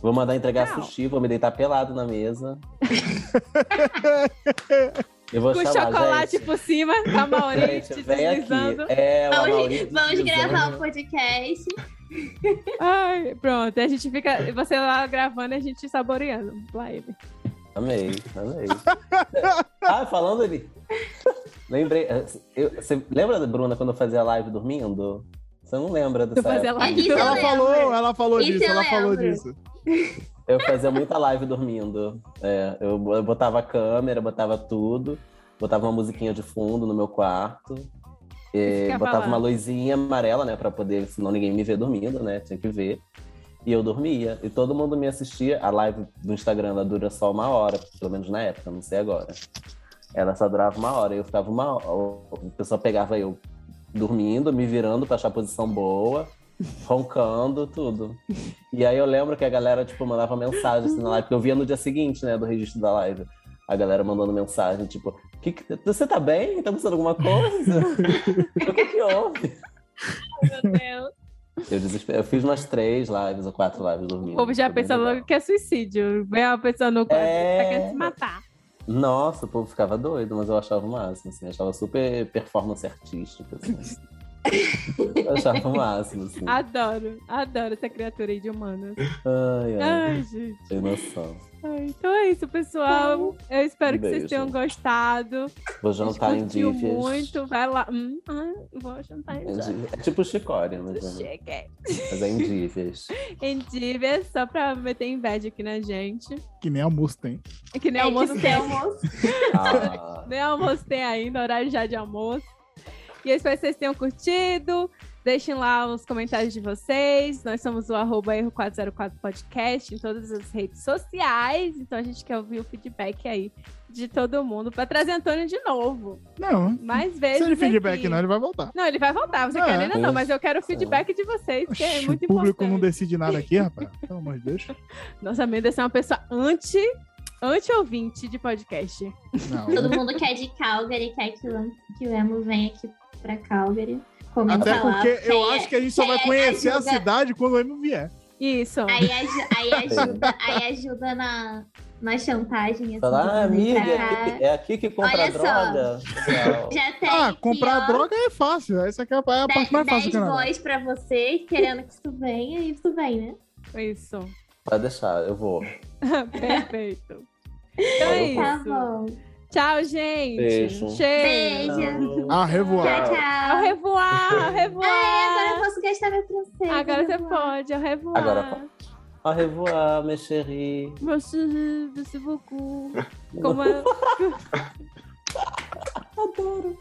Speaker 5: Vou mandar entregar
Speaker 3: Não.
Speaker 5: sushi, vou me deitar pelado na mesa. Eu vou
Speaker 3: com
Speaker 5: chamar,
Speaker 3: chocolate
Speaker 5: gente.
Speaker 3: por cima, com a Maurício
Speaker 5: Gente, vem aqui.
Speaker 3: deslizando.
Speaker 5: É,
Speaker 2: Vamos, vamos gravar o podcast.
Speaker 3: Ai, pronto. A gente fica. Você lá gravando e a gente saboreando live.
Speaker 5: Amei, amei. ah, falando ali. Lembrei. eh, eu- você lembra da Bruna quando eu fazia live dormindo? Você não lembra dessa
Speaker 3: fazia live.
Speaker 4: Ela falou, ela falou
Speaker 2: Isso
Speaker 4: disso, ela falou disso.
Speaker 5: Eu fazia muita live dormindo. É, eu, eu botava a câmera, botava tudo, botava uma musiquinha de fundo no meu quarto. e botava uma luzinha amarela, né? Pra poder, senão ninguém me vê dormindo, né? Tinha que ver. E eu dormia. E todo mundo me assistia. A live do Instagram ela dura só uma hora, pelo menos na época, não sei agora. Ela só durava uma hora. Eu ficava uma hora. O pessoal pegava eu dormindo, me virando pra achar a posição boa, roncando, tudo. E aí eu lembro que a galera, tipo, mandava mensagem assim na live, porque eu via no dia seguinte, né, do registro da live. A galera mandando mensagem, tipo, que que- você tá bem? Tá de alguma coisa? o que que houve?
Speaker 3: Meu Deus.
Speaker 5: Eu, eu fiz umas três lives ou quatro lives dormindo.
Speaker 3: O povo já
Speaker 5: Foi bem
Speaker 3: pensa
Speaker 5: legal.
Speaker 3: logo que é suicídio. Pessoa no quarto
Speaker 5: É.
Speaker 3: tá querendo se matar.
Speaker 5: Nossa, o povo ficava doido, mas eu achava o máximo, assim, achava super performance artística, assim. Eu achava o máximo, assim.
Speaker 3: Adoro, adoro essa criatura aí de humanas.
Speaker 5: Ai, ai,
Speaker 3: Ai, gente.
Speaker 5: sem noção.
Speaker 3: Ai, então é isso, pessoal. Eu espero que vocês tenham gostado.
Speaker 5: Vou jantar em dívias.
Speaker 3: muito. Vai lá. Hum, ah, vou jantar em dívias.
Speaker 5: É tipo chicória, mas é,
Speaker 3: Cheguei.
Speaker 5: mas é em dívias.
Speaker 3: Em dívidas, só pra meter inveja aqui na gente.
Speaker 4: Que nem almoço tem.
Speaker 3: É que nem
Speaker 2: É,
Speaker 3: almoço
Speaker 2: que
Speaker 3: tem.
Speaker 2: almoço.
Speaker 5: Ah,
Speaker 3: Nem almoço tem ainda, horário já de almoço. E eu espero que vocês tenham curtido. Deixem lá os comentários de vocês. Nós somos o arroba erro 404 podcast em todas as redes sociais. Então a gente quer ouvir o feedback aí de todo mundo para trazer Antônio de novo.
Speaker 4: Não.
Speaker 3: Mais vezes.
Speaker 4: Sem feedback,
Speaker 3: aqui.
Speaker 4: não, ele vai voltar.
Speaker 3: Não, ele vai voltar. Você
Speaker 4: É.
Speaker 3: quer ainda não, mas eu quero o feedback de vocês, que é muito
Speaker 4: o público
Speaker 3: importante.
Speaker 4: não decide nada aqui, rapaz. Pelo amor de Deus.
Speaker 3: Nossa, Mendes é uma pessoa anti, anti-ouvinte de podcast.
Speaker 4: Não.
Speaker 2: Todo mundo quer de Calgary, quer que o, que o Emo venha aqui pra Calgary.
Speaker 4: Até
Speaker 2: lá,
Speaker 4: porque eu
Speaker 2: quer-
Speaker 4: acho que a gente só vai conhecer a
Speaker 2: ajuda-
Speaker 4: cidade quando o Emo vier.
Speaker 3: Isso.
Speaker 2: Aí, aí ajuda, aí ajuda na, na chantagem. Assim,
Speaker 5: falar, ah, amiga,
Speaker 2: pra
Speaker 5: é aqui, é aqui que compra
Speaker 2: Olha
Speaker 5: a
Speaker 2: só.
Speaker 5: droga. Legal.
Speaker 2: Já tem
Speaker 4: Ah,
Speaker 2: aqui,
Speaker 4: comprar
Speaker 2: ó,
Speaker 4: droga é fácil. Essa aqui é a a parte mais fácil do
Speaker 2: 10
Speaker 4: Canadá.
Speaker 2: boys pra você, querendo que isso venha, e isso vem, né?
Speaker 3: Isso.
Speaker 5: Pode deixar, eu vou.
Speaker 3: Perfeito. Então é
Speaker 2: Tá
Speaker 3: isso.
Speaker 2: bom.
Speaker 3: Tchau, gente.
Speaker 5: Beijo.
Speaker 3: Cheiro.
Speaker 2: Beijo.
Speaker 4: Au revoar.
Speaker 2: Tchau, tchau.
Speaker 3: Ao revoar, au revoir.
Speaker 2: Ai, agora eu posso gastar meu francês.
Speaker 3: Agora você pode, ao revoar.
Speaker 5: Agora pode. Au revoir, mes chéris.
Speaker 3: Mon chéri, merci. Como é... Adoro.